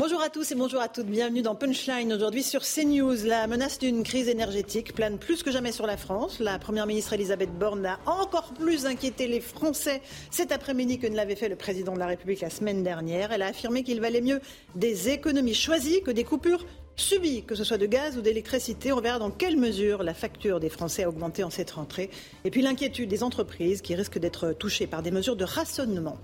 Bonjour à tous et bonjour à toutes. Bienvenue dans Punchline aujourd'hui sur CNews. La menace d'une crise énergétique plane plus que jamais sur la France. La première ministre Elisabeth Borne a encore plus inquiété les Français cet après-midi que ne l'avait fait le président de la République la semaine dernière. Elle a affirmé qu'il valait mieux des économies choisies que des coupures subi, que ce soit de gaz ou d'électricité. On verra dans quelle mesure la facture des Français a augmenté en cette rentrée. Et puis l'inquiétude des entreprises qui risquent d'être touchées par des mesures de rationnement.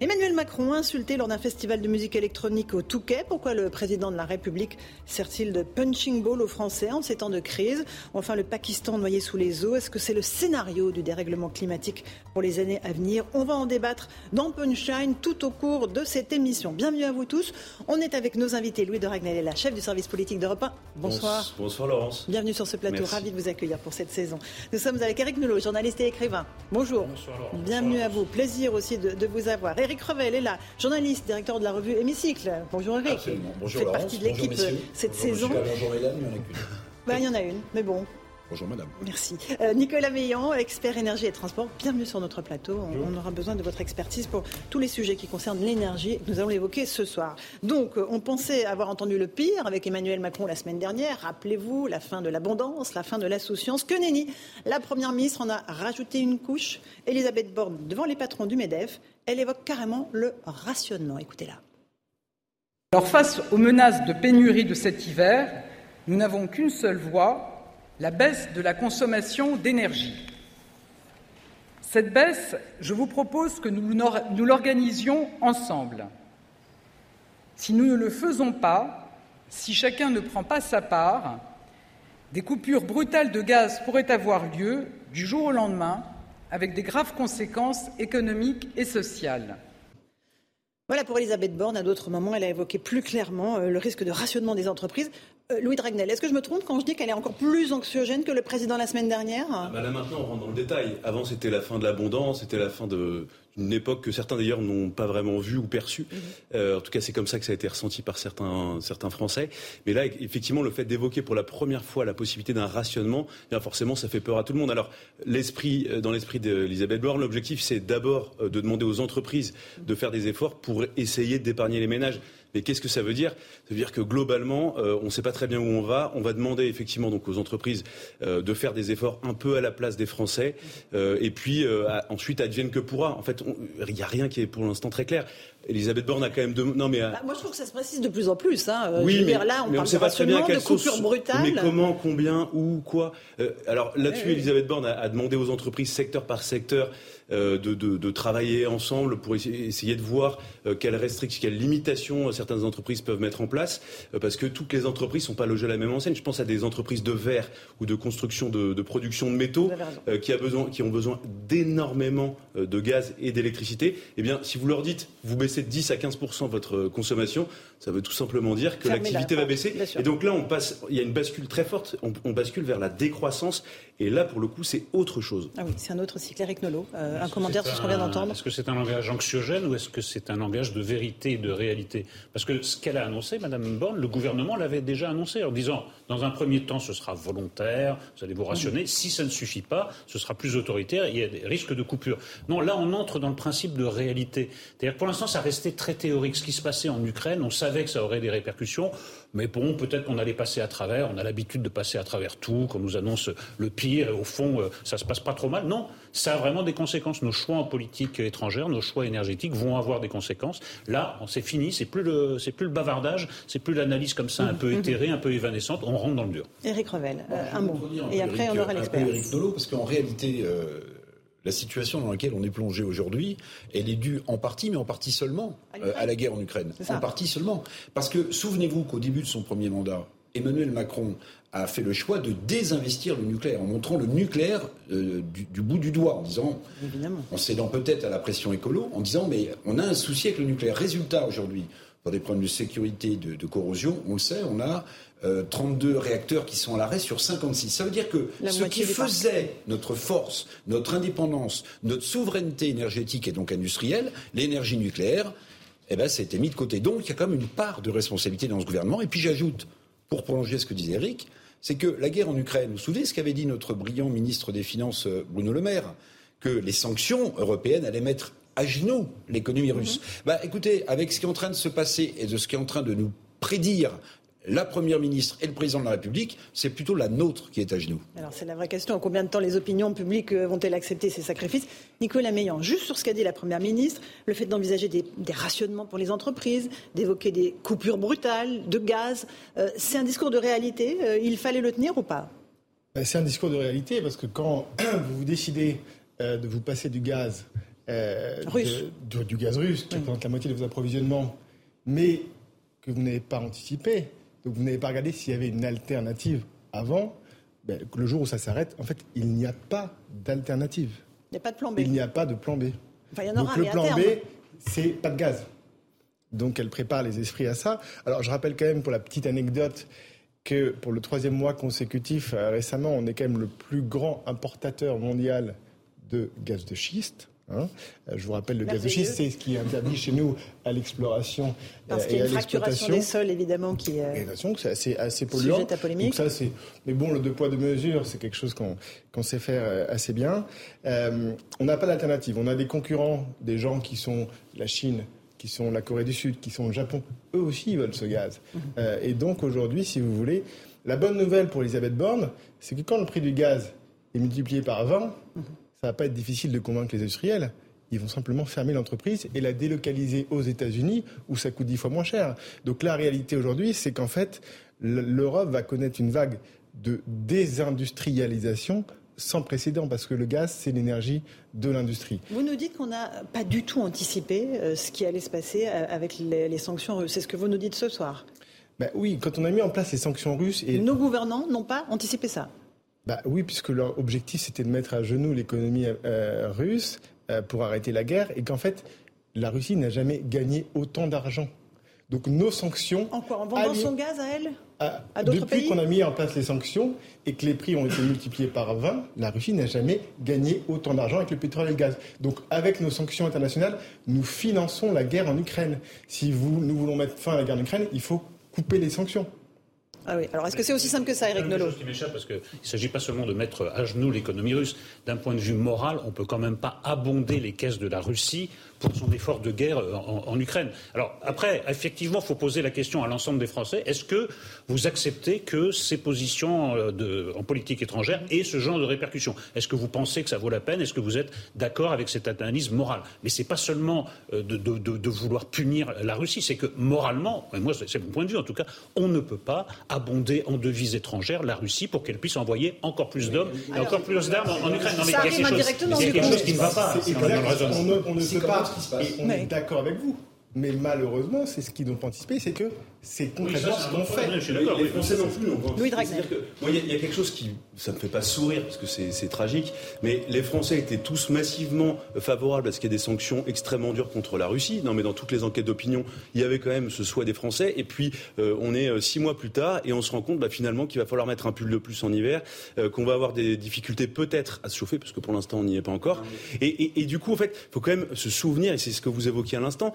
Emmanuel Macron insulté lors d'un festival de musique électronique au Touquet. Pourquoi le président de la République sert-il de punching ball aux Français en ces temps de crise? Enfin, le Pakistan noyé sous les eaux. Est-ce que c'est le scénario du dérèglement climatique pour les années à venir? On va en débattre dans Punchline tout au cours de cette émission. Bienvenue à vous tous. On est avec nos invités Louis de Ragnel, la chef du service politique politique d'Europe 1. Bonsoir. Bonsoir Laurence. Bienvenue sur ce plateau, ravi de vous accueillir pour cette saison. Nous sommes avec Eric Nolot, journaliste et écrivain. Bonjour. Bonsoir Laurence. Bienvenue à vous, plaisir aussi de, vous avoir. Eric Revel est là, journaliste, directeur de la revue Hémicycle. Bonjour Eric. Absolument. Bonjour Vous faites Laurence. partie de l'équipe cette saison. Bonjour Hélène, il y en a qu'une. Ben, il y en a une, mais bon, Bonjour madame. Merci. Euh, Nicolas Meillan, expert énergie et transport, bienvenue sur notre plateau. On, on, aura besoin de votre expertise pour tous les sujets qui concernent l'énergie. Nous allons l'évoquer ce soir. Donc, euh, on pensait avoir entendu le pire avec Emmanuel Macron la semaine dernière. Rappelez-vous, la fin de l'abondance, la fin de l'insouciance. Que nenni La Première ministre en a rajouté une couche. Elisabeth Borne, devant les patrons du MEDEF, elle évoque carrément le rationnement. Écoutez-la. Alors, face aux menaces de pénurie de cet hiver, nous n'avons qu'une seule voie la baisse de la consommation d'énergie. Cette baisse, je vous propose que nous, l'organisions ensemble. Si nous ne le faisons pas, si chacun ne prend pas sa part, des coupures brutales de gaz pourraient avoir lieu du jour au lendemain, avec des graves conséquences économiques et sociales. Voilà pour Elisabeth Borne. À d'autres moments, elle a évoqué plus clairement euh, le risque de rationnement des entreprises. Euh, Louis Dragnel, est-ce que je me trompe quand je dis qu'elle est encore plus anxiogène que le président la semaine dernière ah bah Là maintenant, on rentre dans le détail. Avant, c'était la fin de l'abondance, c'était la fin d'une époque que certains d'ailleurs n'ont pas vraiment vue ou perçue. Mhm. euh, en tout cas, c'est comme ça que ça a été ressenti par certains, certains Français. Mais là, effectivement, le fait d'évoquer pour la première fois la possibilité d'un rationnement, eh bien forcément, ça fait peur à tout le monde. Alors, l'esprit, euh, dans l'esprit d'Elisabeth Borne, l'objectif, c'est d'abord de demander aux entreprises de faire des efforts pour essayer d'épargner les ménages. Mais qu'est-ce que ça veut dire? Ça veut dire que globalement, euh, on ne sait pas très bien où on va. On va demander effectivement donc aux entreprises euh, de faire des efforts un peu à la place des Français. Euh, et puis à, ensuite, advienne que pourra. En fait, il n'y a rien qui est pour l'instant très clair. Elisabeth Borne a quand même de... non mais bah, moi je trouve que ça se précise de plus en plus. Hein. Oui, mais, dire, là on mais parle on sait pas très bien de coupure brutale. Mais comment, combien, où, quoi Alors là-dessus, Elisabeth Borne a, a, demandé aux entreprises secteur par secteur de, de, de, travailler ensemble pour essayer de voir euh, quelles restrictions, quelles limitations certaines entreprises peuvent mettre en place, euh, parce que toutes les entreprises ne sont pas logées à la même enseigne. Je pense à des entreprises de verre ou de construction de, de production de métaux qui, a besoin, qui ont besoin d'énormément de gaz et d'électricité. Eh bien, si vous leur dites, vous baissez de 10 à 15% votre consommation, ça veut tout simplement dire que l'activité va baisser. Et donc là, on passe, il y a une bascule très forte, on, on bascule vers la décroissance. Et là, pour le coup, c'est autre chose. Ah oui, c'est un autre cycle. Eric Nolot, euh, un commentaire sur ce qu'on vient d'entendre. Est-ce que c'est un langage anxiogène ou est-ce que c'est un langage de vérité et de réalité? Parce que ce qu'elle a annoncé, Madame Borne, le gouvernement l'avait déjà annoncé en disant, dans un premier temps, ce sera volontaire, vous allez vous rationner. Si ça ne suffit pas, ce sera plus autoritaire, il y a des risques de coupure. Non, là, on entre dans le principe de réalité. C'est-à-dire pour l'instant, ça restait très théorique. Ce qui se passait en Ukraine, on savait que ça aurait des répercussions. Mais bon, peut-être qu'on allait passer à travers. On a l'habitude de passer à travers tout. Qu'on nous annonce le pire. Au fond, euh, ça se passe pas trop mal. Non, ça a vraiment des conséquences. Nos choix en politique étrangère, nos choix énergétiques vont avoir des conséquences. Là, c'est fini. C'est plus le, c'est plus le bavardage. C'est plus l'analyse comme ça, un peu Mhm. éthérée, un peu évanescente. On rentre dans le dur. Éric Revel, euh, un mot. Et après, on aura l'expert. Éric Nolot, parce qu'en réalité. Euh, la situation dans laquelle on est plongé aujourd'hui, elle est due en partie, mais en partie seulement, euh, à la guerre en Ukraine. En partie seulement. Parce que souvenez-vous qu'au début de son premier mandat, Emmanuel Macron a fait le choix de désinvestir le nucléaire, en montrant le nucléaire euh, du, bout du doigt, en disant, Évidemment. en cédant peut-être à la pression écolo, en disant, mais on a un souci avec le nucléaire. Résultat aujourd'hui, pour des problèmes de sécurité, de, de corrosion, on le sait, on a 32 euh, réacteurs qui sont à l'arrêt sur 56. Ça veut dire que ce qui faisait notre force, notre indépendance, notre souveraineté énergétique et donc industrielle, l'énergie nucléaire, eh ben, ça a été mis de côté. Donc, il y a quand même une part de responsabilité dans ce gouvernement. Et puis, j'ajoute, pour prolonger ce que disait Eric, c'est que la guerre en Ukraine, vous vous souvenez ce qu'avait dit notre brillant ministre des Finances, euh, Bruno Le Maire? Que les sanctions européennes allaient mettre à genoux l'économie russe. Mm-hmm. Bah, écoutez, avec ce qui est en train de se passer et de ce qui est en train de nous prédire la Première ministre et le Président de la République, c'est plutôt la nôtre qui est à genoux. Alors c'est la vraie question. En combien de temps les opinions publiques euh, vont-elles accepter ces sacrifices? Nicolas Meillan, juste sur ce qu'a dit la Première ministre, le fait d'envisager des, rationnements pour les entreprises, d'évoquer des coupures brutales de gaz, euh, c'est un discours de réalité. Euh, il fallait le tenir ou pas? Ben, C'est un discours de réalité parce que quand vous décidez de vous passer du gaz, russe. du gaz russe, qui représente la moitié de vos approvisionnements, mais que vous n'avez pas anticipé, donc vous n'avez pas regardé s'il y avait une alternative avant. Ben, le jour où ça s'arrête, en fait, il n'y a pas d'alternative. Il n'y a pas de plan B. Il n'y a pas de plan B. Enfin, il y en aura, Donc le plan B, c'est pas de gaz. Donc elle prépare les esprits à ça. Alors je rappelle quand même pour la petite anecdote que pour le troisième mois consécutif, euh, récemment, on est quand même le plus grand importateur mondial de gaz de schiste. Hein. Euh, je vous rappelle, le gaz de schiste, c'est ce qui est interdit chez nous à l'exploration Parce qu'il y a une fracturation des sols, évidemment, qui est c'est assez, assez polluant. À polémique. Donc ça, c'est... Mais bon, le deux poids, deux mesures, c'est quelque chose qu'on, sait faire euh, assez bien. Euh, on n'a pas d'alternative. On a des concurrents, des gens qui sont la Chine, qui sont la Corée du Sud, qui sont le Japon. Eux aussi, ils veulent ce gaz. Mhm. et donc, aujourd'hui, si vous voulez, la bonne nouvelle pour Elisabeth Borne, c'est que quand le prix du gaz est multiplié par 20, ça va pas être difficile de convaincre les industriels. Ils vont simplement fermer l'entreprise et la délocaliser aux États-Unis où ça coûte dix fois moins cher. Donc la réalité aujourd'hui, c'est qu'en fait, l'Europe va connaître une vague de désindustrialisation sans précédent parce que le gaz, c'est l'énergie de l'industrie. Vous nous dites qu'on n'a pas du tout anticipé euh, ce qui allait se passer euh, avec les, sanctions russes. C'est ce que vous nous dites ce soir. Ben oui, quand on a mis en place les sanctions russes et nos gouvernants n'ont pas anticipé ça. Bah oui, puisque leur objectif c'était de mettre à genoux l'économie euh, russe euh, pour arrêter la guerre, et qu'en fait la Russie n'a jamais gagné autant d'argent. Donc nos sanctions. En quoi En vendant son gaz à elle? à, Depuis qu'on a mis en place les sanctions et que les prix ont été multipliés par 20, la Russie n'a jamais gagné autant d'argent avec le pétrole et le gaz. Donc avec nos sanctions internationales, nous finançons la guerre en Ukraine. Si vous, nous voulons mettre fin à la guerre en Ukraine, il faut couper les sanctions. Ah oui. Alors est-ce que c'est aussi simple que ça, Eric Nolot qui m'échappe parce qu'il ne s'agit pas seulement de mettre à genoux l'économie russe. D'un point de vue moral, on ne peut quand même pas abonder les caisses de la Russie pour son effort de guerre en, Ukraine. Alors après, effectivement, il faut poser la question à l'ensemble des Français. Est-ce que vous acceptez que ces positions euh, de, en politique étrangère aient ce genre de répercussions? Est-ce que vous pensez que ça vaut la peine? Est-ce que vous êtes d'accord avec cette analyse morale Mais ce n'est pas seulement euh, de, de, vouloir punir la Russie, c'est que moralement, et moi c'est mon point de vue en tout cas, on ne peut pas abonder en devises étrangères la Russie pour qu'elle puisse envoyer encore plus d'hommes et encore plus d'armes en, Ukraine. Non, mais il y a quelque chose, qui ne va pas. On ne peut pas et on est d'accord avec vous. Mais malheureusement, c'est ce qu'ils n'ont pas anticipé, c'est que c'est concrètement ce qu'on fait. les, Français non plus. Louis Il y, a quelque chose qui, ça me fait pas sourire parce que c'est tragique, mais les Français étaient tous massivement favorables à ce qu'il y ait des sanctions extrêmement dures contre la Russie. Non, mais dans toutes les enquêtes d'opinion, il y avait quand même ce souhait des Français. Et puis, euh, on est euh, six mois plus tard et on se rend compte bah, finalement qu'il va falloir mettre un pull de plus en hiver, euh, qu'on va avoir des difficultés peut-être à se chauffer parce que pour l'instant on n'y est pas encore. Et, du coup, en fait, il faut quand même se souvenir, et c'est ce que vous évoquiez à l'instant.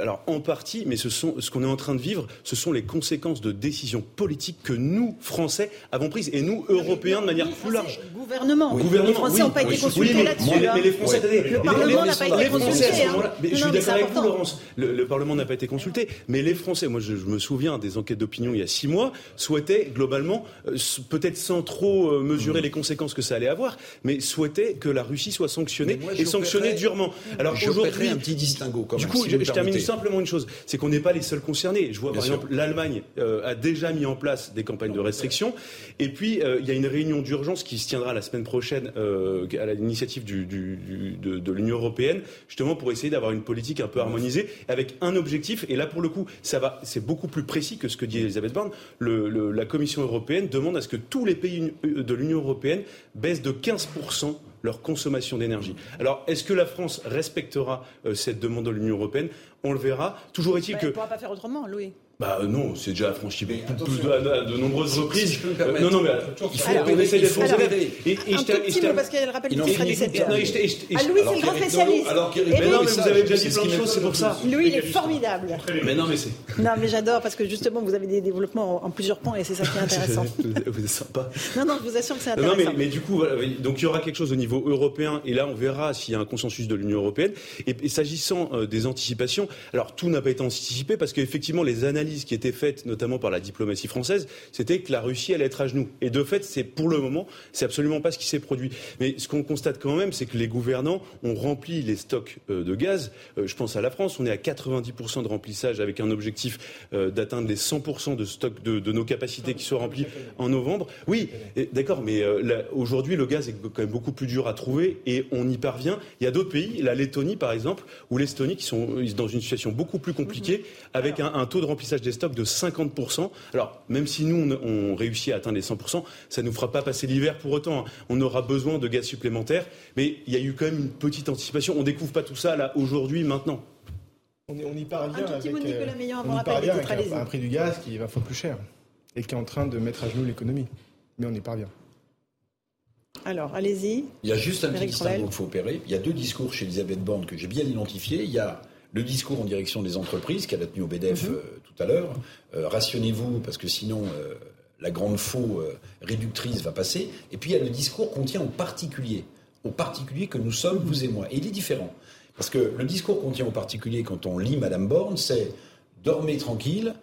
alors en partie, mais ce ce qu'on est en train de vivre ce sont les conséquences de décisions politiques que nous, Français, avons prises, et nous, Européens, de manière plus large. Gouvernement. les Français n'ont pas été consultés là-dessus. Mais, hein. les Français, le Parlement n'a pas été consulté. Hein. Je suis d'accord avec vous, Laurence. Le Parlement n'a pas été consulté, mais les Français, moi je me souviens des enquêtes d'opinion il y a six mois, souhaitaient globalement, euh, peut-être sans trop euh, mesurer mmh. les conséquences que ça allait avoir, mais souhaitaient que la Russie soit sanctionnée et sanctionnée durement. Alors aujourd'hui, un petit distinguo. Du coup, je termine simplement une chose, c'est qu'on n'est pas les seuls concernés. Je vois par exemple l'Allemagne euh, a déjà mis en place des campagnes de restriction, et puis euh, il y a une réunion d'urgence qui se tiendra la semaine prochaine euh, à l'initiative du, de, de l'Union européenne, justement pour essayer d'avoir une politique un peu harmonisée avec un objectif. Et là, pour le coup, ça va, c'est beaucoup plus précis que ce que dit Elisabeth Borne. Le, la Commission européenne demande à ce que tous les pays de l'Union européenne baissent de 15% leur consommation d'énergie. Alors, est-ce que la France respectera euh, cette demande de l'Union européenne? On le verra. Toujours est-il bah, que... On ne pourra pas faire autrement, Louis. Bah euh, non, c'est déjà franchi de, de, nombreuses reprises. Euh, non, non, mais il faut qu'on essaye d'être considéré. Et, et un tout petit mot, parce qu'elle rappelle qu'il sera 17 heures. Ah, Louis, c'est le grand spécialiste. Alors, mais non, mais vous avez déjà dit plein de choses, c'est pour ça. Louis, il est formidable. Mais non, mais c'est... Non, mais j'adore, parce que justement, vous avez des développements en plusieurs points, et c'est ça qui est intéressant. Vous êtes sympa. Non, non, je vous assure que c'est intéressant. Non, mais du coup, donc il y aura quelque chose au niveau européen, et là, on verra s'il y a un consensus de l'Union européenne. Et s'agissant des anticipations, alors tout n'a pas été anticipé, parce qu'effectivement, les analyses qui étaient faites notamment par la diplomatie française, c'était que la Russie allait être à genoux. Et de fait, c'est pour le moment, c'est absolument pas ce qui s'est produit. Mais ce qu'on constate quand même, c'est que les gouvernants ont rempli les stocks euh, de gaz. Euh, je pense à la France, on est à 90% de remplissage avec un objectif euh, d'atteindre les 100% de stock de, de, nos capacités qui soient remplis en novembre. Oui, d'accord, mais aujourd'hui, le gaz est quand même beaucoup plus dur à trouver et on y parvient. Il y a d'autres pays, la Lettonie par exemple, ou l'Estonie, qui sont dans une situation beaucoup plus compliquée, avec un, un taux de remplissage des stocks de 50% alors, même si nous, on, réussit à atteindre les 100%, ça ne nous fera pas passer l'hiver pour autant. Hein. On aura besoin de gaz supplémentaire, mais il y a eu quand même une petite anticipation. On ne découvre pas tout ça, là, aujourd'hui, maintenant. On, y parvient un avec, euh, un, prix du gaz qui va fois plus cher et qui est en train de mettre à genoux l'économie. Mais on y parvient. Alors, allez-y. Il y a juste un petit distinguo qu'il faut opérer. Il y a deux discours chez Elisabeth Borne que j'ai bien identifiés. Il y a le discours en direction des entreprises qu'elle a tenu au BDF mhm. euh, tout à l'heure. Euh, rationnez-vous parce que sinon euh, la grande faux réductrice va passer. Et puis il y a le discours qu'on tient aux particuliers, aux particuliers que nous sommes, vous et moi. Et il est différent. Parce que le discours qu'on tient aux particuliers quand on lit Madame Borne, c'est dormez tranquille,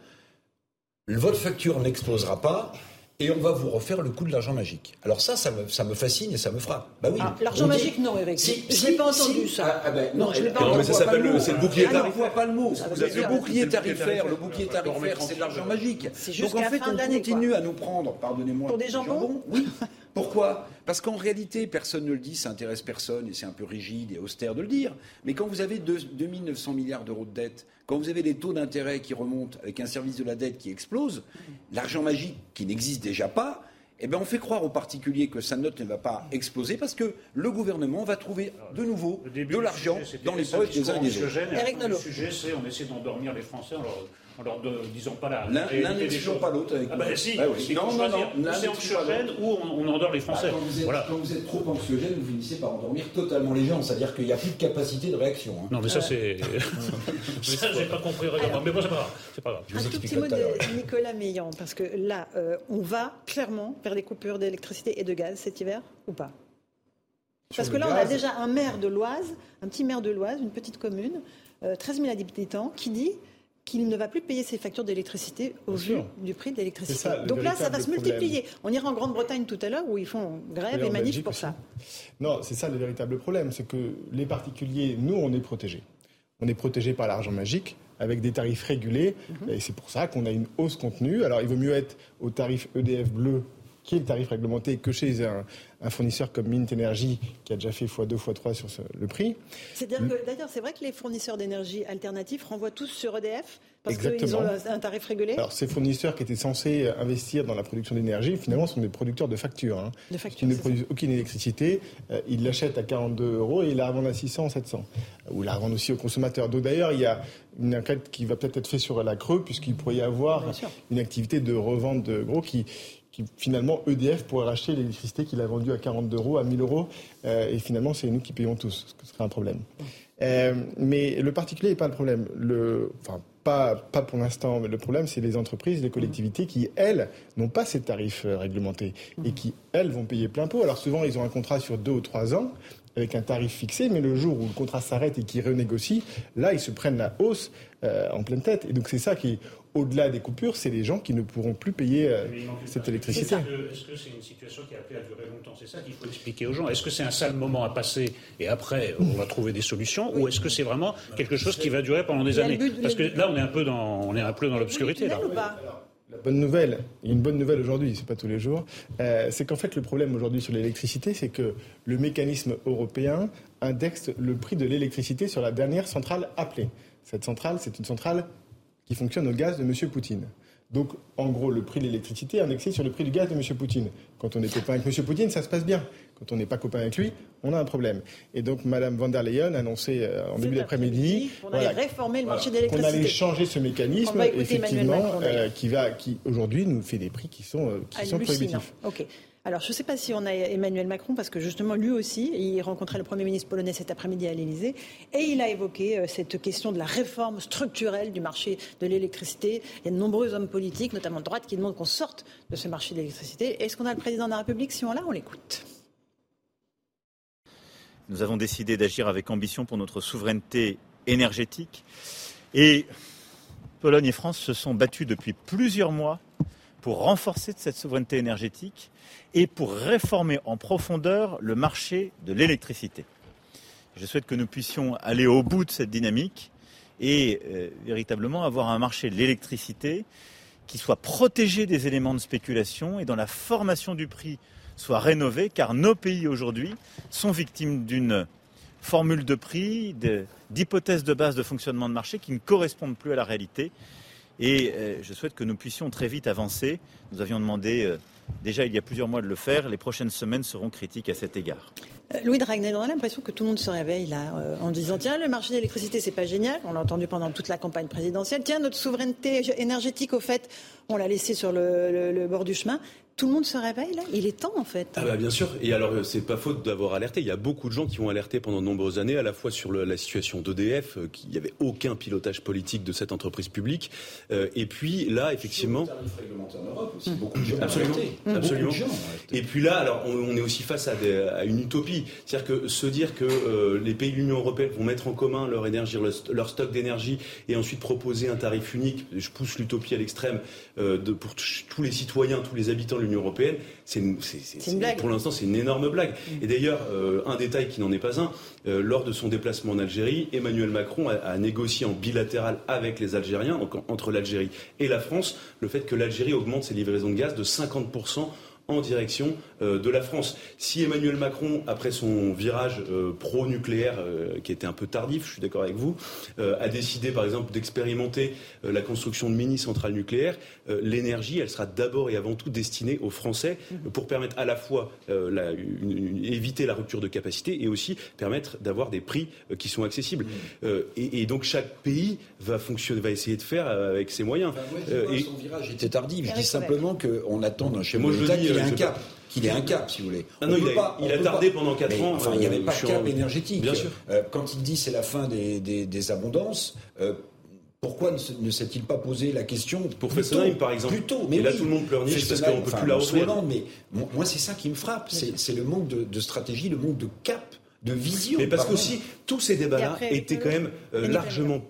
votre facture n'explosera pas, et on va vous refaire le coup de l'argent magique. Alors ça, ça me, ça me fascine et ça me frappe. Bah oui. Ah, l'argent magique, non, Eric. Si, je n'ai pas entendu ça. Ah, ah ben, non, je l'ai pas entendu. mais ça s'appelle le, c'est le bouclier tarifaire. Ah, non, pas le mot. Le bouclier tarifaire, le bouclier tarifaire, c'est de l'argent magique. Donc en fait, on continue à nous prendre, pardonnez-moi, pour des jambons. Oui. Pourquoi? Parce qu'en réalité, personne ne le dit, ça intéresse personne et c'est un peu rigide et austère de le dire. Mais quand vous avez 2 900 milliards d'euros de dette, quand vous avez des taux d'intérêt qui remontent avec un service de la dette qui explose, l'argent magique qui n'existe déjà pas, eh bien, on fait croire aux particuliers que sa note ne va pas exploser parce que le gouvernement va trouver de nouveau de l'argent dans les poches des uns et des autres. Le sujet, c'est on essaie d'endormir les Français en leur en leur disons pas la. L'un n'est toujours pas l'autre. Ah ben si, ah oui. non, non, non, c'est anxiogène ou on, on, endort les Français. quand, vous êtes, voilà. quand, vous êtes, trop anxiogène, vous finissez par endormir totalement les gens. C'est-à-dire qu'il n'y a plus de capacité de réaction. Hein. Non, mais ça, c'est. ça, j'ai pas compris. Alors, mais bon, c'est pas grave. C'est pas grave. un tout petit mot de Nicolas Meillan, parce que là, euh, on va clairement vers des coupures d'électricité et de gaz cet hiver ou pas? Parce que là, on a déjà un maire de l'Oise, un petit maire de l'Oise, une petite commune, 13 euh, 000 habitants, qui dit qu'il ne va plus payer ses factures d'électricité au vu du prix de l'électricité. Donc là, ça va se multiplier. On ira en Grande-Bretagne tout à l'heure où ils font grève et, manif pour ça. Non, c'est ça le véritable problème, c'est que les particuliers, nous, on est protégés. On est protégés par l'argent magique avec des tarifs régulés. Mhm. Et c'est pour ça qu'on a une hausse contenue. Alors il vaut mieux être au tarif EDF bleu qui est le tarif réglementé que chez un, fournisseur comme Mint Energy qui a déjà fait x2, x3 sur le prix. C'est-à-dire que d'ailleurs, c'est vrai que les fournisseurs d'énergie alternatifs renvoient tous sur EDF parce qu'ils ont un tarif régulé Alors, ces fournisseurs qui étaient censés investir dans la production d'énergie, finalement, sont des producteurs de factures. Hein. De factures. Qui ne produisent aucune électricité. Euh, ils l'achètent à 42 euros et ils la revendent à 600, 700. Ou la revendent aussi aux consommateurs. Donc, d'ailleurs, il y a une enquête qui va peut-être être faite sur la Creux, puisqu'il pourrait y avoir une activité de revente de gros qui, finalement EDF pourrait racheter l'électricité qu'il a vendue à 42 euros, à 1000 euros, euh, et finalement c'est nous qui payons tous, ce qui serait un problème. Euh, mais le particulier n'est pas le problème. Enfin, pas, pour l'instant. Le problème, c'est les entreprises, les collectivités qui, elles, n'ont pas ces tarifs euh, réglementés et qui, elles, vont payer plein pot. Alors souvent, ils ont un contrat sur deux ou trois ans avec un tarif fixé, mais le jour où le contrat s'arrête et qu'ils renégocient, là, ils se prennent la hausse euh, en pleine tête. Et donc c'est ça qui, au-delà des coupures, c'est les gens qui ne pourront plus payer euh, cette électricité. Est-ce que c'est une situation qui a appelé à durer longtemps? C'est ça qu'il faut expliquer aux gens. Est-ce que c'est un sale moment à passer et après on va trouver des solutions, ou est-ce que c'est vraiment quelque chose qui va durer pendant des années? Parce que là, on est un peu dans, on est un peu dans l'obscurité. Bonne nouvelle, une bonne nouvelle aujourd'hui, c'est pas tous les jours, euh, c'est qu'en fait le problème aujourd'hui sur l'électricité, c'est que le mécanisme européen indexe le prix de l'électricité sur la dernière centrale appelée. Cette centrale, c'est une centrale qui fonctionne au gaz de M. Poutine. Donc, en gros, le prix de l'électricité est indexé sur le prix du gaz de M. Poutine. Quand on est copain avec M. Poutine, ça se passe bien. Quand on n'est pas copain avec lui, on a un problème. Et donc, Mme van der Leyen a annoncé euh, en début d'après-midi qu'on allait réformer le marché de l'électricité. Qu'on allait changer ce mécanisme, effectivement, euh, qui, va, qui aujourd'hui nous fait des prix qui sont, euh, qui sont prohibitifs. Ok. Alors, je ne sais pas si on a Emmanuel Macron, parce que justement, lui aussi, il rencontrait le Premier ministre polonais cet après-midi à l'Élysée, et il a évoqué euh, cette question de la réforme structurelle du marché de l'électricité. Il y a de nombreux hommes politiques, notamment de droite, qui demandent qu'on sorte de ce marché de l'électricité. Est-ce qu'on a le président de la République? Si on l'a, on l'écoute. Nous avons décidé d'agir avec ambition pour notre souveraineté énergétique. Et Pologne et France se sont battus depuis plusieurs mois pour renforcer cette souveraineté énergétique et pour réformer en profondeur le marché de l'électricité. Je souhaite que nous puissions aller au bout de cette dynamique et euh, véritablement avoir un marché de l'électricité qui soit protégé des éléments de spéculation et dont la formation du prix soit rénovée, car nos pays aujourd'hui sont victimes d'une formule de prix, d'hypothèses de base de fonctionnement de marché qui ne correspondent plus à la réalité. Et euh, je souhaite que nous puissions très vite avancer. Nous avions demandé euh, déjà il y a plusieurs mois de le faire. Les prochaines semaines seront critiques à cet égard. Euh, Louis Dragnel, on a l'impression que tout le monde se réveille là en disant tiens le marché de l'électricité c'est pas génial. On l'a entendu pendant toute la campagne présidentielle. Tiens notre souveraineté énergétique au fait on l'a laissé sur le, bord du chemin. Tout le monde se réveille là? Il est temps en fait. Ah bah bien sûr. Et alors euh, c'est pas faute d'avoir alerté. Il y a beaucoup de gens qui ont alerté pendant de nombreuses années, à la fois sur la situation d'EDF, euh, qu'il n'y avait aucun pilotage politique de cette entreprise publique, euh, et puis là effectivement. Sur en Europe aussi, beaucoup de gens absolument, absolument. et puis là, alors on, est aussi face à, à une utopie, c'est-à-dire que se dire que les pays de l'Union européenne vont mettre en commun leur énergie, leur, stock d'énergie, et ensuite proposer un tarif unique. Je pousse l'utopie à l'extrême de, pour tous les citoyens, tous les habitants de l'Union européenne, c'est pour l'instant c'est une énorme blague. Mm. Et d'ailleurs, euh, un détail qui n'en est pas un, euh, lors de son déplacement en Algérie, Emmanuel Macron a, négocié en bilatéral avec les Algériens, entre l'Algérie et la France, le fait que l'Algérie augmente ses livraisons de gaz de 50 en direction de la France. Si Emmanuel Macron, après son virage euh, pro-nucléaire, euh, qui était un peu tardif, je suis d'accord avec vous, a décidé par exemple d'expérimenter la construction de mini-centrales nucléaires, l'énergie, elle sera d'abord et avant tout destinée aux Français mhm. pour permettre à la fois la, éviter la rupture de capacité et aussi permettre d'avoir des prix qui sont accessibles. Mhm. Et, donc chaque pays va fonctionner, va essayer de faire avec ses moyens. et... Son virage était tardif. Je dis simplement qu'on attend d'un chez moi qu'il ait un cap. Qu'il ait un cap, si vous voulez. Ah il, a, tardé pendant 4 ans. Enfin, il n'y avait pas de cap énergétique. Bien sûr. Euh, quand il dit c'est la fin des, des, abondances, euh, pourquoi ne s'est-il pas posé la question pour Fessenheim, par exemple Plus tôt, mais et là tout le monde pleurniche parce qu'on ne peut plus la ouvrir. Mais moi, c'est ça qui me frappe, c'est le manque de, stratégie, le manque de cap, de vision. Mais parce qu'aussi tous ces débats-là étaient quand même euh, largement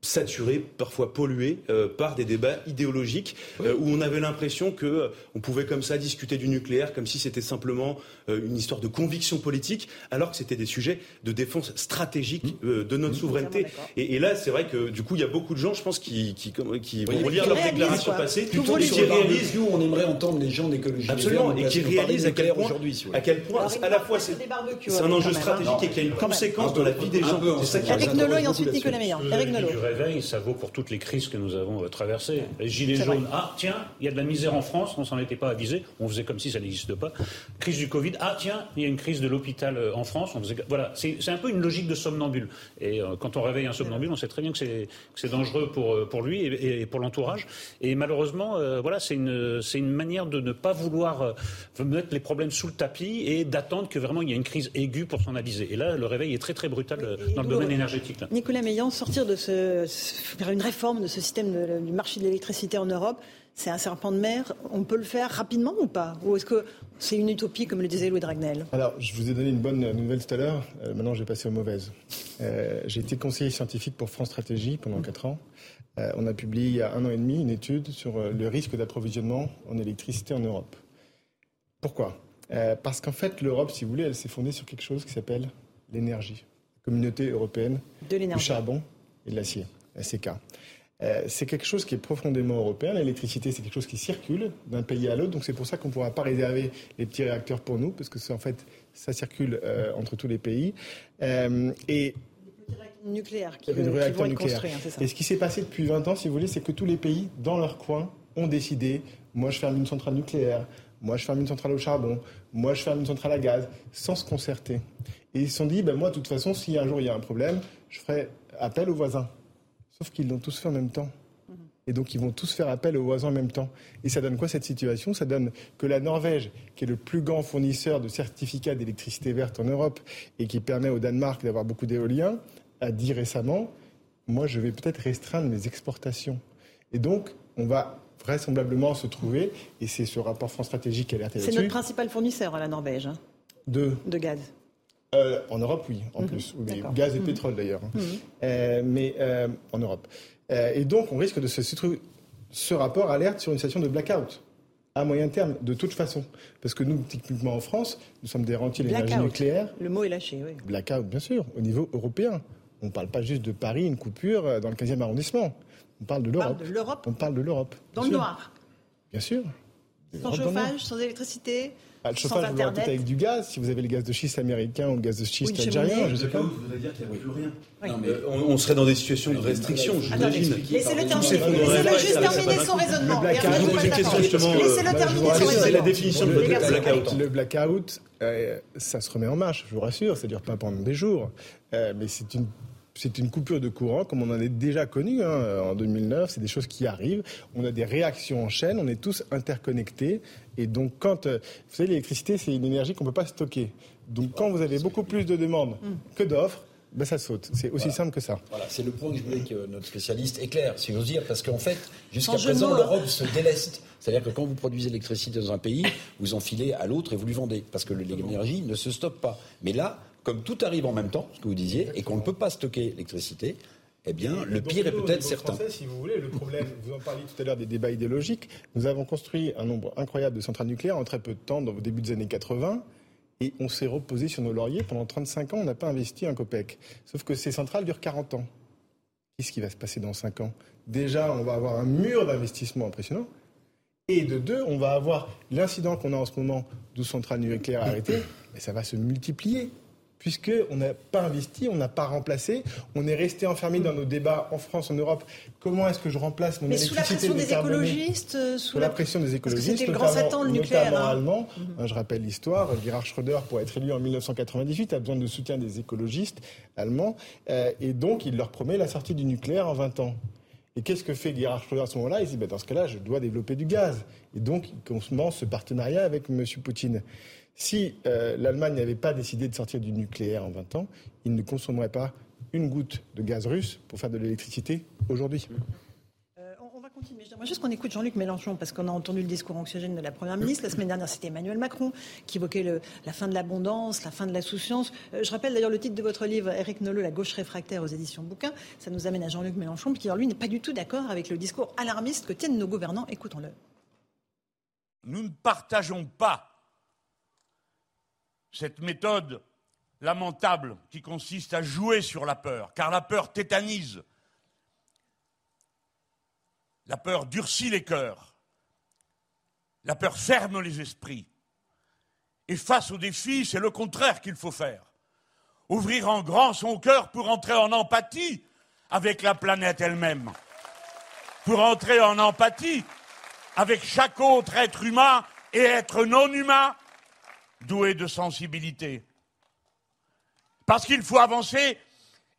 saturé, parfois pollué euh, par des débats idéologiques euh, où on avait l'impression que euh, on pouvait comme ça discuter du nucléaire comme si c'était simplement une histoire de conviction politique, alors que c'était des sujets de défense stratégique mmh. de notre mmh. souveraineté. Et, là, c'est vrai que du coup, il y a beaucoup de gens, je pense, qui, qui, qui vont relire leurs déclarations passées, plutôt qui réalisent. Nous, on aimerait entendre les gens d'écologie. Absolument, et qui réalisent à quel point, à quel point, à la fois, c'est un enjeu stratégique et qui a une conséquence dans la vie des gens. Eric Nolot et ensuite Nicolas Meillan. Eric Nolot réveil, ça vaut pour toutes les crises que nous avons euh, traversées. Les gilets jaunes, ah tiens, il y a de la misère en France, on s'en était pas avisé, on faisait comme si ça n'existe pas. Crise du Covid, ah tiens, il y a une crise de l'hôpital euh, en France, on faisait... voilà, c'est un peu une logique de somnambule. Et euh, quand on réveille un somnambule, on sait très bien que c'est dangereux pour, pour lui et, pour l'entourage. Et malheureusement, voilà, c'est une, une manière de ne pas vouloir mettre les problèmes sous le tapis et d'attendre que vraiment il y ait une crise aiguë pour s'en aviser. Et là, le réveil est très très brutal dans le domaine énergétique. Nicolas Meillan, sortir de ce faire une réforme de ce système du marché de l'électricité en Europe, c'est un serpent de mer. On peut le faire rapidement ou pas Ou est-ce que c'est une utopie, comme le disait Louis Dragnel Alors, je vous ai donné une bonne nouvelle tout à l'heure. Euh, maintenant, je vais passer aux mauvaises. Euh, j'ai été conseiller scientifique pour France Stratégie pendant 4 ans. Euh, on a publié il y a un an et demi une étude sur le risque d'approvisionnement en électricité en Europe. Pourquoi? Parce qu'en fait, l'Europe, si vous voulez, elle s'est fondée sur quelque chose qui s'appelle l'énergie. Communauté européenne du charbon et de l'acier, la CK. Euh, c'est quelque chose qui est profondément européen. L'électricité, c'est quelque chose qui circule d'un pays à l'autre. Donc c'est pour ça qu'on ne pourra pas réserver les petits réacteurs pour nous, parce que c'est en fait, ça circule euh, entre tous les pays. Euh, et nucléaire qui, vont être construits, hein, Et ce qui s'est passé depuis 20 ans, si vous voulez, c'est que tous les pays, dans leur coin, ont décidé, moi je ferme une centrale nucléaire, moi je ferme une centrale au charbon, moi je ferme une centrale à gaz, sans se concerter. Et ils se sont dit, ben, moi de toute façon, si un jour il y a un problème, je ferai appel aux voisins. Sauf qu'ils l'ont tous fait en même temps. Et donc, ils vont tous faire appel aux voisins en même temps. Et ça donne quoi cette situation? Ça donne que la Norvège, qui est le plus grand fournisseur de certificats d'électricité verte en Europe et qui permet au Danemark d'avoir beaucoup d'éoliens, a dit récemment Moi, je vais peut-être restreindre mes exportations. Et donc, on va vraisemblablement se trouver, et c'est ce rapport France Stratégique qui a là-dessus. C'est notre principal fournisseur à la Norvège. Hein, de De gaz. Euh, en Europe, oui, en mhm. plus. gaz et mhm. pétrole, d'ailleurs. Mhm. Euh, mais euh, en Europe. et donc, on risque de se... Ce rapport alerte sur une situation de blackout à moyen terme, de toute façon. Parce que nous, typiquement en France, nous sommes des rentiers de l'énergie nucléaire. Le mot est lâché, oui. Blackout, bien sûr, au niveau européen. On ne parle pas juste de Paris, une coupure dans le 15e arrondissement. On parle de l'Europe. On parle de l'Europe. Dans le noir. Bien sûr. Sans chauffage, sans électricité ah, le chauffage, vous peut-être avec du gaz. Si vous avez le gaz de schiste américain ou le gaz de schiste algérien, je ne sais pas. Vous voudrait dire qu'il n'y a plus rien. Non, mais on, serait dans des situations de restriction, j'imagine. Laissez-le terminer. juste terminer son raisonnement. Je vous pose une question justement. Laissez-le terminer son raisonnement. C'est la définition de blackout. Le blackout, euh, ça se remet en marche, je vous rassure. Ça ne dure pas pendant des jours. Euh, mais c'est une c'est une coupure de courant comme on en est déjà connu hein, en 2009. C'est des choses qui arrivent. On a des réactions en chaîne. On est tous interconnectés. Et donc, quand euh, vous savez, l'électricité, c'est une énergie qu'on ne peut pas stocker. Donc, quand vous avez beaucoup plus de demandes que d'offres, ben ça saute. C'est aussi simple que ça. Voilà, c'est le point que je voulais que notre spécialiste éclaire, si j'ose dire, parce qu'en fait, jusqu'à présent, l'Europe se déleste. C'est-à-dire que quand vous produisez l'électricité dans un pays, vous enfilez à l'autre et vous lui vendez, parce que l'énergie ne se stocke pas. Mais là, comme tout arrive en même temps, ce que vous disiez, et qu'on ne peut pas stocker l'électricité, eh bien, le pire est peut-être certain. si vous voulez, le problème, vous en parliez tout à l'heure des débats idéologiques, nous avons construit un nombre incroyable de centrales nucléaires en très peu de temps, dans au début des années 80, et on s'est reposé sur nos lauriers. Pendant 35 ans, on n'a pas investi un COPEC. Sauf que ces centrales durent 40 ans. Qu'est-ce qui va se passer dans 5 ans? Déjà, on va avoir un mur d'investissement impressionnant. Et de deux, on va avoir l'incident qu'on a en ce moment, 12 centrales nucléaires arrêtées, mais ça va se multiplier puisqu'on n'a pas investi, on n'a pas remplacé, on est resté enfermé dans nos débats en France, en Europe. Comment est-ce que je remplace mon Mais électricité sous la pression des écologistes euh, Sous, la, pression des écologistes, c'était le grand Satan, le nucléaire. Hein. allemand. Mhm. Je rappelle l'histoire, Gerhard Schröder, pour être élu en 1998, a besoin de soutien des écologistes allemands, euh, et donc il leur promet la sortie du nucléaire en 20 ans. Et qu'est-ce que fait Gerhard Schröder à ce moment-là? Il dit, ben, dans ce cas-là, je dois développer du gaz. Et donc, il commence ce partenariat avec M. Poutine. Si euh, l'Allemagne n'avait pas décidé de sortir du nucléaire en 20 ans, il ne consommerait pas une goutte de gaz russe pour faire de l'électricité aujourd'hui. Euh, on va continuer. J'aimerais juste qu'on écoute Jean-Luc Mélenchon, parce qu'on a entendu le discours anxiogène de la Première ministre. La semaine dernière, c'était Emmanuel Macron qui évoquait la fin de l'abondance, la fin de la souciance. Euh, je rappelle d'ailleurs le titre de votre livre, Eric Nolot, La gauche réfractaire aux éditions Bouquin. Ça nous amène à Jean-Luc Mélenchon, qui, lui, n'est pas du tout d'accord avec le discours alarmiste que tiennent nos gouvernants. Écoutons-le. Nous ne partageons pas cette méthode lamentable qui consiste à jouer sur la peur, car la peur tétanise, la peur durcit les cœurs, la peur ferme les esprits. Et face au défi, c'est le contraire qu'il faut faire. Ouvrir en grand son cœur pour entrer en empathie avec la planète elle-même, pour entrer en empathie avec chaque autre être humain et être non humain doué de sensibilité. Parce qu'il faut avancer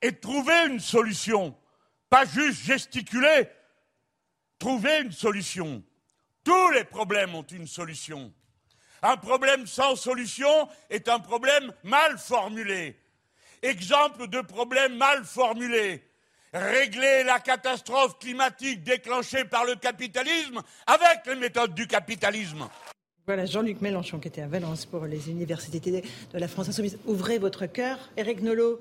et trouver une solution, pas juste gesticuler, trouver une solution. Tous les problèmes ont une solution. Un problème sans solution est un problème mal formulé. Exemple de problème mal formulé. régler la catastrophe climatique déclenchée par le capitalisme avec les méthodes du capitalisme. Voilà, Jean-Luc Mélenchon qui était à Valence pour les universités de la France Insoumise. Ouvrez votre cœur, Eric Nolot.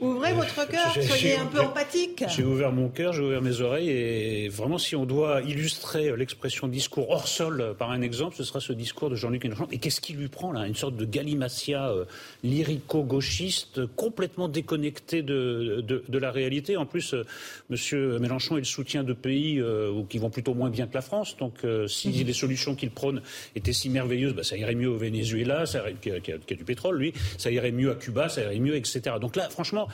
Ouvrez votre cœur, soyez un peu empathique. J'ai ouvert mon cœur, j'ai ouvert mes oreilles et vraiment, si on doit illustrer l'expression discours hors sol par un exemple, ce sera ce discours de Jean-Luc Mélenchon. Et qu'est-ce qui lui prend là Une sorte de galimatia euh, lyrico-gauchiste, complètement déconnecté de, de, la réalité? En plus, euh, Monsieur Mélenchon est le soutien de pays euh, qui vont plutôt moins bien que la France. Donc, si mhm. les solutions qu'il prône étaient si merveilleuses, bah, ça irait mieux au Venezuela, ça qui, a, qui, a, du pétrole, lui, ça irait mieux à Cuba, ça irait mieux, etc. Donc là, franchement,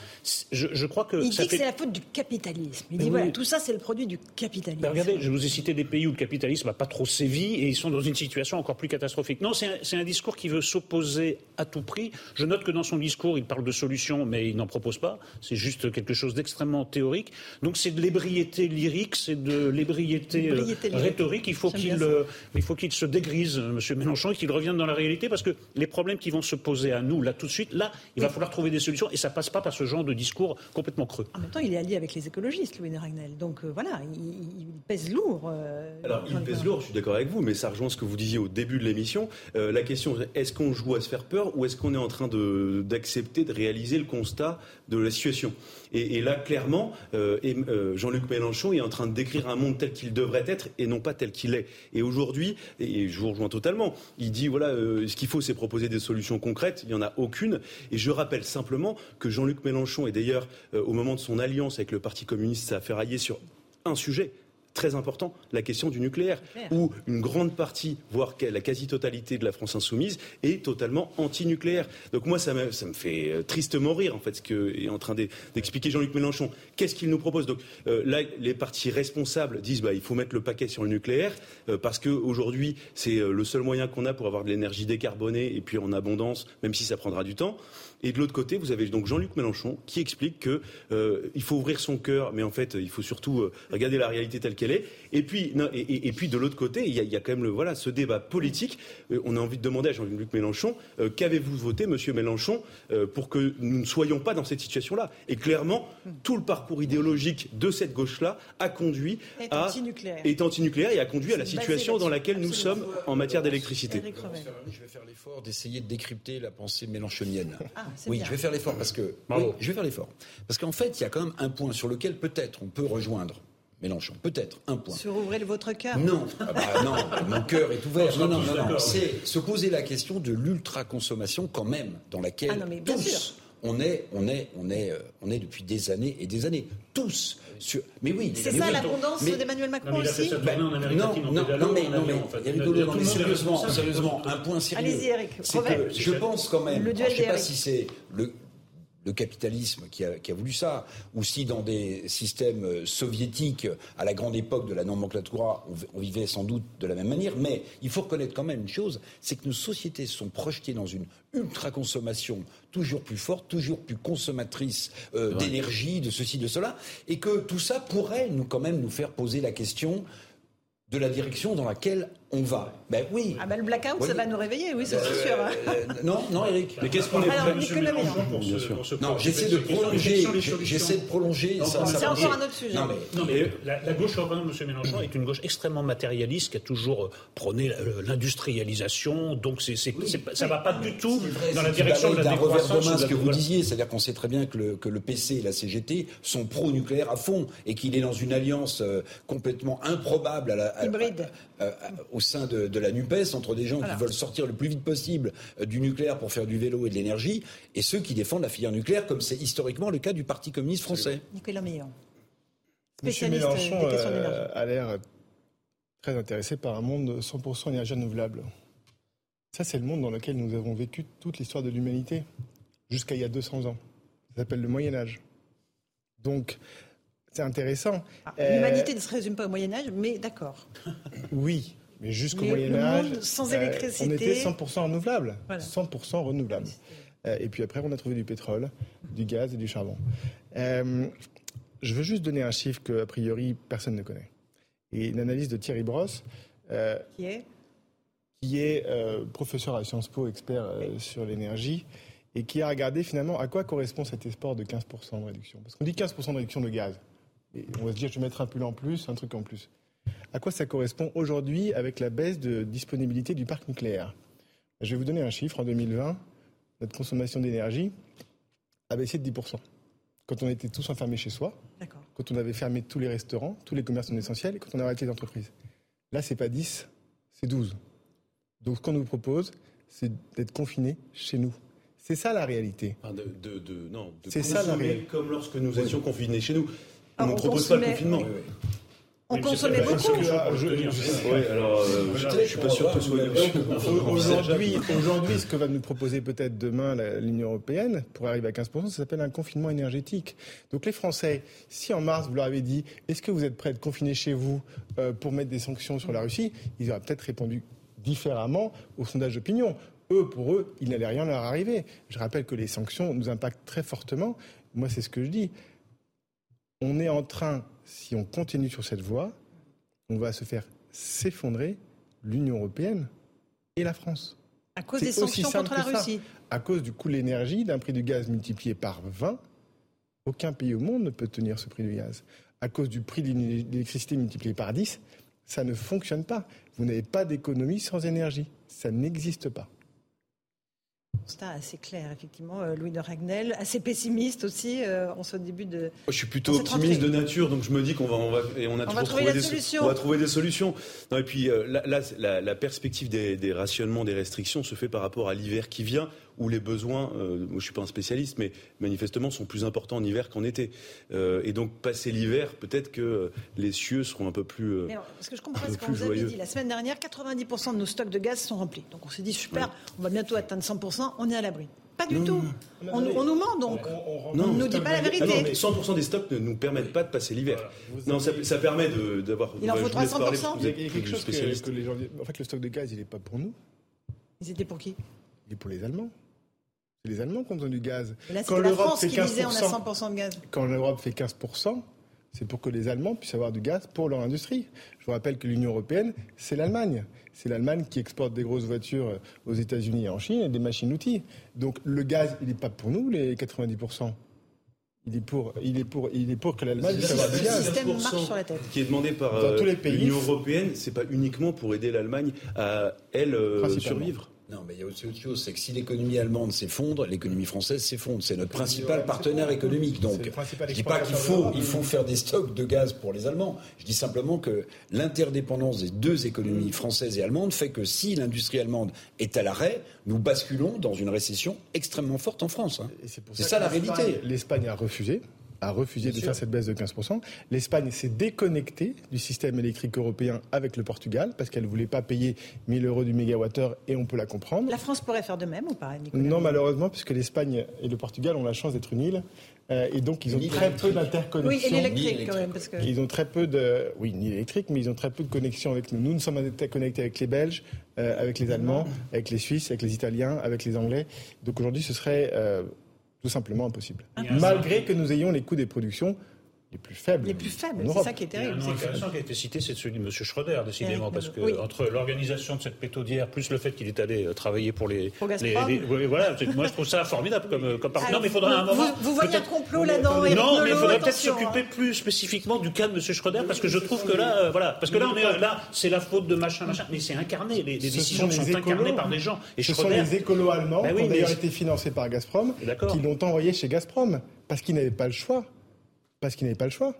je, crois que. Il dit que c'est la faute du capitalisme. Il dit voilà, tout ça, c'est le produit du capitalisme. Ben, regardez, je vous ai cité des pays où le capitalisme n'a pas trop sévi et ils sont dans une situation encore plus catastrophique. Non, c'est un, discours qui veut s'opposer à tout prix. Je note que dans son discours, il parle de solutions, mais il n'en propose pas. C'est juste quelque chose d'extrêmement théorique. Donc c'est de l'ébriété lyrique, c'est de l'ébriété euh, rhétorique. Il faut qu'il euh, il faut qu'il se dégrise, M. Mélenchon, et qu'il revienne dans la réalité parce que les problèmes qui vont se poser à nous, là, tout de suite, là, il va falloir trouver des solutions et ça passe pas par ce genre de discours complètement creux. En même temps, il est allié avec les écologistes, Louis Ragnel. Donc euh, voilà, il, pèse lourd. Euh, Alors, il pèse lourd, je suis d'accord avec vous, mais ça rejoint ce que vous disiez au début de l'émission. Euh, la question, est-ce qu'on joue à se faire peur ou est-ce qu'on est en train d'accepter de, réaliser le constat de la situation et, là, clairement, Jean-Luc Mélenchon est en train de décrire un monde tel qu'il devrait être et non pas tel qu'il est. Et aujourd'hui, et je vous rejoins totalement, il dit voilà, ce qu'il faut, c'est proposer des solutions concrètes. Il n'y en a aucune. Et je rappelle simplement que Jean-Luc Mélenchon et d'ailleurs, euh, au moment de son alliance avec le Parti communiste, ça a fait railler sur un sujet très important, la question du nucléaire, où une grande partie, voire la quasi-totalité de la France insoumise est totalement anti-nucléaire. Donc moi, ça me, ça me fait euh, tristement rire, en fait, ce qu'est en train d'expliquer Jean-Luc Mélenchon. Qu'est-ce qu'il nous propose? Donc euh, là, les partis responsables disent bah, il faut mettre le paquet sur le nucléaire, parce qu'aujourd'hui, c'est le seul moyen qu'on a pour avoir de l'énergie décarbonée et puis en abondance, même si ça prendra du temps. Et de l'autre côté, vous avez donc Jean-Luc Mélenchon qui explique qu'il euh, faut ouvrir son cœur, mais en fait, il faut surtout euh, regarder la réalité telle qu'elle est. Et puis, et, puis de l'autre côté, il y, a, quand même le, voilà, ce débat politique. Euh, on a envie de demander à Jean-Luc Mélenchon qu'avez-vous voté, Monsieur Mélenchon, pour que nous ne soyons pas dans cette situation-là? Et clairement, tout le parcours idéologique de cette gauche-là a conduit est à anti-nucléaire. est anti-nucléaire et a conduit à la situation dans laquelle nous sommes en matière d'électricité. Je vais faire l'effort d'essayer de décrypter la pensée mélenchonienne. Ah, oui, je vais faire l'effort parce que. je vais faire l'effort. Parce qu'en fait, il y a quand même un point sur lequel peut-être on peut rejoindre Mélenchon. Peut-être, un point. Sur ouvrir votre cœur Non, ah bah non, mon cœur est ouvert. Non, non, non, non. C'est se poser la question de l'ultra-consommation quand même, dans laquelle ah tous, on est, on est, on est, euh, on est depuis des années et des années, tous. Sur... Mais oui. C'est ça l'abondance d'Emmanuel Macron aussi. Ben, non, non, non, mais, non, mais, sérieusement, sérieusement, un point sérieux. Allez-y, Eric. je pense quand même. je ne sais pas si c'est le le capitalisme qui a, qui a, voulu ça, ou si dans des systèmes euh, soviétiques, à la grande époque de la nomenclatura, on, vivait sans doute de la même manière, mais il faut reconnaître quand même une chose, c'est que nos sociétés sont projetées dans une ultra-consommation toujours plus forte, toujours plus consommatrice euh, d'énergie, de ceci, de cela, et que tout ça pourrait nous quand même nous faire poser la question de la direction dans laquelle on va. Ben oui. Ah ben le blackout, ça va nous réveiller, oui, c'est euh, sûr. Euh, non, non, Eric. Mais qu'est-ce qu'on est prêt, pour, ce, Non, j'essaie de prolonger. J'essaie de prolonger. C'est encore un autre sujet. Non, mais, la, gauche urbaine, Monsieur Mélenchon, est une gauche extrêmement matérialiste qui a toujours euh, prôné l'industrialisation. Donc c'est, ça va pas du tout dans la direction de la décroissance. ce que vous disiez, c'est-à-dire qu'on sait très bien que le, que le PC et la CGT sont pro-nucléaire à fond et qu'il est dans une alliance complètement improbable à la, hybride au sein de, la NUPES entre des gens qui veulent sortir le plus vite possible euh, du nucléaire pour faire du vélo et de l'énergie et ceux qui défendent la filière nucléaire, comme c'est historiquement le cas du Parti communiste français. Nicolas Meillon. Monsieur Mélenchon euh, a l'air très intéressé par un monde 100% énergie renouvelable. Ça, c'est le monde dans lequel nous avons vécu toute l'histoire de l'humanité, jusqu'à il y a 200 ans. Ça s'appelle le Moyen Âge. Donc, c'est intéressant. Ah, l'humanité ne se résume pas au Moyen Âge, mais d'accord. Oui, mais jusqu'au Moyen Âge, sans électricité. on était 100% renouvelable. 100% renouvelable. Euh, et puis après, on a trouvé du pétrole, du gaz et du charbon. Euh, je veux juste donner un chiffre que, a priori, personne ne connaît. Et une analyse de Thierry Brosse. Euh, qui est Qui est professeur à Sciences Po, expert sur l'énergie. et qui a regardé finalement à quoi correspond cet espoir de 15% de réduction. Parce qu'on dit 15% de réduction de gaz. Et on va se dire, je vais mettre un pull en plus, un truc en plus. À quoi ça correspond aujourd'hui avec la baisse de disponibilité du parc nucléaire? Je vais vous donner un chiffre. En 2020, notre consommation d'énergie a baissé de 10%. Quand on était tous enfermés chez soi, quand on avait fermé tous les restaurants, tous les commerces non essentiels, et quand on a arrêté les entreprises. Là, c'est pas 10, c'est 12. Donc, ce qu'on nous propose, c'est d'être confinés chez nous. C'est ça la réalité. de, de, non, de c'est ça la réalité. Comme lorsque nous étions confinés chez nous. On ne propose pas le confinement. On consommait beaucoup. Je, alors, euh, suis pas sûr que ce soit. Aujourd'hui, aujourd'hui, ce que va nous proposer peut-être demain l'Union européenne pour arriver à 15%, ça s'appelle un confinement énergétique. Donc les Français, si en mars vous leur avez dit, est-ce que vous êtes prêts à être confinés chez vous euh, pour mettre des sanctions sur la Russie, ils auraient peut-être répondu différemment au sondage d'opinion. Eux, pour eux, il n'allait rien leur arriver. Je rappelle que les sanctions nous impactent très fortement. Moi, c'est ce que je dis. On est en train si on continue sur cette voie, on va se faire s'effondrer l'Union européenne et la France. À cause des sanctions contre la Russie À cause du coût de l'énergie, d'un prix du gaz multiplié par 20, aucun pays au monde ne peut tenir ce prix du gaz. À cause du prix de l'électricité multiplié par 10, ça ne fonctionne pas. Vous n'avez pas d'économie sans énergie. Ça n'existe pas constat assez clair, effectivement, euh, Louis de Ragnel, assez pessimiste aussi euh, en ce début de. Je suis plutôt optimiste de nature, donc je me dis qu'on va, on va, et on a toujours trouvé des solutions. On va trouver des solutions. Non, et puis euh, là, la, perspective des, des, rationnements, des restrictions se fait par rapport à l'hiver qui vient où les besoins, euh, je ne suis pas un spécialiste, mais manifestement sont plus importants en hiver qu'en été. Euh, et donc, passer l'hiver, peut-être que les cieux seront un peu plus. Euh, parce que je comprends ce que vous avez dit la semaine dernière, 90% de nos stocks de gaz sont remplis. Donc on s'est dit, super, on va bientôt atteindre 100%, on est à l'abri. Pas du tout. On, nous ment donc. On ne nous dit pas la vérité. Ah non, mais 100% des stocks ne nous permettent pas de passer l'hiver. Non, ça, ça, permet d'avoir. Il en faut 300%. Il y a quelque chose que, que les gens En fait, le stock de gaz, il n'est pas pour nous. Ils étaient pour qui? Il est pour les Allemands. C'est les Allemands qui ont besoin du gaz. quand l'Europe fait 15%, on a 100% de gaz. Quand l'Europe fait 15%, c'est pour que les Allemands puissent avoir du gaz pour leur industrie. Je vous rappelle que l'Union européenne, c'est l'Allemagne. C'est l'Allemagne qui exporte des grosses voitures aux États-Unis et en Chine et des machines-outils. Donc le gaz, il n'est pas pour nous, les 90%. Il est pour, il est pour, il est pour que l'Allemagne puisse avoir du gaz. système marche sur la tête. Qui est demandé par euh, l'Union européenne, c'est pas uniquement pour aider l'Allemagne à elle euh, survivre. Non, mais il y a aussi autre chose, c'est que si l'économie allemande s'effondre, l'économie française s'effondre. C'est notre principal partenaire économique. Donc, je ne dis pas qu'il faut, il faut faire des stocks de gaz pour les Allemands. Je dis simplement que l'interdépendance des deux économies françaises et allemandes fait que si l'industrie allemande est à l'arrêt, nous basculons dans une récession extrêmement forte en France. Hein. C'est ça la réalité. L'Espagne a refusé a refusé de faire cette baisse de 15%. L'Espagne s'est déconnectée du système électrique européen avec le Portugal parce qu'elle ne voulait pas payer 1000 euros du mégawattheure et on peut la comprendre. La France pourrait faire de même ou pas, Nicolas Non, malheureusement, puisque l'Espagne et le Portugal ont la chance d'être une île. Euh, et donc, ils ont très peu d'interconnexion. Oui, et l'électrique quand même. Parce que... Ils ont très peu de. Oui, ni électrique, mais ils ont très peu de connexion avec nous. Nous, nous sommes interconnectés avec les Belges, euh, avec les Allemands, avec les Suisses, avec les Italiens, avec les Anglais. Donc aujourd'hui, ce serait euh, tout simplement impossible. Malgré que nous ayons les coûts des productions les plus faibles. Les plus faibles, c'est ça qui est terrible. Un intéressant qui a été cité, c'est celui de M. Schroeder, décidément, parce que entre l'organisation de cette pétodière, plus le fait qu'il est allé euh, travailler pour les. Pour les, voilà, moi je trouve ça formidable comme, comme Non, mais il faudrait un moment. Vous, voyez un complot là-dedans Non, mais il faudrait peut-être s'occuper plus spécifiquement du cas de M. Schroeder, parce que je trouve que là, euh, voilà, parce que là, on est là, c'est la faute de machin, machin, mais c'est incarné, les, décisions sont, incarnées par des gens. Et ce sont les écolos allemands ben qui ont d'ailleurs été financés par Gazprom, qui l'ont envoyé chez Gazprom, parce qu'ils n'avaient pas le choix. Parce qu'ils n'avaient pas le choix.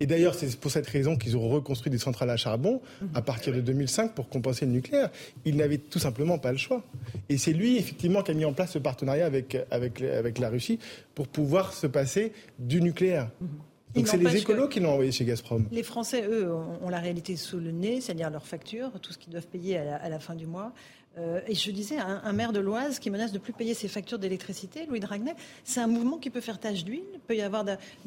Et d'ailleurs, c'est pour cette raison qu'ils ont reconstruit des centrales à charbon à partir de 2005 pour compenser le nucléaire. Ils n'avaient tout simplement pas le choix. Et c'est lui, effectivement, qui a mis en place ce partenariat avec, avec, avec la Russie pour pouvoir se passer du nucléaire. Donc c'est les écolos qui l'ont envoyé chez Gazprom. Les Français, eux, ont la réalité sous le nez, c'est-à-dire leurs factures, tout ce qu'ils doivent payer à la, fin du mois. Euh, et je disais, un, maire de l'Oise qui menace de plus payer ses factures d'électricité, Louis Dragnel, c'est un mouvement qui peut faire tache d'huile. Il peut y avoir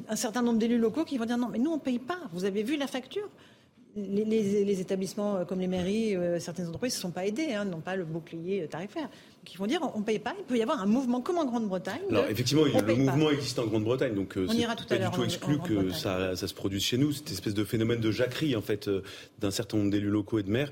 un certain nombre d'élus locaux qui vont dire non, mais nous on ne paye pas. Vous avez vu la facture? Les, établissements euh, comme les mairies, euh, certaines entreprises ne sont pas aidées, hein, n'ont pas le bouclier tarifaire. Donc ils vont dire on ne paye pas. Il peut y avoir un mouvement comme en Grande-Bretagne. Alors effectivement, le mouvement existe en Grande-Bretagne, donc on ira tout pas du tout exclu que ça, ça, se produise chez nous. Cette espèce de phénomène de jacquerie en fait d'un certain nombre d'élus locaux et de maires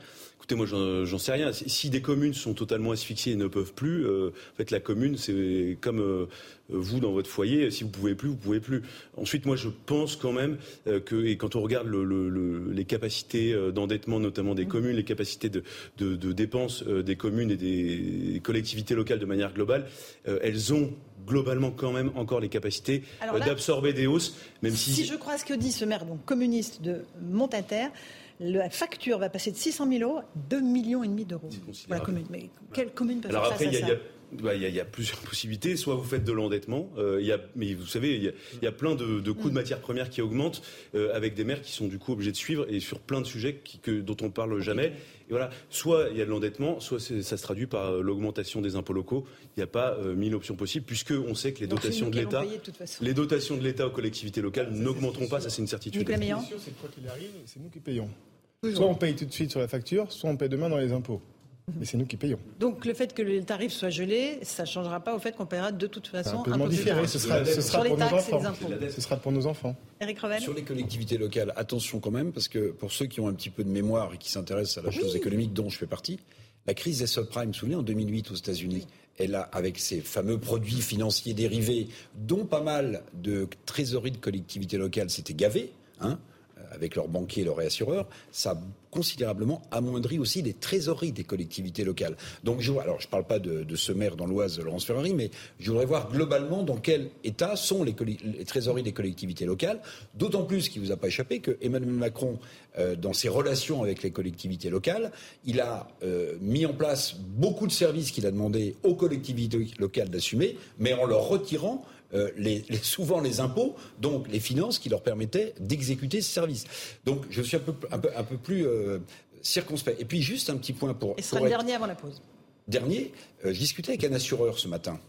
Écoutez, moi, j'en sais rien. Si des communes sont totalement asphyxiées et ne peuvent plus, euh, en fait, la commune, c'est comme euh, vous dans votre foyer. Si vous pouvez plus, vous pouvez plus. Ensuite, moi, je pense quand même euh, que, et quand on regarde les capacités d'endettement, notamment des communes, les capacités de, de dépenses des communes et des collectivités locales de manière globale, elles ont globalement quand même encore les capacités d'absorber des hausses, même si... Si je crois ce que dit ce maire donc, communiste de Montataire, la facture va passer de 600 000 euros à 2 millions et demi d'euros. Pour la commune. Mais quelle commune peut faire ça il y, a plusieurs possibilités. Soit vous faites de l'endettement, euh, y a, mais vous savez, il y, a, plein de, de coûts de mm. matières premières qui augmentent euh, avec des maires qui sont du coup obligés de suivre et sur plein de sujets qui, que, dont on parle jamais. Et voilà, soit il y a de l'endettement, soit ça se traduit par euh, l'augmentation des impôts locaux. Il n'y a pas mille options possibles puisque on sait que les dotations de l'État, les dotations de l'État aux collectivités locales n'augmenteront pas. Ça, c'est une certitude. C'est quoi qu'il arrive, c'est nous qui payons. Soit on paye tout de suite sur la facture, soit on paye demain dans les impôts. Mais c'est nous qui payons. Donc le fait que le tarif soit gelé, ça ne changera pas au fait qu'on paiera de toute façon un peu différé. Ce sera, ce sera pour nos enfants. Ce sera pour nos enfants. Eric Revel Sur les collectivités locales, attention quand même, parce que pour ceux qui ont un petit peu de mémoire et qui s'intéressent à la chose économique dont je fais partie, la crise des subprimes, vous vous souvenez, en 2008 aux États-Unis, elle a, avec ses fameux produits financiers dérivés, dont pas mal de trésoreries de collectivités locales s'étaient gavées, hein, avec leurs banquiers et leurs réassureurs, ça considérablement amoindri aussi les trésoreries des collectivités locales. Donc, je, ne parle pas de, ce maire dans l'Oise, Laurence Ferrari, mais je voudrais voir globalement dans quel état sont les, trésoreries des collectivités locales, d'autant plus qu'il ne vous a pas échappé que Emmanuel Macron, euh, dans ses relations avec les collectivités locales, a euh, mis en place beaucoup de services qu'il a demandé aux collectivités locales d'assumer, mais en leur retirant euh, les, souvent les impôts, donc les finances qui leur permettaient d'exécuter ce service. Donc je suis un peu, un peu, un peu plus euh, circonspect. Et puis juste un petit point pour. Et ce sera le dernier avant la pause. Dernier, euh, je discutais avec un assureur ce matin,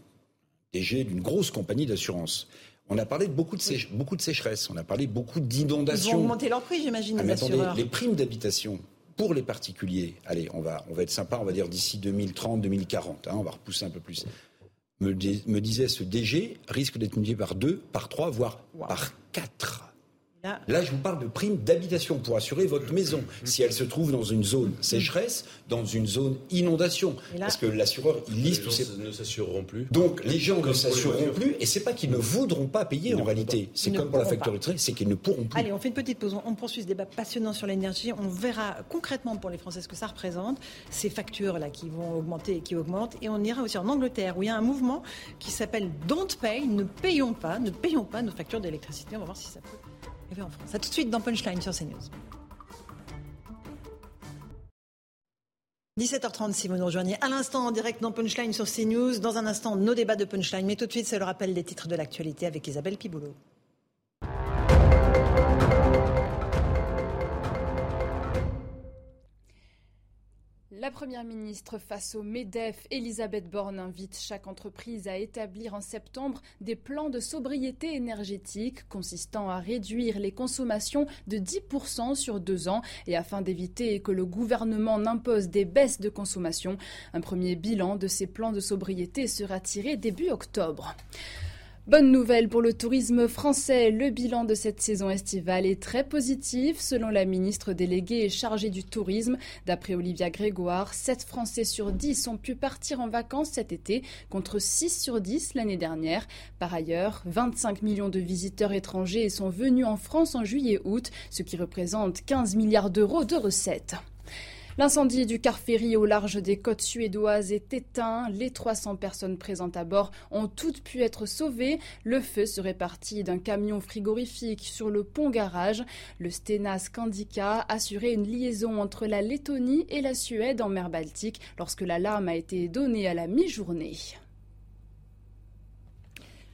DG d'une grosse compagnie d'assurance. On a parlé de beaucoup de, beaucoup de sécheresse, on a parlé beaucoup d'inondations. Ils vont augmenter leur prix, j'imagine, ah, les assureurs. les primes d'habitation pour les particuliers, allez, on va, on va être sympa, on va dire d'ici 2030, 2040, hein, on va repousser un peu plus me, disait ce DG, risque d'être multiplié par deux, par trois, voire par quatre. Là, je vous parle de primes d'habitation pour assurer votre maison, si elle se trouve dans une zone sécheresse, dans une zone inondation. Parce que l'assureur, il liste tous ces... ne s'assureront plus. Donc, les gens ne s'assureront plus, et c'est pas qu'ils ne voudront pas payer en réalité. C'est comme pour la facture électrique, c'est qu'ils ne pourront plus. Allez, on fait une petite pause. On poursuit ce débat passionnant sur l'énergie. On verra concrètement pour les Français ce que ça représente, ces factures-là qui vont augmenter et qui augmentent. Et on ira aussi en Angleterre, où il y a un mouvement qui s'appelle Don't Pay, ne payons pas, ne payons pas nos factures d'électricité. On va voir si ça peut en France. A tout de suite dans Punchline sur CNews. 17h30 si vous nous rejoignez à l'instant en direct dans Punchline sur CNews. Dans un instant, nos débats de Punchline. Mais tout de suite, c'est le rappel des titres de l'actualité avec Isabelle Piboulot. La Première ministre face au MEDEF, Elisabeth Borne invite chaque entreprise à établir en septembre des plans de sobriété énergétique consistant à réduire les consommations de 10% sur deux ans et afin d'éviter que le gouvernement n'impose des baisses de consommation. Un premier bilan de ces plans de sobriété sera tiré début octobre. Bonne nouvelle pour le tourisme français. Le bilan de cette saison estivale est très positif selon la ministre déléguée et chargée du tourisme. D'après Olivia Grégoire, 7 Français sur 10 ont pu partir en vacances cet été contre 6 sur 10 l'année dernière. Par ailleurs, 25 millions de visiteurs étrangers sont venus en France en juillet-août, ce qui représente 15 milliards d'euros de recettes. L'incendie du car ferry au large des côtes suédoises est éteint. Les 300 personnes présentes à bord ont toutes pu être sauvées. Le feu serait parti d'un camion frigorifique sur le pont garage. Le Stena Scandica assurait une liaison entre la Lettonie et la Suède en mer Baltique lorsque l'alarme a été donnée à la mi-journée.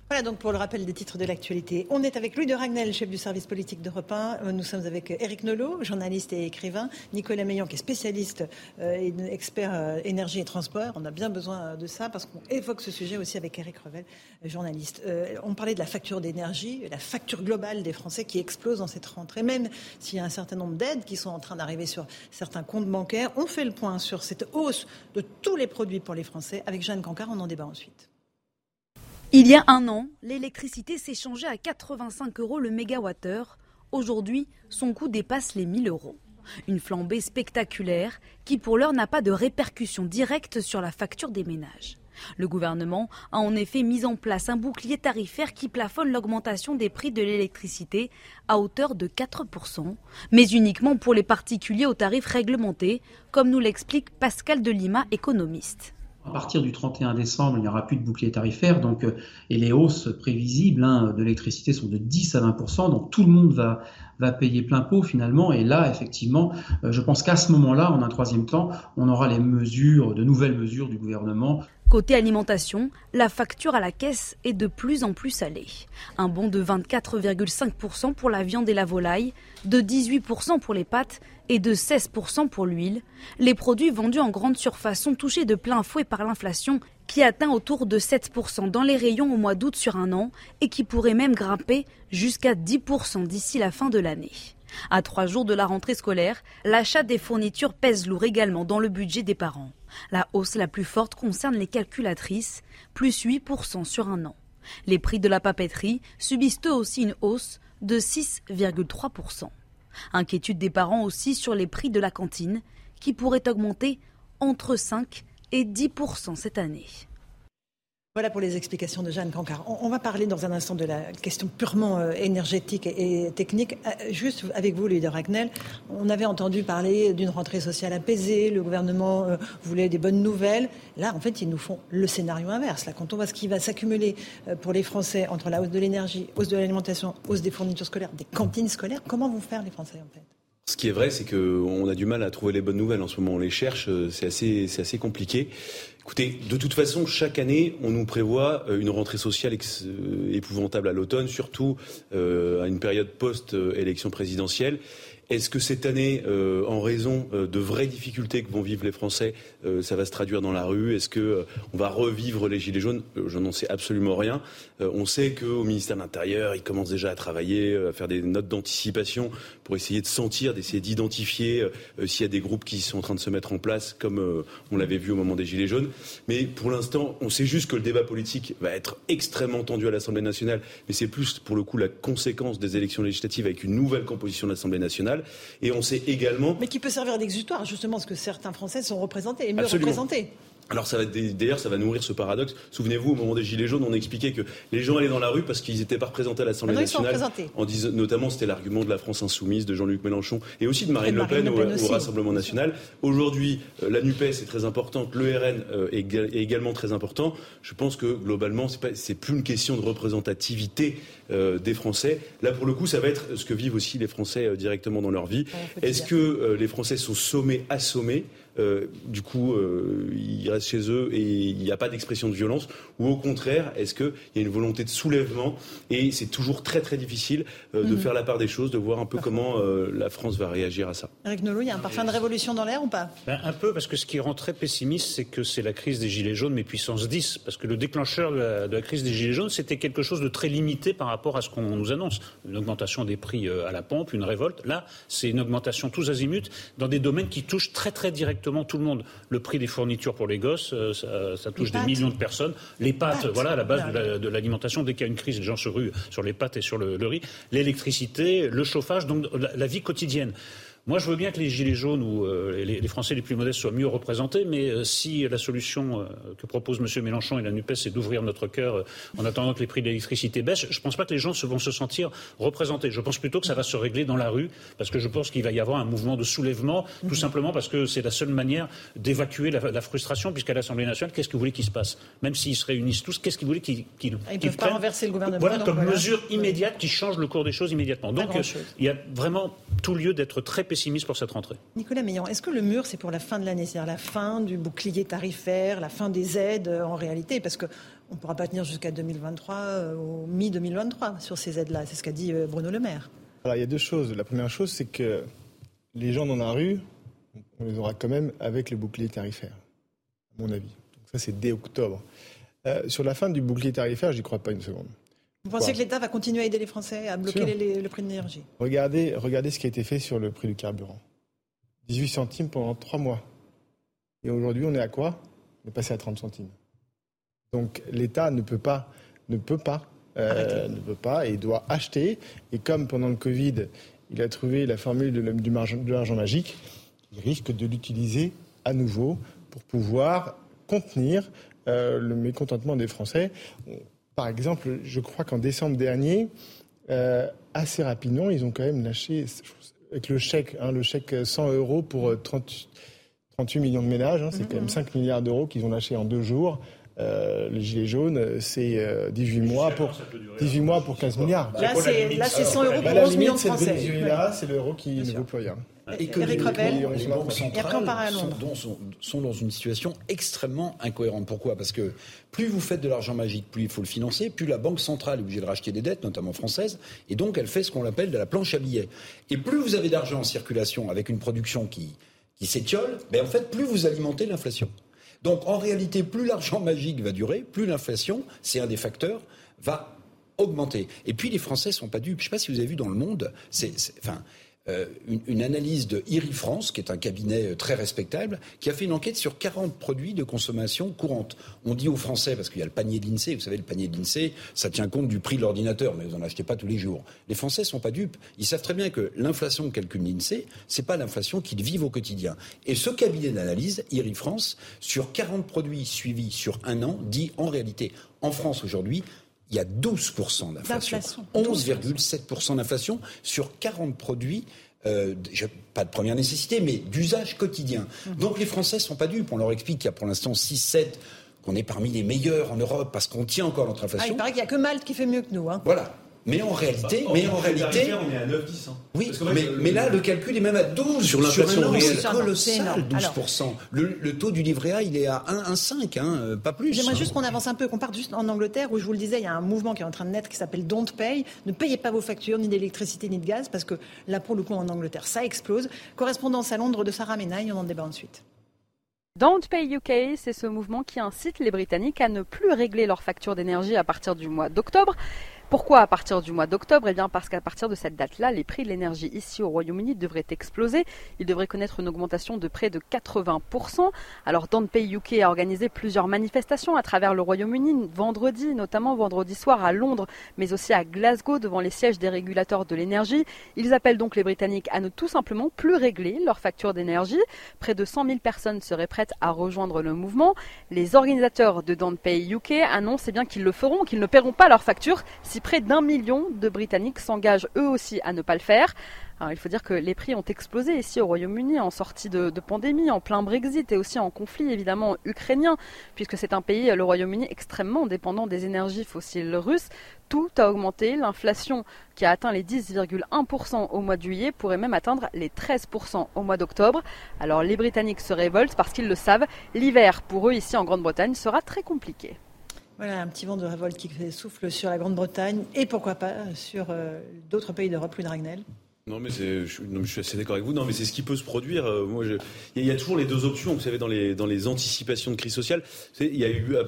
Voilà donc pour le rappel des titres de l'actualité. On est avec Louis de Ragnel, chef du service politique d'Europe 1. Nous sommes avec Eric Nolot, journaliste et écrivain. Nicolas Meillan, qui est spécialiste euh, et expert euh, énergie et transport. On a bien besoin de ça parce qu'on évoque ce sujet aussi avec Eric Revel, journaliste. Euh, on parlait de la facture d'énergie, la facture globale des Français qui explose dans cette rentrée. Même s'il y a un certain nombre d'aides qui sont en train d'arriver sur certains comptes bancaires, on fait le point sur cette hausse de tous les produits pour les Français. Avec Jeanne Cancard, on en débat ensuite. Il y a un an, l'électricité s'échangeait à 85 euros le mégawattheure. Aujourd'hui, son coût dépasse les 1000 euros. Une flambée spectaculaire qui pour l'heure n'a pas de répercussion directe sur la facture des ménages. Le gouvernement a en effet mis en place un bouclier tarifaire qui plafonne l'augmentation des prix de l'électricité à hauteur de 4%, mais uniquement pour les particuliers aux tarifs réglementés, comme nous l'explique Pascal Delima, économiste. À partir du 31 décembre, il n'y aura plus de bouclier tarifaire, donc, euh, et les hausses prévisibles hein, de l'électricité sont de 10 à 20% donc tout le monde va, va payer plein pot finalement. Et là, effectivement, euh, je pense qu'à ce moment-là, en un troisième temps, on aura les mesures, de nouvelles mesures du gouvernement Côté alimentation, la facture à la caisse est de plus en plus salée. Un bond de 24,5% pour la viande et la volaille, de 18% pour les pâtes et de 16% pour l'huile. Les produits vendus en grande surface sont touchés de plein fouet par l'inflation qui atteint autour de 7% dans les rayons au mois d'août sur un an et qui pourrait même grimper jusqu'à 10% d'ici la fin de l'année. À trois jours de la rentrée scolaire, l'achat des fournitures pèse lourd également dans le budget des parents. La hausse la plus forte concerne les calculatrices, plus 8% sur un an. Les prix de la papeterie subissent eux aussi une hausse de 6,3%. Inquiétude des parents aussi sur les prix de la cantine, qui pourraient augmenter entre 5 et 10% cette année. Voilà pour les explications de Jeanne Cancard. On, va parler dans un instant de la question purement euh, énergétique et, technique. Euh, juste avec vous, de Ragnel, on avait entendu parler d'une rentrée sociale apaisée, le gouvernement euh, voulait des bonnes nouvelles. Là, en fait, ils nous font le scénario inverse. Là, quand on voit ce qui va s'accumuler pour les Français entre la hausse de l'énergie, hausse de l'alimentation, hausse des fournitures scolaires, des cantines scolaires, comment vont faire les Français en fait? Ce qui est vrai, c'est qu'on a du mal à trouver les bonnes nouvelles en ce moment. On les cherche, c'est assez, assez compliqué. Écoutez, de toute façon, chaque année, on nous prévoit euh, une rentrée sociale euh, épouvantable à l'automne, surtout euh, à une période post-élection présidentielle. Est-ce que cette année, euh, en raison euh, de vraies difficultés que vont vivre les Français, euh, ça va se traduire dans la rue? Est-ce que va revivre les gilets jaunes? Je n'en sais absolument rien. on sait qu'au ministère de l'Intérieur, ils commencent déjà à travailler, à faire des notes d'anticipation pour essayer de sentir, d'essayer d'identifier s'il y a des groupes qui sont en train de se mettre en place, comme on l'avait vu au moment des gilets jaunes. Mais pour l'instant, on sait juste que le débat politique va être extrêmement tendu à l'Assemblée nationale. Mais c'est plus pour le coup la conséquence des élections législatives avec une nouvelle composition de l'Assemblée nationale. Et on sait également. Mais qui peut servir d'exutoire, justement, parce que certains Français sont représentés et mieux représentés. Alors ça va d'ailleurs ça va nourrir ce paradoxe. Souvenez-vous au moment des gilets jaunes, on expliquait que les gens allaient dans la rue parce qu'ils n'étaient pas représentés à l'Assemblée nationale. En disant, notamment c'était l'argument de la France insoumise de Jean-Luc Mélenchon et aussi de Marine, Le Pen, au, Rassemblement national. Aujourd'hui, euh, la Nupes est très importante, le RN euh, est, également très important. Je pense que globalement c'est plus une question de représentativité euh, des Français. Là, pour le coup, ça va être ce que vivent aussi les Français euh, directement dans leur vie. Est-ce que les Français sont sommés, assommés? Du coup, euh, ils restent chez eux et il n'y a pas d'expression de violence Ou au contraire, est-ce qu'il y a une volonté de soulèvement Et c'est toujours très très difficile euh, de mhm. faire la part des choses, de voir un peu comment la France va réagir à ça. Eric Nolot, il y a un parfum de révolution dans l'air ou pas? Ben, Un peu, parce que ce qui rend très pessimiste, c'est que c'est la crise des Gilets jaunes, mais puissance 10. Parce que le déclencheur de la, de la crise des Gilets jaunes, c'était quelque chose de très limité par rapport à ce qu'on nous annonce. Une augmentation des prix à la pompe, une révolte. Là, c'est une augmentation tous azimuts dans des domaines qui touchent très très directement tout le monde. Le prix des fournitures pour les gosses, euh, ça, touche des millions de personnes. Les pâtes, voilà, à la base de l'alimentation. Dès qu'il y a une crise, les gens se ruent sur les pâtes et sur le, riz. L'électricité, le chauffage, donc la vie quotidienne. Moi, je veux bien que les Gilets jaunes ou euh, les, Français les plus modestes soient mieux représentés, mais euh, si la solution euh, que propose M. Mélenchon et la NUPES, c'est d'ouvrir notre cœur en attendant que les prix de l'électricité baissent, je ne pense pas que les gens se vont se sentir représentés. Je pense plutôt que ça va se régler dans la rue, parce que je pense qu'il va y avoir un mouvement de soulèvement, tout mhm. simplement parce que c'est la seule manière d'évacuer la, frustration, puisqu'à l'Assemblée nationale, qu'est-ce que vous voulez qu'ils se passe? Même s'ils se réunissent tous, qu'est-ce qu'ils voulaient qu'ils qu Ils ne peuvent pas renverser le gouvernement. Voilà, comme mesure immédiate qui change le cours des choses immédiatement. Donc, il y a vraiment tout lieu d'être très pessimiste pour cette rentrée. Nicolas Meillan, est-ce que le mur, c'est pour la fin de l'année, c'est-à-dire la fin du bouclier tarifaire, la fin des aides euh, en réalité Parce qu'on ne pourra pas tenir jusqu'à 2023, euh, au mi-2023, sur ces aides-là. C'est ce qu'a dit euh, Bruno Le Maire. Alors, il y a deux choses. La première chose, c'est que les gens dans la rue, on les aura quand même avec le bouclier tarifaire, à mon avis. Donc ça, c'est dès octobre. sur la fin du bouclier tarifaire, j'y crois pas une seconde. Vous pensez que l'État va continuer à aider les Français à bloquer le prix de l'énergie? Regardez, regardez ce qui a été fait sur le prix du carburant. 18 centimes pendant trois mois. Et aujourd'hui, on est à quoi? On est passé à 30 centimes. Donc l'État ne peut pas, ne peut pas, euh, ne peut pas et doit acheter. Et comme pendant le Covid, il a trouvé la formule de, de l'argent magique. Il risque de l'utiliser à nouveau pour pouvoir contenir euh, le mécontentement des Français. Par exemple, je crois qu'en décembre dernier, euh, assez rapidement, ils ont quand même lâché, avec le chèque, hein, le chèque 100 euros pour 30, 38 millions de ménages, hein, c'est quand même 5 milliards d'euros qu'ils ont lâché en deux jours. Euh, les gilets jaunes, c'est 18 mois pour 18 mois pour 15 milliards. Là, c'est 100 euros pour 11 millions de Français. Là, c'est l'euro qui ne vaut plus rien. Et que les, banques centrales sont, sont, dans une situation extrêmement incohérente. Pourquoi? Parce que plus vous faites de l'argent magique, plus il faut le financer, plus la banque centrale est obligée de racheter des dettes, notamment françaises, et donc elle fait ce qu'on appelle de la planche à billets. Et plus vous avez d'argent en circulation avec une production qui, qui s'étiole, ben en fait, plus vous alimentez l'inflation. Donc en réalité, plus l'argent magique va durer, plus l'inflation, c'est un des facteurs, va augmenter. Et puis les Français sont pas dupes. Je ne sais pas si vous avez vu dans le monde, c'est, enfin, euh, une, analyse de IRI France, qui est un cabinet euh, très respectable, qui a fait une enquête sur 40 produits de consommation courante. On dit aux Français, parce qu'il y a le panier de l'INSEE, vous savez, le panier de l'INSEE, ça tient compte du prix de l'ordinateur, mais vous n'en achetez pas tous les jours. Les Français ne sont pas dupes. Ils savent très bien que l'inflation que calcule l'INSEE, ce n'est pas l'inflation qu'ils vivent au quotidien. Et ce cabinet d'analyse, IRI France, sur 40 produits suivis sur un an, dit en réalité, en France aujourd'hui, il y a 12% d'inflation. 11,7% d'inflation sur 40 produits. Euh, pas de première nécessité, mais d'usage quotidien. Mhm. Donc les Français ne sont pas dupes. On leur explique qu'il y a pour l'instant 6-7 qu'on est parmi les meilleurs en Europe parce qu'on tient encore notre inflation. Ah, il paraît qu'il n'y a que Malte qui fait mieux que nous. Hein. Voilà. Mais en réalité, bah, mais en réalité, on est à 9 10 hein. Oui, mais, là le calcul est même à 12 sur l'inflation C'est colossal, 12 le, taux du livret A, il est à 1,5 hein, euh, pas plus. J'aimerais juste qu'on avance un peu, qu'on parte juste en Angleterre où je vous le disais, il y a un mouvement qui est en train de naître qui s'appelle Don't Pay. Ne payez pas vos factures ni d'électricité ni de gaz parce que là pour le coup en Angleterre ça explose. Correspondance à Londres de Sarah Menaille, on en débat ensuite. Don't Pay UK, c'est ce mouvement qui incite les Britanniques à ne plus régler leurs factures d'énergie à partir du mois d'octobre. Pourquoi à partir du mois d'octobre? Eh bien parce qu'à partir de cette date-là, les prix de l'énergie ici au Royaume-Uni devraient exploser. Ils devraient connaître une augmentation de près de 80%. Alors Don't Pay UK a organisé plusieurs manifestations à travers le Royaume-Uni vendredi, notamment vendredi soir à Londres, mais aussi à Glasgow devant les sièges des régulateurs de l'énergie. Ils appellent donc les Britanniques à ne tout simplement plus régler leurs factures d'énergie. Près de 100 000 personnes seraient prêtes à rejoindre le mouvement. Les organisateurs de Don't Pay UK annoncent eh bien qu'ils le feront, qu'ils ne paieront pas leurs factures près d'un million de Britanniques s'engagent eux aussi à ne pas le faire. Il faut dire que les prix ont explosé ici au Royaume-Uni en sortie de, pandémie, en plein Brexit et aussi en conflit évidemment ukrainien, puisque c'est un pays, le Royaume-Uni, extrêmement dépendant des énergies fossiles russes. Tout a augmenté. L'inflation qui a atteint les 10,1% au mois de juillet pourrait même atteindre les 13% au mois d'octobre. Alors les Britanniques se révoltent parce qu'ils le savent, l'hiver pour eux ici en Grande-Bretagne sera très compliqué. Voilà un petit vent de révolte qui souffle sur la Grande-Bretagne et pourquoi pas sur euh, d'autres pays d'Europe, Louis Dragnel. Non mais, je, je, suis assez d'accord avec vous. Non mais c'est ce qui peut se produire. Euh, moi, il y, a toujours les deux options. Vous savez, dans les dans les anticipations de crise sociale, il y a eu euh,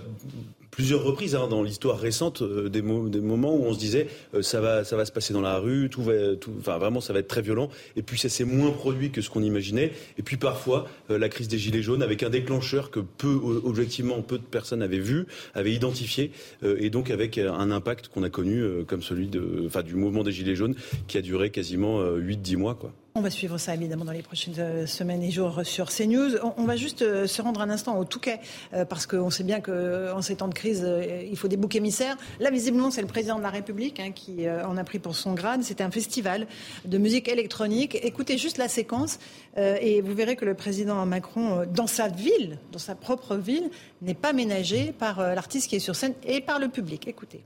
plusieurs reprises hein, dans l'histoire récente euh, des, des, moments où on se disait euh, ça va ça va se passer dans la rue, tout va tout, enfin vraiment ça va être très violent. Et puis ça s'est moins produit que ce qu'on imaginait. Et puis parfois euh, la crise des gilets jaunes avec un déclencheur que peu objectivement peu de personnes avaient vu, avaient identifié et donc avec un impact qu'on a connu comme celui de enfin du mouvement des gilets jaunes qui a duré quasiment 8-10 mois quoi. On va suivre ça évidemment dans les prochaines euh, semaines et jours sur CNews. On, va juste euh, se rendre un instant au Touquet euh, parce qu'on sait bien qu'en ces temps de crise, il faut des boucs émissaires. Là, visiblement, c'est le président de la République hein, qui en a pris pour son grade. C'était un festival de musique électronique. Écoutez juste la séquence et vous verrez que le président Macron, dans sa ville, dans sa propre ville, n'est pas ménagé par l'artiste qui est sur scène et par le public. Écoutez.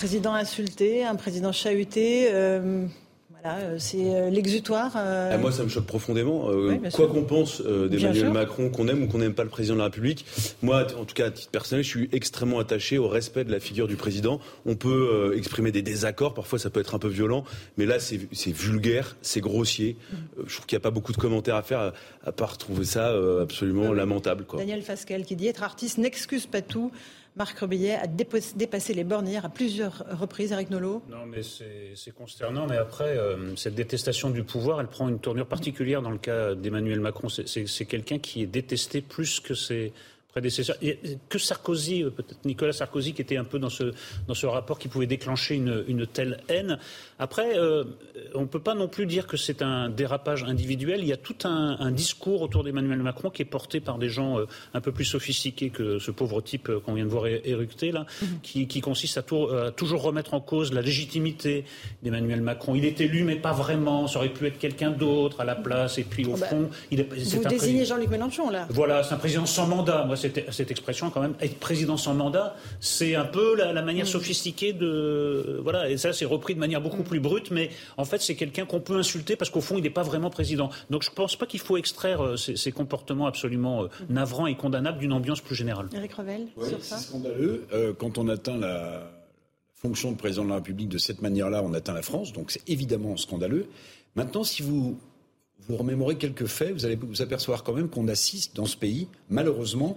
Président insulté, un président chahuté. Euh, voilà, euh, c'est euh, l'exutoire. Ah, moi, ça me choque profondément. quoi qu'on pense d'Emmanuel Macron, qu'on aime ou qu'on n'aime pas le président de la République, moi, en tout cas, à titre personnel, je suis extrêmement attaché au respect de la figure du président. On peut exprimer des désaccords, parfois ça peut être un peu violent, mais là, c'est vulgaire, c'est grossier. Je trouve qu'il n'y a pas beaucoup de commentaires à faire, à, part trouver ça absolument lamentable. Quoi. Daniel Fasquelle qui dit être artiste n'excuse pas tout. Marc Rebillet a dépassé les bornes hier à plusieurs reprises, Eric Nolot. Non, mais c'est consternant. Mais après, euh, cette détestation du pouvoir, elle prend une tournure particulière dans le cas d'Emmanuel Macron. C'est quelqu'un qui est détesté plus que ses prédécesseurs. que Sarkozy, euh, peut-être Nicolas Sarkozy, qui était un peu dans ce, dans ce rapport qui pouvait déclencher une, une telle haine. Après, euh, on ne peut pas non plus dire que c'est un dérapage individuel. Il y a tout un, un discours autour d'Emmanuel Macron qui est porté par des gens euh, un peu plus sophistiqués que ce pauvre type qu'on vient de voir éructer, là, mhm. qui, qui, consiste à, à, toujours remettre en cause la légitimité d'Emmanuel Macron. Il est élu, mais pas vraiment. Ça aurait pu être quelqu'un d'autre à la place. Et puis, au ah bah, fond, il est. Vous désignez Jean-Luc Mélenchon, là Voilà, c'est un président sans mandat. Moi, cette, cette, expression quand même, être président sans mandat, c'est un peu la, manière mm. sophistiquée de voilà. Et ça, c'est repris de manière beaucoup mm. plus brute, mais en fait, c'est quelqu'un qu'on peut insulter parce qu'au fond, il n'est pas vraiment président. Donc, je ne pense pas qu'il faut extraire euh, ces, comportements absolument euh, mm. navrants et condamnables d'une ambiance plus générale. Eric Revel, sur ça. C'est scandaleux euh, quand on atteint la fonction de président de la République de cette manière-là, on atteint la France, donc c'est évidemment scandaleux. Maintenant, si vous vous remémorez quelques faits, vous allez vous apercevoir quand même qu'on assiste dans ce pays, malheureusement,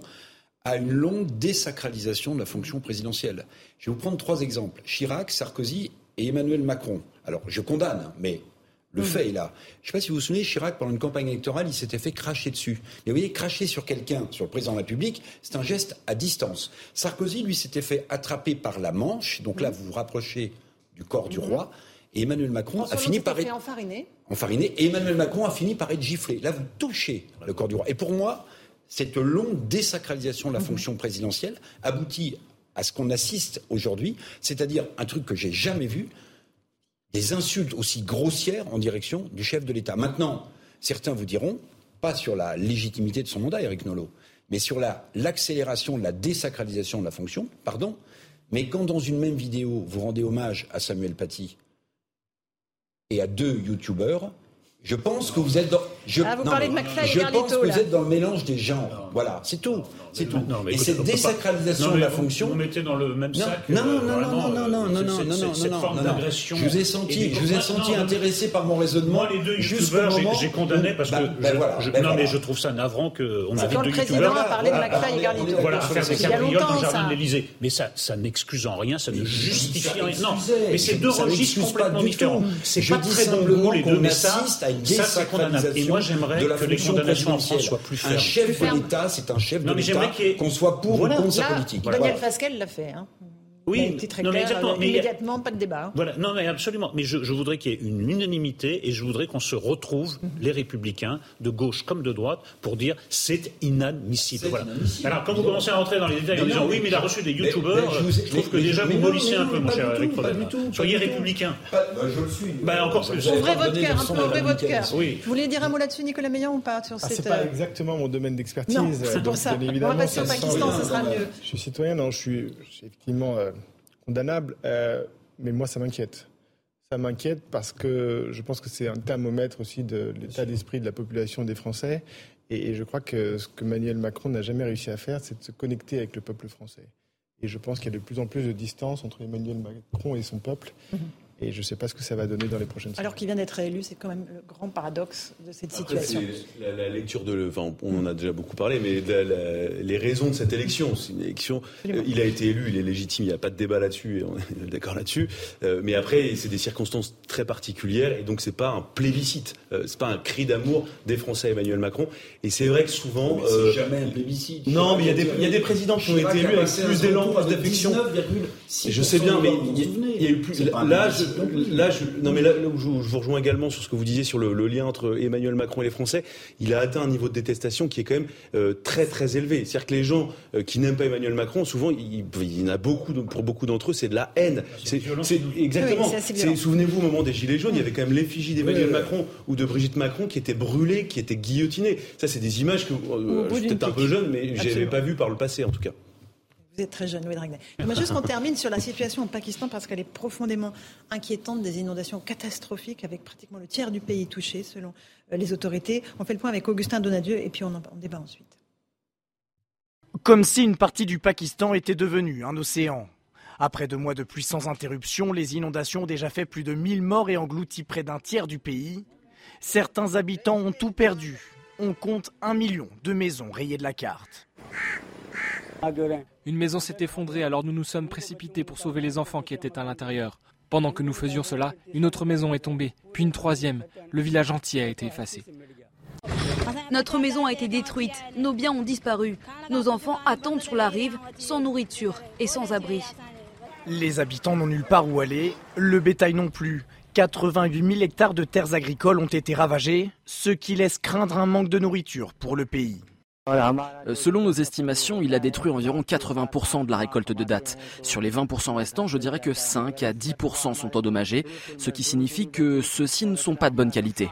à une longue désacralisation de la fonction présidentielle. Je vais vous prendre trois exemples. Chirac, Sarkozy et Emmanuel Macron. Alors, je condamne, mais le mmh. fait est là. Je ne sais pas si vous vous souvenez, Chirac, pendant une campagne électorale, il s'était fait cracher dessus. Mais vous voyez, cracher sur quelqu'un, sur le président de la République, c'est un geste à distance. Sarkozy, lui, s'était fait attraper par la manche. Donc là, mmh. vous vous rapprochez du corps du mmh. roi. Et Emmanuel Macron a fini par être enfariné. Et Emmanuel Macron a fini par être giflé. Là, vous touchez le corps du roi. Et pour moi, cette longue désacralisation de la fonction présidentielle aboutit à ce qu'on assiste aujourd'hui, c'est-à-dire un truc que j'ai jamais vu, des insultes aussi grossières en direction du chef de l'État. Maintenant, certains vous diront, pas sur la légitimité de son mandat, Eric Nolot, mais sur l'accélération de la désacralisation de la fonction, pardon, mais quand dans une même vidéo, vous rendez hommage à Samuel Paty et à deux youtubeurs, je pense que vous êtes dans. Je, ah, vous parlez de McFly Je pense que vous êtes dans le mélange des genres. Voilà, c'est tout. C'est tout. et cette désacralisation de la fonction. Vous mettez dans le même sac. Non, non, non, non, non, non, non, non, non, non, cette forme d'agression. Je vous ai senti, je vous ai senti intéressé par mon raisonnement. Moi, les deux youtubeurs, j'ai condamné parce que. Non, mais je trouve ça navrant qu'on invite deux youtubeurs. Le président a parlé de McFly et Garlito. Voilà, faire des cabrioles dans le jardin de l'Élysée. Mais ça, ça n'excuse en rien, ça ne justifie rien. Non, mais c'est deux registres complètement différents. C'est pas très bon les deux, mais ça, ça c'est condamnable. Et moi, j'aimerais que les condamnations en France soient plus fermes. Un chef de l'État, c'est un chef de l'État, qu'on soit pour ou contre sa politique. Daniel Fasquelle l'a fait. Oui, non, mais exactement. Mais immédiatement, pas de débat. Hein. Voilà, non, mais absolument. Mais je, je voudrais qu'il y ait une unanimité et je voudrais qu'on se retrouve, mhm. les républicains, de gauche comme de droite, pour dire c'est inadmissible. Voilà. Alors, quand vous commencez à rentrer dans les détails en disant oui, mais il a reçu des youtubeurs, je, trouve que déjà vous mollissez un peu, mon cher Eric Soyez républicain. Bah, je le suis. Bah, encore plus. Ouvrez votre cœur, un peu, ouvrez votre cœur. Vous voulez dire un mot là-dessus, Nicolas Meillan, ou pas sur ah, C'est pas euh, exactement mon domaine d'expertise. Non, c'est pour ça. On va passer au Pakistan, ce sera mieux. Je suis citoyen, non, je suis effectivement euh, condamnable, euh, mais moi, ça m'inquiète. Ça m'inquiète parce que je pense que c'est un thermomètre aussi de l'état d'esprit de la population des Français. Et, je crois que ce que Emmanuel Macron n'a jamais réussi à faire, c'est de se connecter avec le peuple français. Et je pense qu'il y a de plus en plus de distance entre Emmanuel Macron et son peuple. Mhm. Et je ne sais pas ce que ça va donner dans les prochaines semaines. Alors qu'il vient d'être élu, c'est quand même le grand paradoxe de cette situation. La, lecture de, enfin, on en a déjà beaucoup parlé, mais les raisons de cette élection, c'est une élection. Euh, il a été élu, il est légitime, il n'y a pas de débat là-dessus, on est d'accord là-dessus. Euh, mais après, c'est des circonstances très particulières, et donc c'est pas un plébiscite, euh, c'est pas un cri d'amour des Français à Emmanuel Macron. Et c'est vrai que souvent, c'est jamais un plébiscite. Non, mais il y a des, il y a des présidents qui ont été élus avec plus d'élan, plus d'affection. Je sais bien, mais il y a eu plus. Là, là, je, non, mais là, où je, vous rejoins également sur ce que vous disiez sur le, lien entre Emmanuel Macron et les Français, il a atteint un niveau de détestation qui est quand même euh, très très élevé. C'est-à-dire que les gens euh, qui n'aiment pas Emmanuel Macron, souvent, il, y en a beaucoup, pour beaucoup d'entre eux, c'est de la haine. C'est exactement. Souvenez-vous au moment des Gilets jaunes, il y avait quand même l'effigie d'Emmanuel Macron ou de Brigitte Macron qui était brûlée, qui était guillotinée. Ça, c'est des images que euh, je suis peut-être un peu jeune, mais je n'avais pas vu par le passé en tout cas. Vous êtes très jeune, Louis. J'aimerais juste qu'on termine sur la situation au Pakistan parce qu'elle est profondément inquiétante, des inondations catastrophiques avec pratiquement le tiers du pays touché selon euh, les autorités. On fait le point avec Augustin Donadieu et puis on, en, débat ensuite. Comme si une partie du Pakistan était devenue un océan. Après deux mois de pluie sans interruption, les inondations ont déjà fait plus de 1000 morts et englouti près d'un tiers du pays. Certains habitants ont tout perdu. On compte un million de maisons rayées de la carte. Une maison s'est effondrée, alors nous nous sommes précipités pour sauver les enfants qui étaient à l'intérieur. Pendant que nous faisions cela, une autre maison est tombée, puis une troisième. Le village entier a été effacé. Notre maison a été détruite, nos biens ont disparu. Nos enfants attendent sur la rive, sans nourriture et sans abri. Les habitants n'ont nulle part où aller, le bétail non plus. 88 000 hectares de terres agricoles ont été ravagés, ce qui laisse craindre un manque de nourriture pour le pays. Euh, selon nos estimations, il a détruit environ 80% de la récolte de date. Sur les 20% restants, je dirais que 5 à 10% sont endommagés, ce qui signifie que ceux-ci ne sont pas de bonne qualité.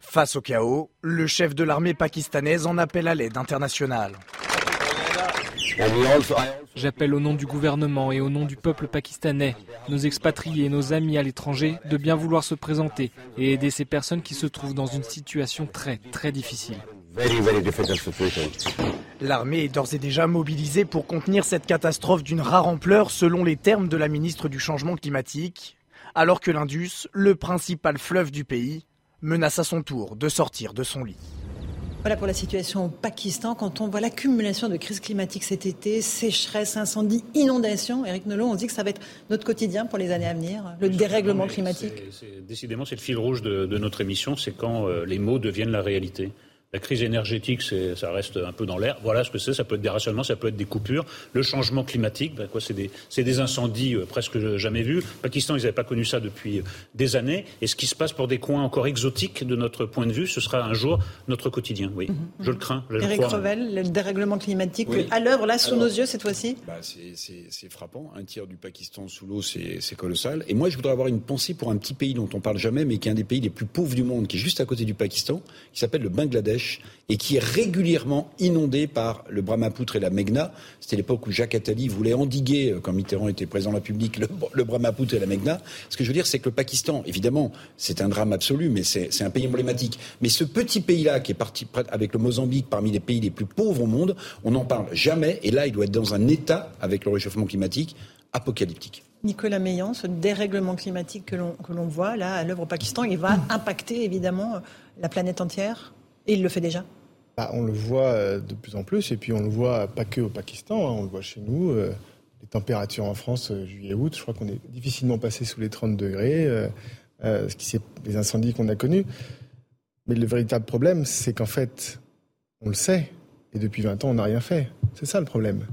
Face au chaos, le chef de l'armée pakistanaise en appelle à l'aide internationale. J'appelle au nom du gouvernement et au nom du peuple pakistanais, nos expatriés et nos amis à l'étranger, de bien vouloir se présenter et aider ces personnes qui se trouvent dans une situation très très difficile. L'armée est d'ores et déjà mobilisée pour contenir cette catastrophe d'une rare ampleur selon les termes de la ministre du Changement climatique, alors que l'Indus, le principal fleuve du pays, menace à son tour de sortir de son lit. Voilà pour la situation au Pakistan. Quand on voit l'accumulation de crises climatiques cet été, sécheresse, incendies, inondations, Eric Nolot, on dit que ça va être notre quotidien pour les années à venir, le dérèglement climatique. décidément, c'est le fil rouge de, notre émission, c'est quand euh, les mots deviennent la réalité. La crise énergétique, ça reste un peu dans l'air. Voilà ce que c'est. Ça peut être des rationnements, ça peut être des coupures. Le changement climatique, ben quoi, c'est des, des, incendies euh, presque jamais vus. Pakistan, ils n'avaient pas connu ça depuis euh, des années. Et ce qui se passe pour des coins encore exotiques de notre point de vue, ce sera un jour notre quotidien. Oui, mhm, je le crains. Je Eric Revel, le dérèglement climatique à l'œuvre là sous nos yeux cette fois-ci? Bah, c'est frappant. Un tiers du Pakistan sous l'eau, c'est colossal. Et moi, je voudrais avoir une pensée pour un petit pays dont on parle jamais, mais qui est un des pays les plus pauvres du monde, qui est juste à côté du Pakistan, qui s'appelle le Bangladesh et qui est régulièrement inondé par le Brahmapoutre et la Meghna. C'était l'époque où Jacques Attali voulait endiguer, euh, quand Mitterrand était président de la République, le, le Brahmapoutre et la Meghna. Ce que je veux dire, c'est que le Pakistan, évidemment, c'est un drame absolu, mais c'est un pays emblématique. Mais ce petit pays-là, qui est parti avec le Mozambique parmi les pays les plus pauvres au monde, on n'en parle jamais. Et là, il doit être dans un état, avec le réchauffement climatique, apocalyptique. Nicolas Meillan, ce dérèglement climatique que l'on voit là à l'œuvre au Pakistan, il va impacter évidemment la planète entière? Et il le fait déjà bah, On le voit euh, de plus en plus, et puis on le voit pas que au Pakistan, hein, on le voit chez nous. Euh, les températures en France, euh, juillet-août, je crois qu'on est difficilement passé sous les 30 degrés, ce qui c'est les incendies qu'on a connus. Mais le véritable problème, c'est qu'en fait, on le sait, et depuis 20 ans, on n'a rien fait. C'est ça le problème.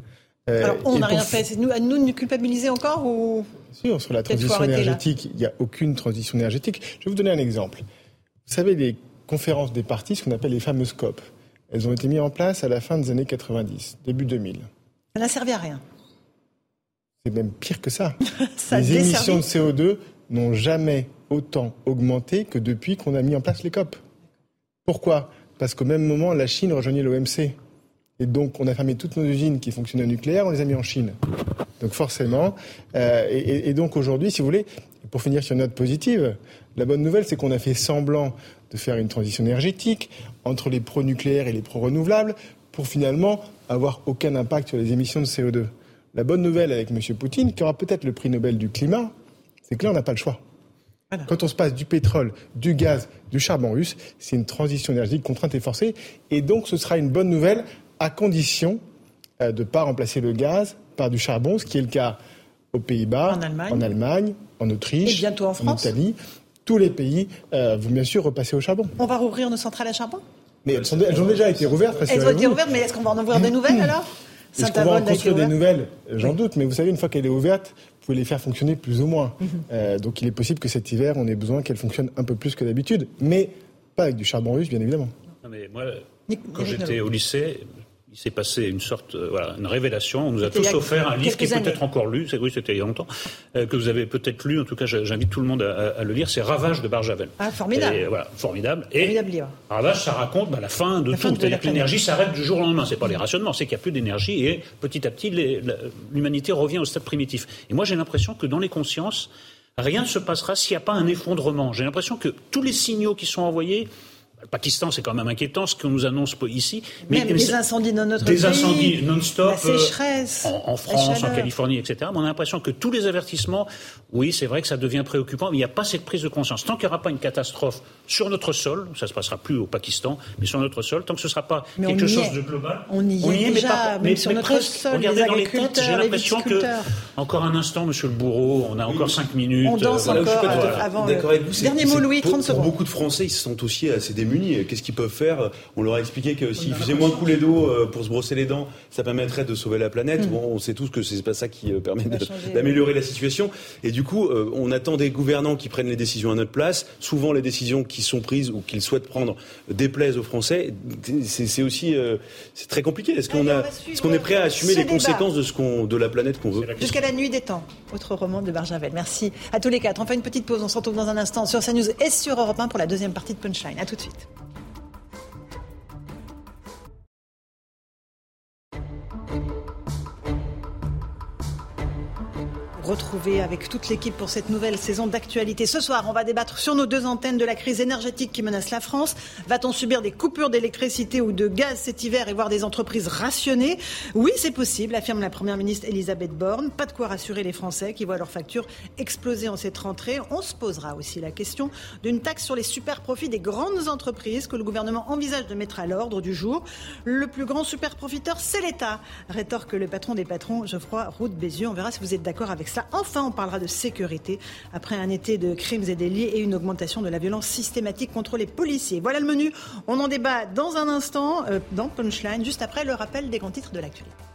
Alors, on n'a rien fait. C'est nous, à nous de nous culpabiliser encore ou? Sûr, sur la transition énergétique, il n'y a aucune transition énergétique. Je vais vous donner un exemple. Vous savez, les conférences des partis, ce qu'on appelle les fameuses COP. Elles ont été mises en place à la fin des années 90, début 2000. Ça n'a servi à rien. C'est même pire que ça. les émissions de CO2 n'ont jamais autant augmenté que depuis qu'on a mis en place les COP. Pourquoi? Parce qu'au même moment, la Chine rejoignait l'OMC. Et donc, on a fermé toutes nos usines qui fonctionnaient au nucléaire, on les a mis en Chine. Donc, forcément. Euh, et, et, donc, aujourd'hui, si vous voulez, pour finir sur une note positive, la bonne nouvelle, c'est qu'on a fait semblant de faire une transition énergétique entre les pro-nucléaires et les pro-renouvelables pour finalement avoir aucun impact sur les émissions de CO2. La bonne nouvelle avec M. Poutine, qui aura peut-être le prix Nobel du climat, c'est que là, on n'a pas le choix. Quand on se passe du pétrole, du gaz, du charbon russe, c'est une transition énergétique contrainte et forcée. Et donc, ce sera une bonne nouvelle à condition euh, de ne pas remplacer le gaz par du charbon, ce qui est le cas aux Pays-Bas, en Allemagne, en, Autriche, en, Italie tous les pays euh, vont bien sûr repasser au charbon. On va rouvrir nos centrales à charbon? Mais elles, ont déjà été rouvertes. Elles ont été rouvertes, mais est-ce qu'on va en ouvrir des nouvelles alors? Est-ce qu'on va en construire des nouvelles? J'en doute, mais vous savez, une fois qu'elle est ouverte, vous pouvez les faire fonctionner plus ou moins. Mhm. Euh, donc il est possible que cet hiver, on ait besoin qu'elle fonctionne un peu plus que d'habitude, mais pas avec du charbon russe, bien évidemment. Non, mais moi, quand j'étais au lycée, il s'est passé une sorte, euh, voilà, une révélation. On nous a tous offert un livre qui est peut-être encore lu, c'est oui, c'était il y a longtemps, euh, que vous avez peut-être lu. En tout cas, j'invite tout le monde à, le lire. C'est Ravage de Barjavel. Ah, formidable. Et, voilà, formidable. Et Ravage, ça raconte bah, la fin de tout. C'est-à-dire que l'énergie s'arrête du jour au lendemain. C'est pas les rationnements, c'est qu'il n'y a plus d'énergie et petit à petit, l'humanité revient au stade primitif. Et moi, j'ai l'impression que dans les consciences, rien ne se passera s'il n'y a pas un effondrement. J'ai l'impression que tous les signaux qui sont envoyés Le Pakistan, c'est quand même inquiétant ce qu'on nous annonce ici. Mais, même des incendies dans notre des pays. Des incendies non-stop. La sécheresse. en, France, en Californie, etc. Mais on a l'impression que tous les avertissements, oui, c'est vrai que ça devient préoccupant, mais il n'y a pas cette prise de conscience. Tant qu'il n'y aura pas une catastrophe sur notre sol, ça ne se passera plus au Pakistan, mais sur notre sol, tant que ce ne sera pas quelque chose de global. On y, est, déjà, mais, sur notre sol, regardez les dans les têtes, j'ai l'impression que, encore un instant, monsieur le bourreau, on a encore cinq minutes. On danse voilà, encore je suis euh, avant d'accord avec vous. Dernier mot, Louis, pour, 30 secondes. Beaucoup de Français, ils se sentent aussi assez démunis. Qu'est-ce qu'ils peuvent faire On leur a expliqué que s'ils faisaient moins couler d'eau euh, pour se brosser les dents, ça permettrait de sauver la planète. Mm. Bon, on sait tous que c'est pas ça qui euh, permet d'améliorer la situation. Et du coup, euh, on attend des gouvernants qui prennent les décisions à notre place. Souvent, les décisions qui sont prises ou qu'ils souhaitent prendre déplaisent aux Français. C'est aussi c'est très compliqué. Est-ce qu'on a, est-ce qu'on est prêt à assumer les conséquences de ce qu'on, de la planète qu'on veut? Jusqu'à la nuit des temps. Autre roman de Barjavel. Merci à tous les quatre. On fait une petite pause. On se retrouve dans un instant sur CNews et sur Europe 1 pour la deuxième partie de Punchline. À tout de suite. Perfect. Retrouver avec toute l'équipe pour cette nouvelle saison d'actualité. Ce soir, on va débattre sur nos deux antennes de la crise énergétique qui menace la France. Va-t-on subir des coupures d'électricité ou de gaz cet hiver et voir des entreprises rationnées? Oui, c'est possible, affirme la Première ministre Elisabeth Borne. Pas de quoi rassurer les Français qui voient leurs factures exploser en cette rentrée. On se posera aussi la question d'une taxe sur les super profits des grandes entreprises que le gouvernement envisage de mettre à l'ordre du jour. Le plus grand super profiteur, c'est l'État, rétorque le patron des patrons, Geoffroy Roux de Bézieux. On verra si vous êtes d'accord avec Enfin, on parlera de sécurité après un été de crimes et délits et une augmentation de la violence systématique contre les policiers. Voilà le menu. On en débat dans un instant euh, dans Punchline, juste après le rappel des grands titres de l'actualité.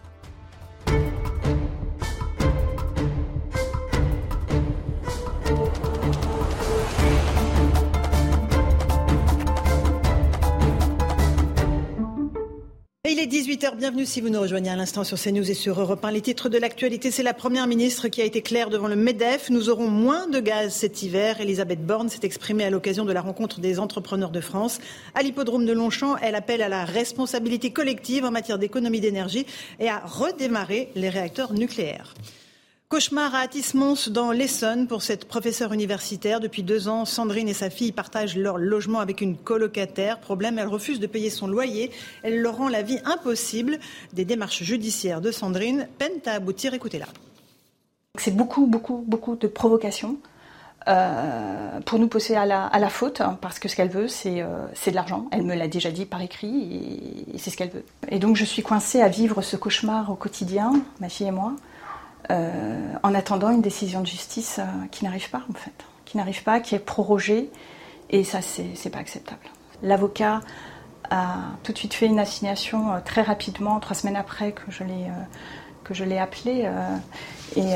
Il est 18h, bienvenue si vous nous rejoignez à l'instant sur CNews et sur Europe 1. Les titres de l'actualité, c'est la Première ministre qui a été claire devant le MEDEF. Nous aurons moins de gaz cet hiver. Elisabeth Borne s'est exprimée à l'occasion de la rencontre des entrepreneurs de France. À l'hippodrome de Longchamp, elle appelle à la responsabilité collective en matière d'économie d'énergie et à redémarrer les réacteurs nucléaires. Cauchemar à Atis-Mons dans l'Essonne pour cette professeure universitaire. Depuis deux ans, Sandrine et sa fille partagent leur logement avec une colocataire. Problème, elle refuse de payer son loyer. Elle leur rend la vie impossible. Des démarches judiciaires de Sandrine peinent à aboutir. Écoutez-la. C'est beaucoup, beaucoup, beaucoup de provocations. Euh, pour nous pousser à la, faute, hein, parce que ce qu'elle veut, c'est euh, de l'argent. Elle me l'a déjà dit par écrit, et c'est ce qu'elle veut. Et donc je suis coincée à vivre ce cauchemar au quotidien, ma fille et moi. Euh, en attendant une décision de justice euh, qui n'arrive pas en fait, qui n'arrive pas, qui est prorogée, et ça c'est pas acceptable. L'avocat a tout de suite fait une assignation euh, très rapidement, trois semaines après que je l'ai que appelé, et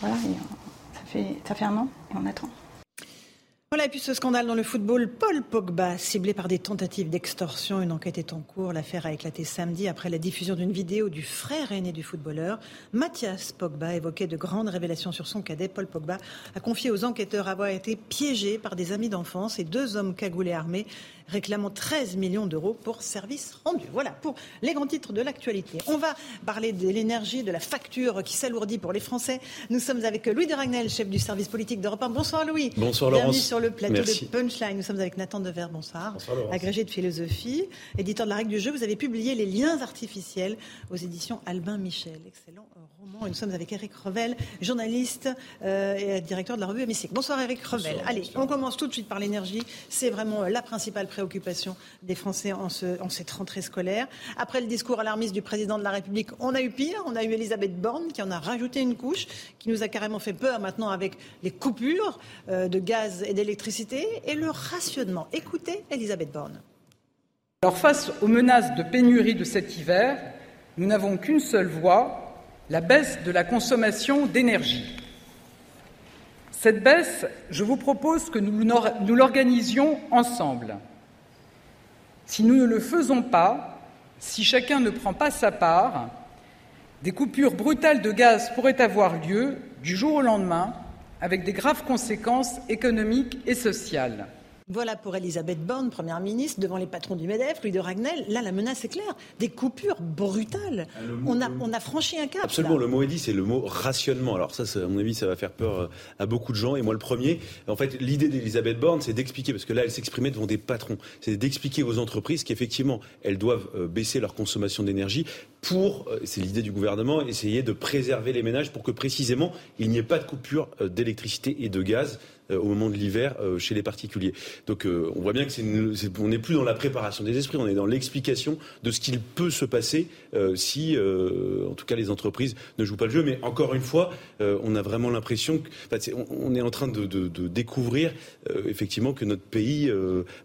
voilà, ça fait ça fait un an et on attend. Voilà, et puis ce scandale dans le football, Paul Pogba, ciblé par des tentatives d'extorsion, une enquête est en cours. L'affaire a éclaté samedi après la diffusion d'une vidéo du frère aîné du footballeur. Mathias Pogba évoquait de grandes révélations sur son cadet. Paul Pogba a confié aux enquêteurs avoir été piégé par des amis d'enfance et deux hommes cagoulés armés réclamant 13 millions d'euros pour services rendus. Voilà pour les grands titres de l'actualité. On va parler de l'énergie, de la facture qui s'alourdit pour les Français. Nous sommes avec Louis de Ragnel, chef du service politique d'Europe 1. Bonsoir Louis. Bonsoir Bienvenue Laurence. sur le plateau Merci. de Punchline. Nous sommes avec Nathan Dever. Bonsoir. Bonsoir Laurence. Agrégé de philosophie, éditeur de la règle du jeu. Vous avez publié Les liens artificiels aux éditions Albin Michel. Excellent euh, roman. Et nous sommes avec Eric Revel, journaliste euh, et directeur de la revue Hémicycle. Bonsoir Eric Revel. Bonsoir, Allez, bonsoir. on commence tout de suite par l'énergie. C'est vraiment la principale préoccupation des Français en, en cette rentrée scolaire. Après le discours alarmiste du président de la République, on a eu pire. On a eu Elisabeth Borne qui en a rajouté une couche, qui nous a carrément fait peur maintenant avec les coupures euh, de gaz et d'électricité et le rationnement. Écoutez Elisabeth Borne. Alors face aux menaces de pénurie de cet hiver, nous n'avons qu'une seule voie, la baisse de la consommation d'énergie. Cette baisse, je vous propose que nous l'organisions ensemble. Si nous ne le faisons pas, si chacun ne prend pas sa part, des coupures brutales de gaz pourraient avoir lieu du jour au lendemain, avec des graves conséquences économiques et sociales. Voilà pour Elisabeth Borne, Première ministre, devant les patrons du MEDEF, Louis de Ragnel. Là, la menace est claire. Des coupures brutales. Ah, on, a, on a franchi un cap. Absolument, le mot est dit, c'est le mot rationnement. Alors ça, à mon avis, ça va faire peur euh, à beaucoup de gens. Et moi, le premier, en fait, l'idée d'Elisabeth Borne, c'est d'expliquer, parce que là, elle s'exprimait devant des patrons, c'est d'expliquer aux entreprises qu'effectivement, elles doivent euh, baisser leur consommation d'énergie pour, euh, c'est l'idée du gouvernement, essayer de préserver les ménages pour que précisément, il n'y ait pas de coupure d'électricité et de gaz au moment de l'hiver euh, chez les particuliers. Donc euh, on voit bien que c'est, on n'est plus dans la préparation des esprits, on est dans l'explication de ce qu'il peut se passer si, en tout cas, les entreprises ne jouent pas le jeu. Mais encore une fois, on a vraiment l'impression qu'on on est en train de, de découvrir effectivement que notre pays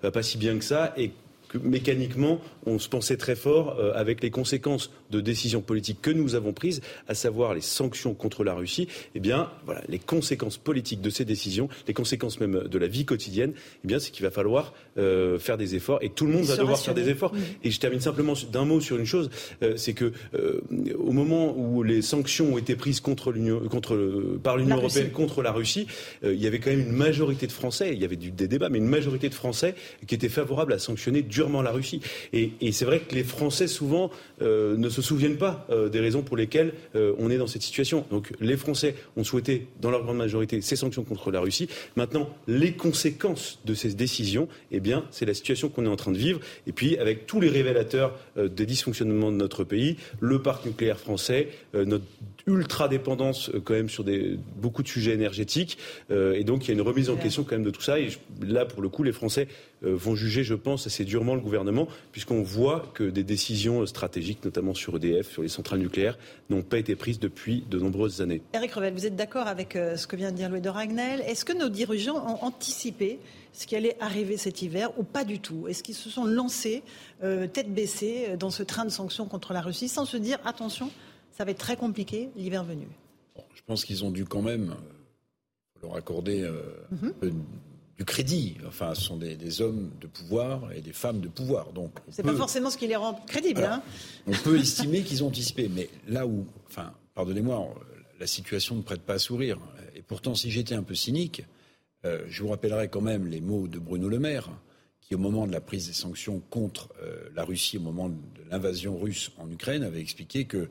va pas si bien que ça et que mécaniquement, on se pensait très fort euh, avec les conséquences de décisions politiques que nous avons prises, à savoir les sanctions contre la Russie. Eh bien, voilà, les conséquences politiques de ces décisions, les conséquences même de la vie quotidienne, eh bien, c'est qu'il va falloir euh, faire des efforts et tout le monde va devoir faire des efforts. Et je termine simplement d'un mot sur une chose, euh, c'est que au moment où les sanctions ont été prises contre contre, par l'Union européenne contre la Russie, il y avait quand même une majorité de Français, il y avait des débats, mais une majorité de Français qui étaient favorables à sanctionner durement la Russie. Et, c'est vrai que les Français, souvent, euh, ne se souviennent pas euh, des raisons pour lesquelles euh, on est dans cette situation. Donc les Français ont souhaité, dans leur grande majorité, ces sanctions contre la Russie. Maintenant, les conséquences de ces décisions, eh bien, c'est la situation qu'on est en train de vivre. Et puis, avec tous les révélateurs des dysfonctionnements de notre pays, le parc nucléaire français, notre ultra-dépendance quand même sur des, beaucoup de sujets énergétiques. et donc, il y a une remise en question quand même de tout ça. Et là, pour le coup, les Français vont juger, je pense, assez durement le gouvernement, puisqu'on voit que des décisions stratégiques, notamment sur EDF, sur les centrales nucléaires, n'ont pas été prises depuis de nombreuses années. Eric Revel, vous êtes d'accord avec euh, ce que vient de dire Louis de Ragnel? Est-ce que nos dirigeants ont anticipé ce qui allait arriver cet hiver ou pas du tout? Est-ce qu'ils se sont lancés euh, tête baissée dans ce train de sanctions contre la Russie sans se dire attention, ça va être très compliqué l'hiver venu? Je pense qu'ils ont dû quand même leur accorder mhm du crédit. Enfin, ce sont des, hommes de pouvoir et des femmes de pouvoir. Donc, c'est pas forcément ce qui les rend crédibles. hein on peut estimer qu'ils ont anticipé, mais là où, enfin, pardonnez-moi, la situation ne prête pas à sourire. Et pourtant, si j'étais un peu cynique, euh, je vous rappellerai quand même les mots de Bruno Le Maire, qui, au moment de la prise des sanctions contre euh, la Russie, au moment de l'invasion russe en Ukraine, avait expliqué que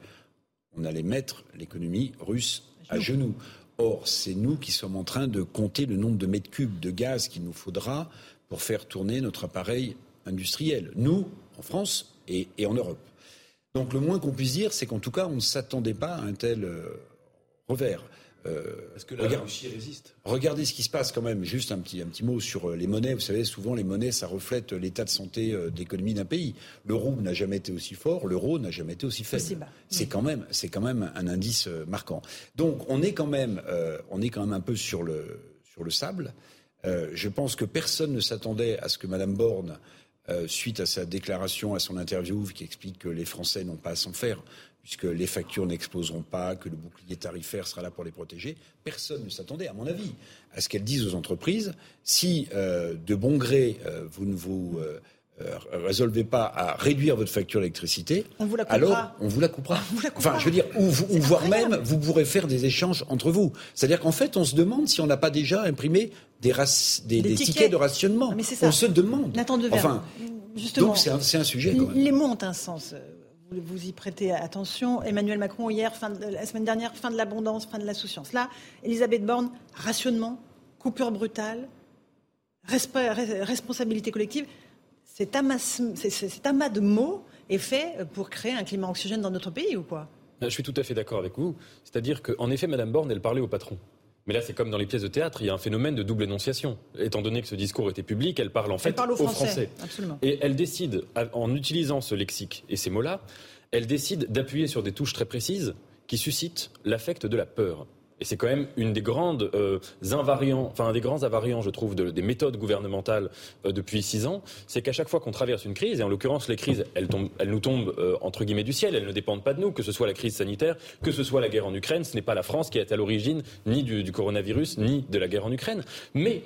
on allait mettre l'économie russe à genoux. Or, c'est nous qui sommes en train de compter le nombre de mètres cubes de gaz qu'il nous faudra pour faire tourner notre appareil industriel. Nous, en France et, en Europe. Donc le moins qu'on puisse dire, c'est qu'en tout cas, on ne s'attendait pas à un tel euh, revers. Euh, Parce que la Russie résiste? Regardez ce qui se passe quand même. Juste un petit, un petit mot sur euh, les monnaies. Vous savez, souvent les monnaies, ça reflète l'état de santé euh, d'économie d'un pays. Le rouble n'a jamais été aussi fort, l'euro n'a jamais été aussi faible. C'est quand même, c'est quand même un indice marquant. Donc on est quand même, on est quand même un peu sur le sur le sable. je pense que personne ne s'attendait à ce que Madame Borne suite à sa déclaration, à son interview, qui explique que les Français n'ont pas à s'en faire, puisque les factures n'exploseront pas, que le bouclier tarifaire sera là pour les protéger. Personne ne s'attendait, à mon avis, à ce qu'elles disent aux entreprises si, euh, de bon gré, euh, vous ne vous euh, résolvez pas à réduire votre facture d'électricité, alors on vous la coupera. Enfin, je veux dire, ou, voire même, vous pourrez faire des échanges entre vous. C'est-à-dire qu'en fait, on se demande si on n'a pas déjà imprimé des, des, tickets. de rationnement. on se demande. Enfin, Justement, donc c'est un, sujet. Les mots ont un sens vous y prêtez attention. Emmanuel Macron, hier, la semaine dernière, fin de l'abondance, fin de la souciance. Là, Elisabeth Borne, rationnement, coupure brutale, responsabilité collective. Cet amas, cet amas de mots est fait pour créer un climat oxygène dans notre pays ou quoi? Je suis tout à fait d'accord avec vous. C'est-à-dire qu'en effet, Mme Borne, elle parlait au patron. Mais là, c'est comme dans les pièces de théâtre, il y a un phénomène de double énonciation. Étant donné que ce discours était public, elle parle en fait aux, Français. Et elle décide, en utilisant ce lexique et ces mots-là, elle décide d'appuyer sur des touches très précises qui suscitent l'affect de la peur. Et c'est quand même une des grandes euh, invariants, enfin un des grands invariants, je trouve, des méthodes gouvernementales euh, depuis six ans, c'est qu'à chaque fois qu'on traverse une crise, et en l'occurrence les crises, elles, nous tombent euh, entre guillemets du ciel, elles ne dépendent pas de nous, que ce soit la crise sanitaire, que ce soit la guerre en Ukraine, ce n'est pas la France qui est à l'origine ni du, du coronavirus, ni de la guerre en Ukraine, mais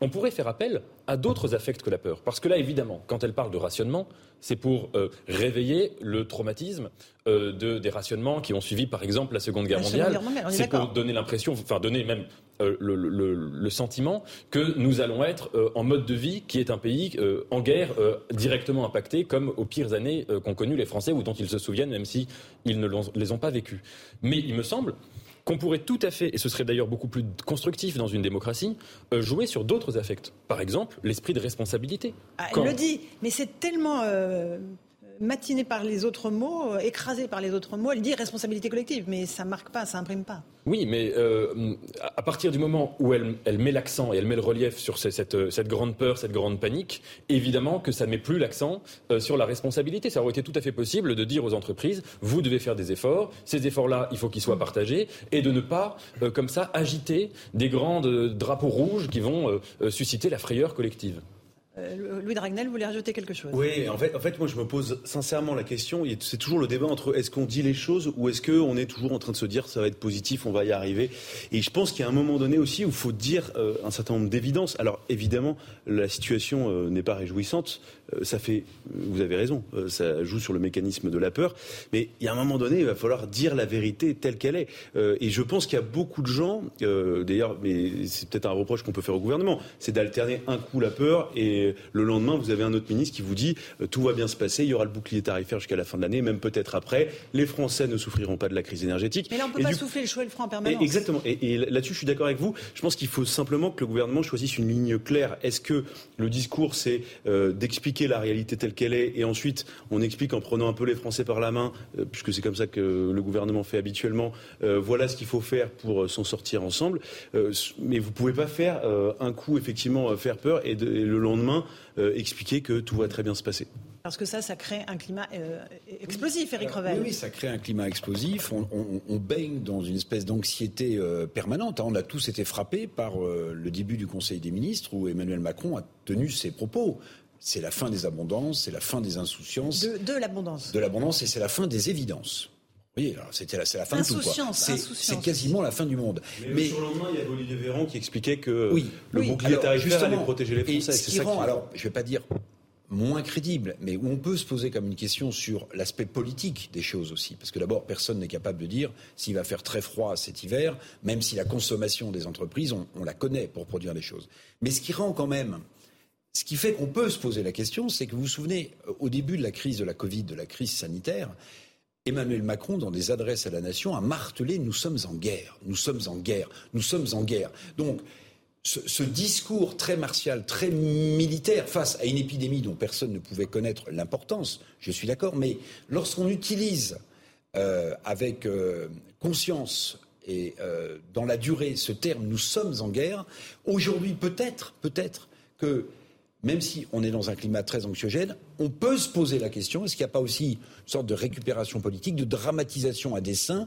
on pourrait faire appel à d'autres affects que la peur. Parce que là, évidemment, quand elle parle de rationnement, c'est pour euh, réveiller le traumatisme euh, de, des rationnements qui ont suivi, par exemple, la Seconde Guerre mondiale. C'est pour donner l'impression, enfin donner même euh, le, le, le, sentiment que nous allons être en mode de vie qui est un pays en guerre directement impacté, comme aux pires années qu'ont connues les Français ou dont ils se souviennent, même si ils ne les ont pas vécues. Mais il me semble qu'on pourrait tout à fait, et ce serait d'ailleurs beaucoup plus constructif dans une démocratie, euh, jouer sur d'autres affects. Par exemple, l'esprit de responsabilité. Ah, Elle le dit, mais c'est tellement euh, matiné par les autres mots, euh, écrasé par les autres mots. Elle dit responsabilité collective, mais ça marque pas, ça imprime pas. Oui, mais euh, à partir du moment où elle, met l'accent et elle met le relief sur cette, cette, grande peur, cette grande panique, évidemment que ça ne met plus l'accent euh, sur la responsabilité. Ça aurait été tout à fait possible de dire aux entreprises, vous devez faire des efforts, ces efforts-là, il faut qu'ils soient partagés, et de ne pas, comme ça, agiter des grands drapeaux rouges qui vont susciter la frayeur collective. Euh, Louis Dragnel voulait rajouter quelque chose? Oui, en fait, moi je me pose sincèrement la question, c'est toujours le débat entre est-ce qu'on dit les choses ou est-ce qu'on est toujours en train de se dire ça va être positif, on va y arriver. Et je pense qu'il y a un moment donné aussi où il faut dire euh, un certain nombre d'évidences. Alors évidemment, la situation euh, n'est pas réjouissante, ça fait, vous avez raison, ça joue sur le mécanisme de la peur, mais il y a un moment donné, il va falloir dire la vérité telle qu'elle est. et je pense qu'il y a beaucoup de gens, d'ailleurs, mais c'est peut-être un reproche qu'on peut faire au gouvernement, c'est d'alterner un coup la peur et le lendemain, vous avez un autre ministre qui vous dit euh, tout va bien se passer, il y aura le bouclier tarifaire jusqu'à la fin de l'année, même peut-être après. Les Français ne souffriront pas de la crise énergétique. Mais là, on ne peut pas souffler le choix et le franc en permanence. exactement. Et, là-dessus, je suis d'accord avec vous. Je pense qu'il faut simplement que le gouvernement choisisse une ligne claire. Est-ce que le discours, c'est euh, d'expliquer la réalité telle qu'elle est, et ensuite on explique en prenant un peu les Français par la main, euh, puisque c'est comme ça que le gouvernement fait habituellement. voilà ce qu'il faut faire pour s'en sortir ensemble. mais vous ne pouvez pas faire un coup effectivement faire peur et le lendemain euh, expliquer que tout va très bien se passer. Parce que ça, ça crée un climat euh, explosif, Eric Revel. Oui, ça crée un climat explosif. On, baigne dans une espèce d'anxiété euh, permanente. On a tous été frappés par le début du Conseil des ministres où Emmanuel Macron a tenu ses propos. C'est la fin des abondances, c'est la fin des insouciances. De, l'abondance. De l'abondance et c'est la fin des évidences. Oui, c'était la, c'est la fin de tout. C'est quasiment la fin du monde. Mais, mais... sur le lendemain, il y a Olivier Véran qui expliquait que le bouclier tarifaire allait protéger les Français. ce qui rend, alors, je ne vais pas dire moins crédible, mais où on peut se poser comme une question sur l'aspect politique des choses aussi. Parce que d'abord, personne n'est capable de dire s'il va faire très froid cet hiver, même si la consommation des entreprises, on, on la connaît pour produire des choses. Mais ce qui rend quand même ce qui fait qu'on peut se poser la question, c'est que vous vous souvenez, au début de la crise de la Covid, de la crise sanitaire, Emmanuel Macron, dans des adresses à la nation, a martelé nous sommes en guerre, nous sommes en guerre, nous sommes en guerre. Donc, ce, discours très martial, très militaire face à une épidémie dont personne ne pouvait connaître l'importance, je suis d'accord, mais lorsqu'on utilise euh, avec euh, conscience et euh, dans la durée ce terme nous sommes en guerre, aujourd'hui peut-être, peut-être que même si on est dans un climat très anxiogène, on peut se poser la question, est-ce qu'il n'y a pas aussi une sorte de récupération politique, de dramatisation à dessein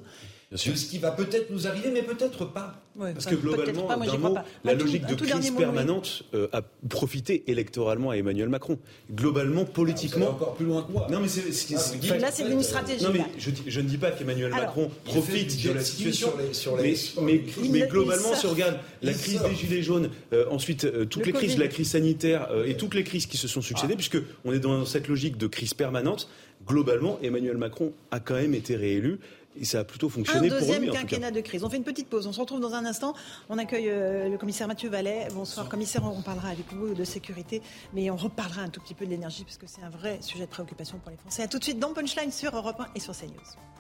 de ce qui va peut-être nous arriver, mais peut-être pas. Parce que globalement, la logique de crise permanente euh, a profité électoralement à Emmanuel Macron. Globalement, politiquement. Ah, encore plus loin que moi. Non, mais c'est. là, c'est une stratégie. Non, mais je, ne dis pas qu'Emmanuel Macron profite de la situation. Sur les, mais, globalement, si on regarde la crise des Gilets jaunes, euh, ensuite euh, toutes les crises, la crise sanitaire et toutes les crises qui se sont succédées, puisque ah. puisqu'on est dans cette logique de crise permanente, globalement, Emmanuel Macron a quand même été réélu et ça a plutôt fonctionné pour lui. Un deuxième quinquennat de crise. On fait une petite pause. On se retrouve dans un instant. On accueille euh, le commissaire Mathieu Vallet. Bonsoir, commissaire. On parlera avec vous de sécurité, mais on reparlera un tout petit peu de l'énergie parce que c'est un vrai sujet de préoccupation pour les Français. A tout de suite dans Punchline sur Europe 1 et sur CNews.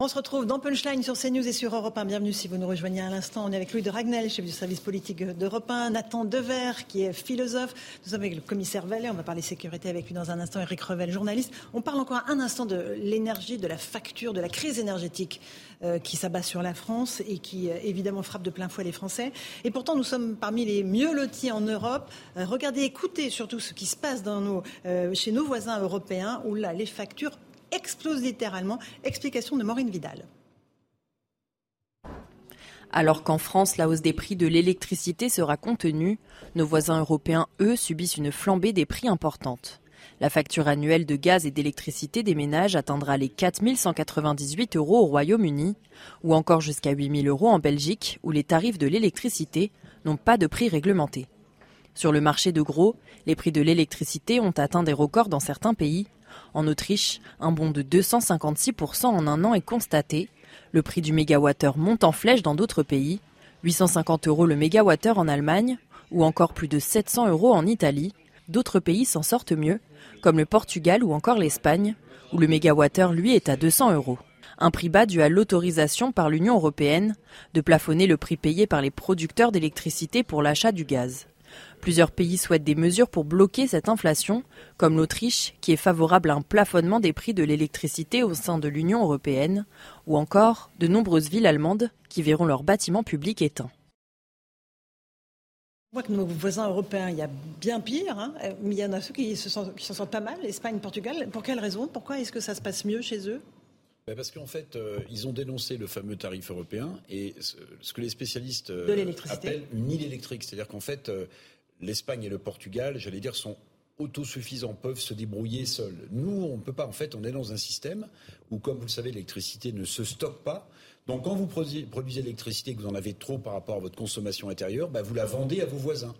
On se retrouve dans Punchline sur CNews et sur Europe 1. Bienvenue si vous nous rejoignez à l'instant. On est avec Louis de Ragnel, chef du service politique d'Europe 1, Nathan Dever, qui est philosophe. Nous sommes avec le commissaire Vallet. On va parler sécurité avec lui dans un instant. Eric Revel, journaliste. On parle encore un instant de l'énergie, de la facture, de la crise énergétique euh, qui s'abat sur la France et qui euh, évidemment frappe de plein fouet les Français. Et pourtant, nous sommes parmi les mieux lotis en Europe. Euh, regardez, écoutez surtout ce qui se passe chez nos voisins européens où là, les factures explose littéralement. Explication de Maureen Vidal. Alors qu'en France, la hausse des prix de l'électricité sera contenue, nos voisins européens, eux, subissent une flambée des prix importante. La facture annuelle de gaz et d'électricité des ménages atteindra les 4 198 euros au Royaume-Uni, ou encore jusqu'à 8 000 euros en Belgique, où les tarifs de l'électricité n'ont pas de prix réglementé. Sur le marché de gros, les prix de l'électricité ont atteint des records dans certains pays. En Autriche, un bond de 256% en un an est constaté. Le prix du mégawattheure monte en flèche dans d'autres pays. 850 euros le mégawattheure en Allemagne, ou encore plus de 700 euros en Italie. D'autres pays s'en sortent mieux, comme le Portugal ou encore l'Espagne, où le mégawattheure, lui, est à 200 euros. Un prix bas dû à l'autorisation par l'Union européenne de plafonner le prix payé par les producteurs d'électricité pour l'achat du gaz. Plusieurs pays souhaitent des mesures pour bloquer cette inflation, comme l'Autriche, qui est favorable à un plafonnement des prix de l'électricité au sein de l'Union européenne, ou encore de nombreuses villes allemandes qui verront leurs bâtiments publics éteints. On voit que nos voisins européens, il y a bien pire, hein, mais il y en a ceux qui s'en sortent pas mal, Espagne, Portugal. Pour quelle raison? Pourquoi est-ce que ça se passe mieux chez eux? Ben, parce qu'en fait, euh, ils ont dénoncé le fameux tarif européen et ce, que les spécialistes euh, appellent une île électrique. C'est-à-dire qu'en fait, euh, l'Espagne et le Portugal, j'allais dire, sont autosuffisants, peuvent se débrouiller seuls. Nous, on ne peut pas. En fait, on est dans un système où, comme vous le savez, l'électricité ne se stocke pas. Donc, quand vous produisez, l'électricité, que vous en avez trop par rapport à votre consommation intérieure, bah, vous la vendez à vos voisins.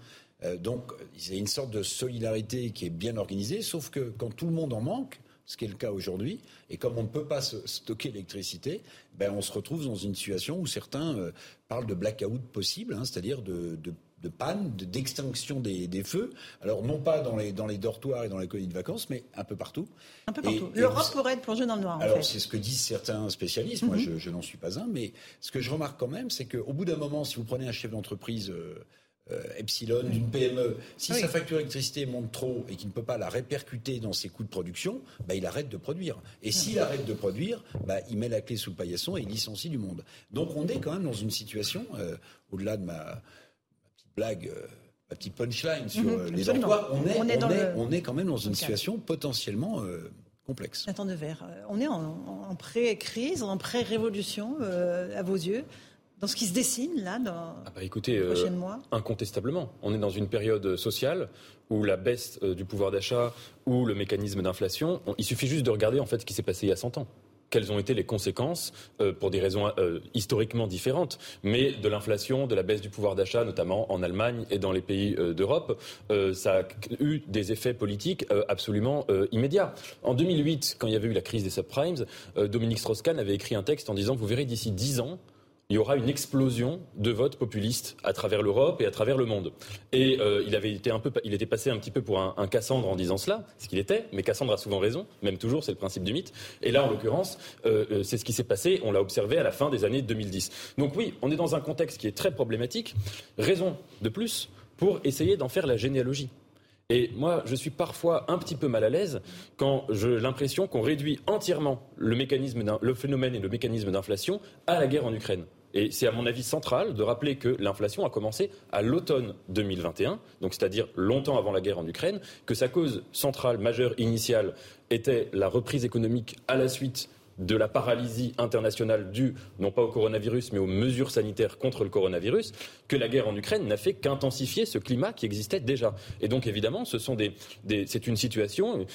Euh, donc, il y a une sorte de solidarité qui est bien organisée, sauf que quand tout le monde en manque, ce qui est le cas aujourd'hui, et comme on ne peut pas stocker l'électricité, ben on se retrouve dans une situation où certains euh, parlent de blackout possible, hein, c'est-à-dire de, de de panne, d'extinction des, feux. Alors non pas dans les, dans les dortoirs et dans les colonies de vacances, mais un peu partout. Un peu partout. L'Europe pourrait être plongée dans le noir. Alors c'est ce que disent certains spécialistes. Moi, mhm. je, n'en suis pas un, mais ce que je remarque quand même, c'est qu'au bout d'un moment, si vous prenez un chef d'entreprise. Euh, euh, Epsilon, d'une PME, si sa facture d'électricité monte trop et qu'il ne peut pas la répercuter dans ses coûts de production, bah, il arrête de produire. Et s'il arrête de produire, bah, il met la clé sous le paillasson et il licencie du monde. Donc on est quand même dans une situation, euh, au-delà de ma, blague, euh, ma petite punchline sur mhm, euh, les emplois, on est, on, est, quand même dans une situation potentiellement euh, complexe. Attends de verre. On est en, pré-crise, en pré-révolution, à vos yeux dans ce qui se dessine là dans ah bah écoutez, les prochains mois Incontestablement. On est dans une période sociale où la baisse du pouvoir d'achat ou le mécanisme d'inflation, il suffit juste de regarder en fait ce qui s'est passé il y a 100 ans quelles ont été les conséquences, euh, pour des raisons euh, historiquement différentes, mais de l'inflation, de la baisse du pouvoir d'achat, notamment en Allemagne et dans les pays euh, d'Europe. ça a eu des effets politiques absolument immédiats. En 2008, quand il y avait eu la crise des subprimes, Dominique Strauss-Kahn avait écrit un texte en disant, vous verrez d'ici dix ans, il y aura une explosion de votes populistes à travers l'Europe et à travers le monde. Et euh, il avait été un peu, il était passé un petit peu pour un, Cassandre en disant cela, ce qu'il était. Mais Cassandre a souvent raison, même toujours, c'est le principe du mythe. Et là, en l'occurrence, euh, euh, c'est ce qui s'est passé. On l'a observé à la fin des années 2010. Donc oui, on est dans un contexte qui est très problématique. Raison de plus pour essayer d'en faire la généalogie. Et moi, je suis parfois un petit peu mal à l'aise quand j'ai l'impression qu'on réduit entièrement le, phénomène et le mécanisme d'inflation à la guerre en Ukraine. Et c'est à mon avis central de rappeler que l'inflation a commencé à l'automne 2021, donc c'est-à-dire longtemps avant la guerre en Ukraine, que sa cause centrale, majeure, initiale était la reprise économique à la suite de la paralysie internationale due non pas au coronavirus mais aux mesures sanitaires contre le coronavirus, que la guerre en Ukraine n'a fait qu'intensifier ce climat qui existait déjà. Et donc évidemment, c'est une situation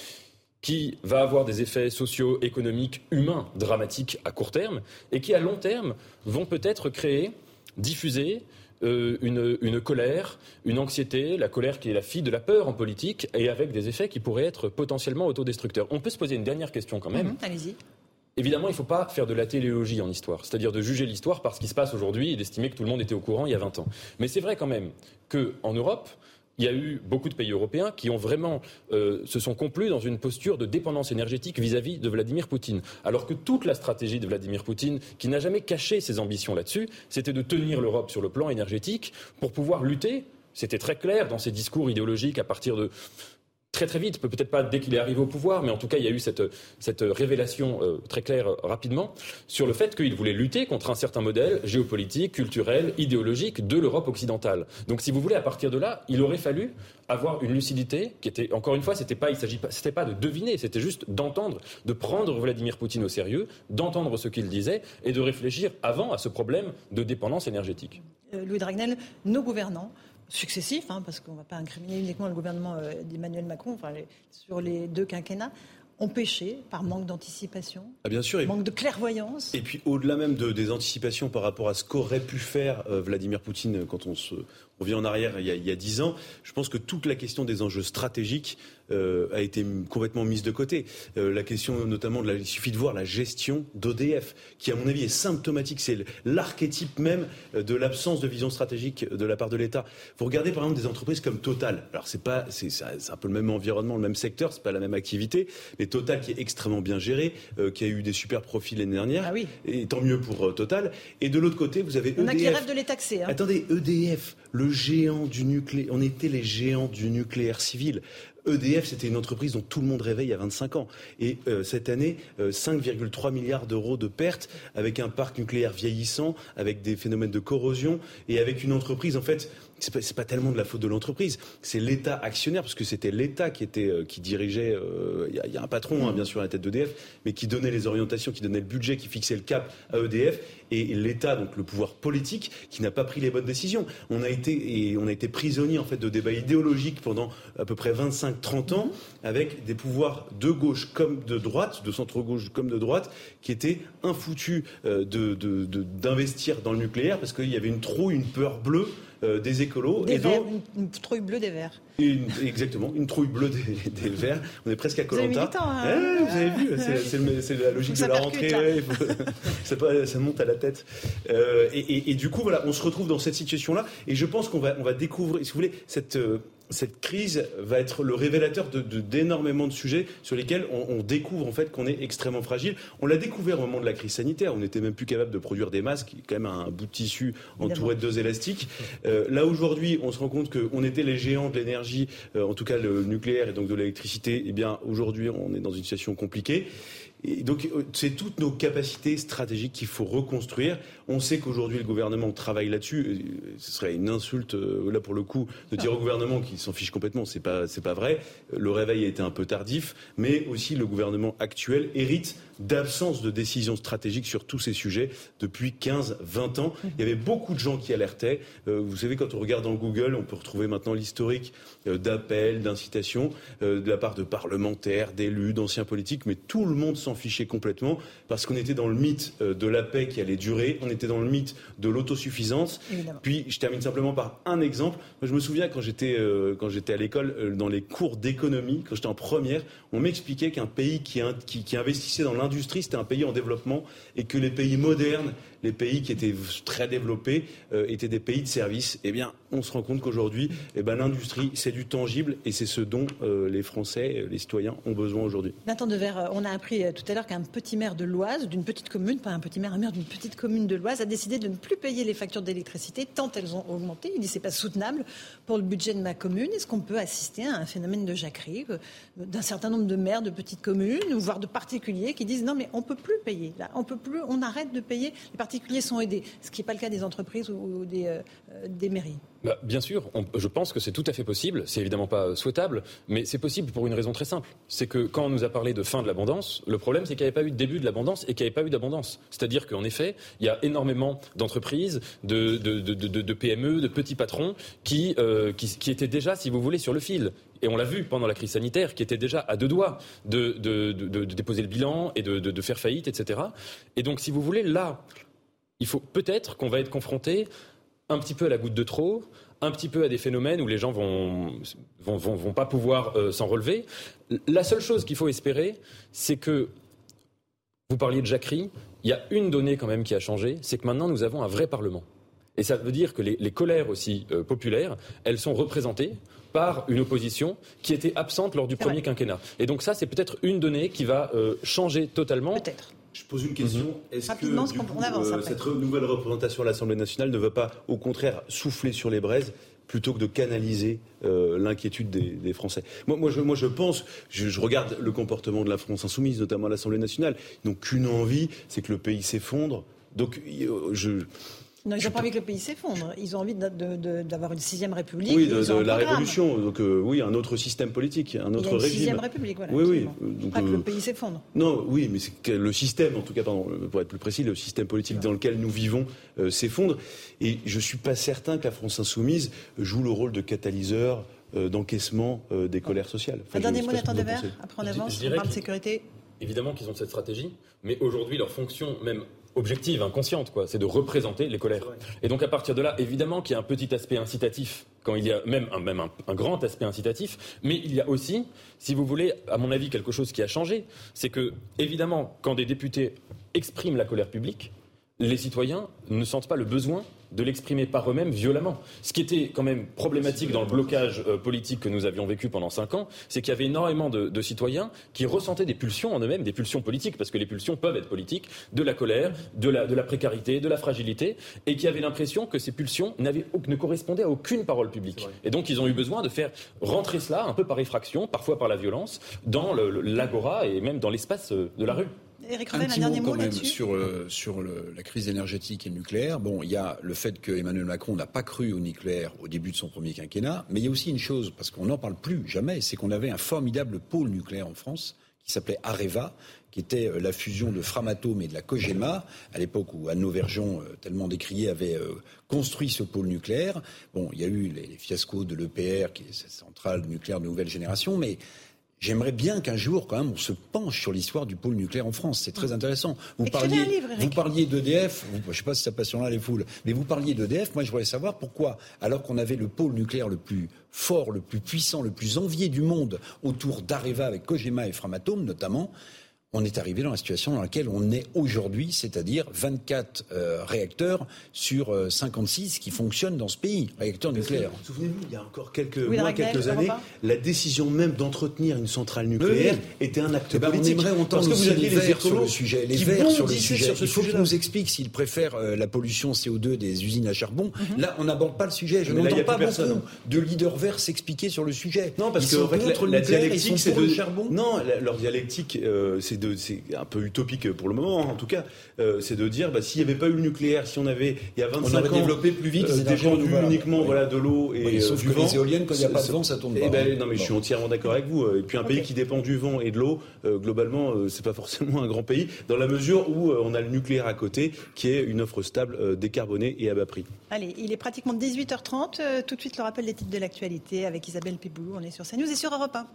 qui va avoir des effets sociaux, économiques, humains dramatiques à court terme et qui à long terme vont peut-être créer, diffuser euh, une, colère, une anxiété, la colère qui est la fille de la peur en politique, et avec des effets qui pourraient être potentiellement autodestructeurs. On peut se poser une dernière question quand même. Mhm, allez-y. Évidemment, il ne faut pas faire de la téléologie en histoire, c'est-à-dire de juger l'histoire par ce qui se passe aujourd'hui et d'estimer que tout le monde était au courant il y a 20 ans. Mais c'est vrai quand même qu'en Europe, il y a eu beaucoup de pays européens qui ont vraiment euh, se sont complus dans une posture de dépendance énergétique vis-à-vis -vis de Vladimir Poutine. Alors que toute la stratégie de Vladimir Poutine, qui n'a jamais caché ses ambitions là-dessus, c'était de tenir l'Europe sur le plan énergétique pour pouvoir lutter c'était très clair dans ses discours idéologiques à partir de très très vite, peut-être pas dès qu'il est arrivé au pouvoir, mais en tout cas il y a eu cette, cette révélation euh, très claire euh, rapidement sur le fait qu'il voulait lutter contre un certain modèle géopolitique, culturel, idéologique de l'Europe occidentale. Donc si vous voulez, à partir de là, il aurait fallu avoir une lucidité qui était, encore une fois, c'était pas, il s'agit pas, c'était pas de deviner, c'était juste d'entendre, de prendre Vladimir Poutine au sérieux, d'entendre ce qu'il disait et de réfléchir avant à ce problème de dépendance énergétique. Euh, Louis Dragnel, nos gouvernants successifs, hein, parce qu'on ne va pas incriminer uniquement le gouvernement d'Emmanuel Macron, enfin, sur les deux quinquennats, ont péché par manque d'anticipation, ah, bien sûr, manque de clairvoyance. Et puis au-delà même de, des anticipations par rapport à ce qu'aurait pu faire Vladimir Poutine quand on se revient en arrière il y a dix ans, je pense que toute la question des enjeux stratégiques euh, a été complètement mise de côté. Euh, la question notamment de la, il suffit de voir la gestion d'ODF, qui à mon avis est symptomatique. C'est l'archétype même euh, de l'absence de vision stratégique de la part de l'État. Vous regardez par exemple des entreprises comme Total. Alors c'est pas, c'est un peu le même environnement, le même secteur, c'est pas la même activité, mais Total qui est extrêmement bien géré, qui a eu des super profits l'année dernière. Ah oui. Et tant mieux pour Total. Et de l'autre côté, vous avez EDF. On a qui rêve de les taxer. Hein. Attendez, EDF, le géant du nucléaire. On était les géants du nucléaire civil. EDF, c'était une entreprise dont tout le monde rêvait il y a 25 ans. Et euh, cette année, 5,3 euh, milliards d'euros de pertes, avec un parc nucléaire vieillissant, avec des phénomènes de corrosion, et avec une entreprise, en fait, c'est pas, pas tellement de la faute de l'entreprise, c'est l'État actionnaire, parce que c'était l'État qui était euh, qui dirigeait. Il y, a un patron, hein, bien sûr, à la tête d'EDF, mais qui donnait les orientations, qui donnait le budget, qui fixait le cap à EDF, et l'État, donc le pouvoir politique, qui n'a pas pris les bonnes décisions. On a été et on a été prisonnier en fait de débats idéologiques pendant à peu près 25-30 ans, avec des pouvoirs de gauche comme de droite, de centre gauche comme de droite, qui étaient infoutus euh, d'investir dans le nucléaire parce qu'il y avait une trouille, une peur bleue euh, des écolos. Des et verts, une, trouille bleue des verts. exactement, une trouille bleue des, verts. On est presque à Colanta. Vous, hein. vous avez vu, c'est la logique de la rentrée. ça, monte à la tête. Euh, et, du coup, voilà, on se retrouve dans cette situation-là. Et je pense qu'on va, on va découvrir, si vous voulez, cette cette crise va être le révélateur d'énormément de, de, sujets sur lesquels on, découvre en fait qu'on est extrêmement fragile. On l'a découvert au moment de la crise sanitaire. On n'était même plus capable de produire des masques, quand même un bout de tissu entouré de deux élastiques. Euh, là aujourd'hui, on se rend compte qu'on était les géants de l'énergie, euh, en tout cas le nucléaire et donc de l'électricité. Eh bien aujourd'hui, on est dans une situation compliquée. Et donc, euh, c'est toutes nos capacités stratégiques qu'il faut reconstruire. On sait qu'aujourd'hui, le gouvernement travaille là-dessus. Euh, ce serait une insulte, euh, là, pour le coup, de dire au gouvernement qu'il s'en fiche complètement. C'est pas, c'est pas vrai. Le réveil a été un peu tardif, mais aussi le gouvernement actuel hérite d'absence de décision stratégique sur tous ces sujets depuis 15, 20 ans. Il y avait beaucoup de gens qui alertaient. vous savez, quand on regarde dans Google, on peut retrouver maintenant l'historique d'appels, d'incitations de la part de parlementaires, d'élus, d'anciens politiques, mais tout le monde s'en fichait complètement parce qu'on était dans le mythe euh, de la paix qui allait durer, dans le mythe de l'autosuffisance. Puis je termine simplement par un exemple. Moi, je me souviens quand j'étais euh, quand j'étais à l'école euh, dans les cours d'économie, quand j'étais en première, on m'expliquait qu'un pays qui, qui investissait dans l'industrie, c'était un pays en développement et que les pays modernes les pays qui étaient très développés euh, étaient des pays de services. Eh bien, on se rend compte qu'aujourd'hui, eh ben, l'industrie, c'est du tangible et c'est ce dont euh, les Français, les citoyens ont besoin aujourd'hui. Nathan Devers, euh, on a appris tout à l'heure qu'un petit maire de l'Oise, d'une petite commune, pas un petit maire, un maire d'une petite commune de l'Oise, a décidé de ne plus payer les factures d'électricité tant elles ont augmenté. Il dit c'est pas soutenable pour le budget de ma commune. Est-ce qu'on peut assister à un phénomène de jacquerie d'un certain nombre de maires de petites communes, voire de particuliers, qui disent non mais on peut plus payer. Là, on peut plus, on arrête de payer les particuliers sont aidés, ce qui n'est pas le cas des entreprises ou des, euh, des mairies. Bah, bien sûr, je pense que c'est tout à fait possible. C'est évidemment pas souhaitable, mais c'est possible pour une raison très simple. C'est que quand on nous a parlé de fin de l'abondance, le problème c'est qu'il n'y avait pas eu de début de l'abondance et qu'il n'y avait pas eu d'abondance. C'est-à-dire qu'en effet, il y a énormément d'entreprises, de, de, de, de, PME, de petits patrons qui, euh, qui, étaient déjà, si vous voulez, sur le fil et on l'a vu pendant la crise sanitaire, qui était déjà à deux doigts de déposer le bilan et de, faire faillite, etc. Et donc, si vous voulez, là, il faut peut-être qu'on va être confronté un petit peu à la goutte de trop, un petit peu à des phénomènes où les gens vont vont, vont, pas pouvoir euh, s'en relever. La seule chose qu'il faut espérer, c'est que vous parliez de jacquerie, il y a une donnée quand même qui a changé, c'est que maintenant nous avons un vrai Parlement. Et ça veut dire que les, colères aussi euh, populaires, elles sont représentées par une opposition qui était absente lors du premier quinquennat. Et donc ça, c'est peut-être une donnée qui va euh, changer totalement. Peut-être. Je pose une question. Mhm. Est-ce que euh, cette nouvelle représentation à l'Assemblée nationale ne va pas, au contraire, souffler sur les braises plutôt que de canaliser euh, l'inquiétude des, Français? Moi, moi, je, moi, je pense, je, regarde le comportement de la France insoumise, notamment à l'Assemblée nationale. Ils n'ont qu'une envie, c'est que le pays s'effondre. Donc, je, Non, ils n'ont pas envie que le pays s'effondre. Ils ont envie d'avoir une sixième république. Oui, de, la révolution. Donc euh, oui, un autre système politique, un autre Il y a une sixième république, voilà. Oui, oui. Donc, pas que le pays s'effondre. Non, oui, mais c'est le système, en tout cas, pour être plus précis, le système politique dans lequel nous vivons s'effondre. Et je suis pas certain que la France insoumise joue le rôle de catalyseur d'encaissement des colères sociales. un dernier mot, Nathan Devers, après on avance, on parle de sécurité. Évidemment qu'ils ont cette stratégie, mais aujourd'hui, leur fonction, même objective, inconsciente, quoi. C'est de représenter les colères. Et donc à partir de là, évidemment qu'il y a un petit aspect incitatif, quand il y a même, un, même un, grand aspect incitatif, mais il y a aussi, si vous voulez, à mon avis, quelque chose qui a changé, c'est que évidemment, quand des députés expriment la colère publique, les citoyens ne sentent pas le besoin de l'exprimer par eux-mêmes violemment. Ce qui était quand même problématique dans le blocage euh, politique que nous avions vécu pendant cinq ans, c'est qu'il y avait énormément de, citoyens qui ressentaient des pulsions en eux-mêmes, des pulsions politiques, parce que les pulsions peuvent être politiques, de la colère, de la, de la précarité, de la fragilité, et qui avaient l'impression que ces pulsions ne correspondaient à aucune parole publique. Et donc ils ont eu besoin de faire rentrer cela, un peu par effraction, parfois par la violence, dans l'agora et même dans l'espace euh, de la rue un, petit mot quand même sur, euh, sur la crise énergétique et le nucléaire. Bon, il y a le fait que Emmanuel Macron n'a pas cru au nucléaire au début de son premier quinquennat, mais il y a aussi une chose, parce qu'on n'en parle plus jamais, c'est qu'on avait un formidable pôle nucléaire en France qui s'appelait Areva, qui était euh, la fusion de Framatome et de la Cogema, à l'époque où Anne Verjon, euh, tellement décrié, avait construit ce pôle nucléaire. Bon, il y a eu les, les fiascos de l'EPR, qui est cette centrale nucléaire de nouvelle génération, mais J'aimerais bien qu'un jour, quand même, on se penche sur l'histoire du pôle nucléaire en France. C'est très intéressant. Vous parliez, vous parliez d'EDF. Je ne sais pas si ça passionnera les foules, mais vous parliez d'EDF. Moi, je voudrais savoir pourquoi, alors qu'on avait le pôle nucléaire le plus fort, le plus puissant, le plus envié du monde autour d'Areva avec Kojima et Framatome notamment, on est arrivé dans la situation dans laquelle on est aujourd'hui, c'est-à-dire 24 euh, réacteurs sur 56 euh, qui fonctionnent dans ce pays, réacteurs nucléaires. Souvenez-vous, il y a encore quelques mois, quelques années, la décision même d'entretenir une centrale nucléaire était un acte eh ben, politique. On aimerait entendre Parce que vous aviez les verts sur le sujet. Les verts sur le sujet. il faut qu'ils nous expliquent s'ils préfèrent euh, la pollution CO2 des usines à charbon. Mhm. Là, on n'aborde pas le sujet. Je n'entends pas beaucoup de leaders verts s'expliquer sur le sujet. Non, parce que la, dialectique, c'est de charbon. Non, leur dialectique, c'est c'est un peu utopique pour le moment, en tout cas, euh, c'est de dire, bah, s'il n'y avait pas eu le nucléaire, si on avait, il y a 25 on ans, développé plus vite, euh, dépendu uniquement voilà, de l'eau et oui, sauf euh, du que vent. Les éoliennes, quand il n'y a pas de vent, ça tourne eh pas. Ben, non, mais je suis entièrement d'accord avec vous. Et puis un pays qui dépend du vent et de l'eau, globalement, c'est pas forcément un grand pays, dans la mesure où on a le nucléaire à côté, qui est une offre stable, décarbonée et à bas prix. Allez, il est pratiquement 18h30. tout de suite, le rappel des titres de l'actualité avec Isabelle Piboulou. On est sur CNews et sur Europe 1.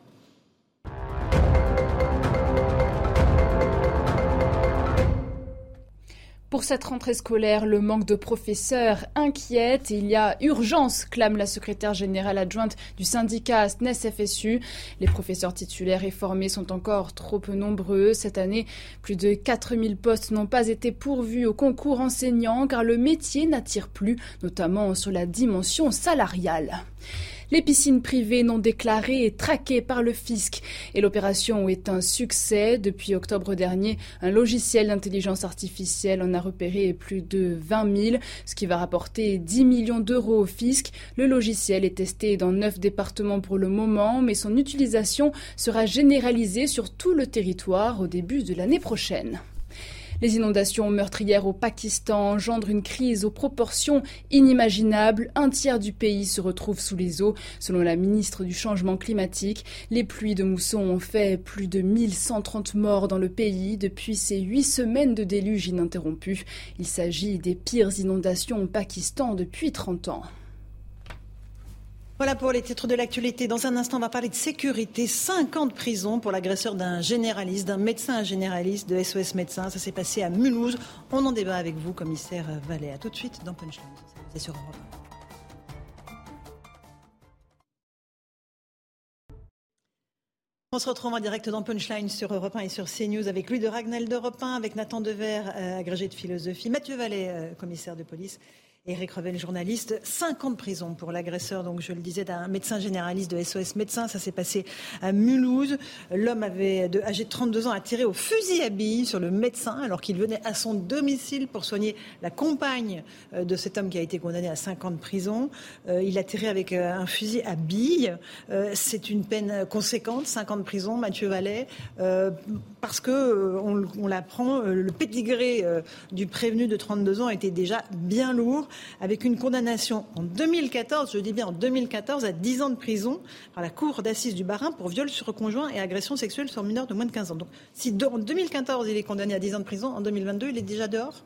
Pour cette rentrée scolaire, le manque de professeurs inquiète il y a urgence, clame la secrétaire générale adjointe du syndicat SNES-FSU. Les professeurs titulaires et formés sont encore trop peu nombreux. Cette année, plus de 4000 postes n'ont pas été pourvus au concours enseignant car le métier n'attire plus, notamment sur la dimension salariale. Les piscines privées non déclarées et traquées par le fisc. Et l'opération est un succès. Depuis octobre dernier, un logiciel d'intelligence artificielle en a repéré plus de 20 000, ce qui va rapporter 10 millions d'euros au fisc. Le logiciel est testé dans neuf départements pour le moment, mais son utilisation sera généralisée sur tout le territoire au début de l'année prochaine. Les inondations meurtrières au Pakistan engendrent une crise aux proportions inimaginables. Un tiers du pays se retrouve sous les eaux. Selon la ministre du Changement climatique, les pluies de mousson ont fait plus de 1130 morts dans le pays depuis ces huit semaines de déluge ininterrompu. Il s'agit des pires inondations au Pakistan depuis 30 ans. Voilà pour les titres de l'actualité. Dans un instant, on va parler de sécurité. 50 prisons pour l'agresseur d'un généraliste, d'un médecin généraliste de SOS Médecins. Ça s'est passé à Mulhouse. On en débat avec vous, commissaire Vallet. A tout de suite dans Punchline. C'est sur Europe On se retrouve en direct dans Punchline sur Europe 1 et sur CNews avec Louis de Ragnel d'Europe 1, avec Nathan Dever, euh, agrégé de philosophie, Mathieu Vallet, euh, commissaire de police, Eric Revel, journaliste, 5 ans de prison pour l'agresseur, donc je le disais, d'un médecin généraliste de SOS Médecins. Ça s'est passé à Mulhouse. L'homme avait, âgé de 32 ans, a tiré au fusil à billes sur le médecin alors qu'il venait à son domicile pour soigner la compagne euh, de cet homme qui a été condamné à 5 ans de prison. Euh, il a tiré avec euh, un fusil à billes. C'est une peine conséquente, 5 ans de prison, Mathieu Vallet, parce que on, l'apprend, le pédigré du prévenu de 32 ans était déjà bien lourd avec une condamnation en 2014, je dis bien en 2014, à 10 ans de prison par la Cour d'assises du Barin pour viol sur conjoint et agression sexuelle sur mineur de moins de 15 ans. Donc si en 2014 il est condamné à 10 ans de prison, en 2022 il est déjà dehors?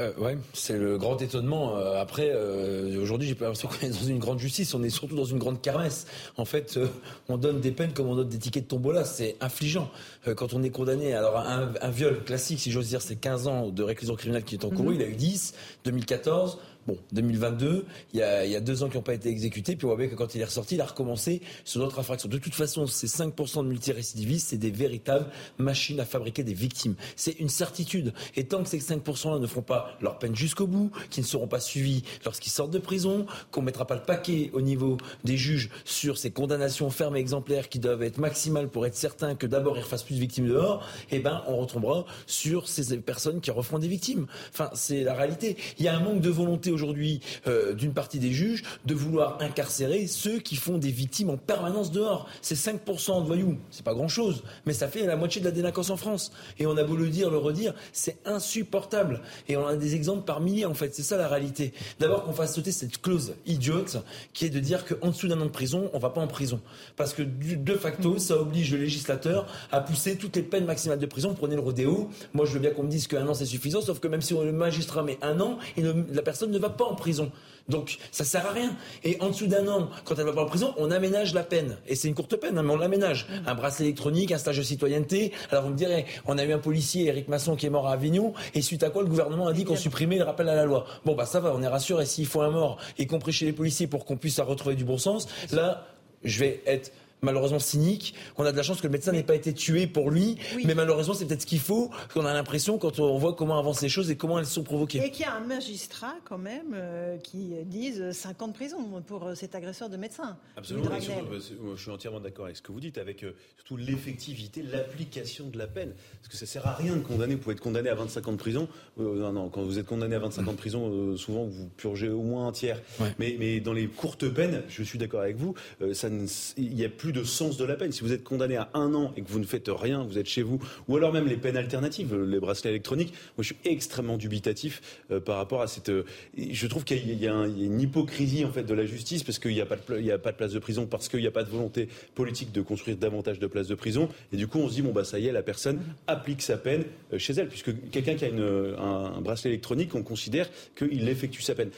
Euh, ouais, c'est le grand étonnement. Euh, après, euh, aujourd'hui, j'ai pas l'impression qu'on est dans une grande justice. On est surtout dans une grande kermesse. En fait, euh, on donne des peines comme on donne des tickets de tombola. C'est affligeant. quand on est condamné, alors un, un viol classique, si j'ose dire, c'est 15 ans de réclusion criminelle qui est encouru. Mhm. Il a eu 10, 2014. Bon, 2022, il y a, y a deux ans qui n'ont pas été exécutés, puis on voit bien que quand il est ressorti, il a recommencé sur d'autres infractions. De toute façon, ces 5% de multirécidivistes, c'est des véritables machines à fabriquer des victimes. C'est une certitude. Et tant que ces 5%-là ne feront pas leur peine jusqu'au bout, qui ne seront pas suivis lorsqu'ils sortent de prison, qu'on ne mettra pas le paquet au niveau des juges sur ces condamnations fermes et exemplaires qui doivent être maximales pour être certain que d'abord ils refassent plus de victimes dehors, eh ben, on retombera sur ces personnes qui referont des victimes. Enfin, c'est la réalité. Il y a un manque de volonté aujourd'hui euh, d'une partie des juges de vouloir incarcérer ceux qui font des victimes en permanence dehors. C'est 5% de voyous, c'est pas grand-chose, mais ça fait la moitié de la délinquance en France. Et on a beau le dire, le redire, c'est insupportable. Et on a des exemples par milliers en fait, c'est ça la réalité. D'abord qu'on fasse sauter cette clause idiote qui est de dire qu'en dessous d'un an de prison, on va pas en prison. Parce que de facto, ça oblige le législateur à pousser toutes les peines maximales de prison. Prenez le rodéo. Moi, je veux bien qu'on me dise qu'un an c'est suffisant, sauf que même si le magistrat met un an, la personne ne va pas en prison. Donc ça sert à rien. Et en dessous d'un an, quand elle va pas en prison, on aménage la peine. Et c'est une courte peine, hein, mais on l'aménage. Mm. Un bracelet électronique, un stage de citoyenneté. Alors vous me direz, on a eu un policier, Eric Masson, qui est mort à Avignon, et suite à quoi le gouvernement a dit qu'on supprimait le rappel à la loi. Bon bah ça va, on est rassuré. S'il faut un mort, y compris chez les policiers, pour qu'on puisse retrouver du bon sens, là, je vais être malheureusement cynique. On a de la chance que le médecin n'ait pas été tué pour lui, mais malheureusement c'est peut-être ce qu'il faut, qu'on a l'impression quand on voit comment avancent les choses et comment elles sont provoquées. Et qu'il y a un magistrat quand même euh, qui dise 5 ans de prison pour euh, cet agresseur de médecin. Absolument, je suis entièrement d'accord avec ce que vous dites, avec euh, surtout l'effectivité, l'application de la peine. Parce que ça sert à rien de condamner, vous pouvez être condamné à 25 ans de prison. non, non, quand vous êtes condamné à 25 ans de prison, souvent vous purgez au moins un tiers. Mais, mais dans les courtes peines, je suis d'accord avec vous, ça il n'y a plus de sens de la peine. Si vous êtes condamné à un an et que vous ne faites rien, vous êtes chez vous, ou alors même les peines alternatives, les bracelets électroniques, moi je suis extrêmement dubitatif euh, par rapport à cette. Euh, je trouve qu'il y, a une hypocrisie en fait de la justice parce qu'il n'y a pas de il a pas de place de prison parce qu'il n'y a pas de volonté politique de construire davantage de places de prison et du coup on se dit bon bah ça y est la personne applique sa peine euh, chez elle puisque quelqu'un qui a une, un, bracelet électronique on considère qu'il effectue sa peine.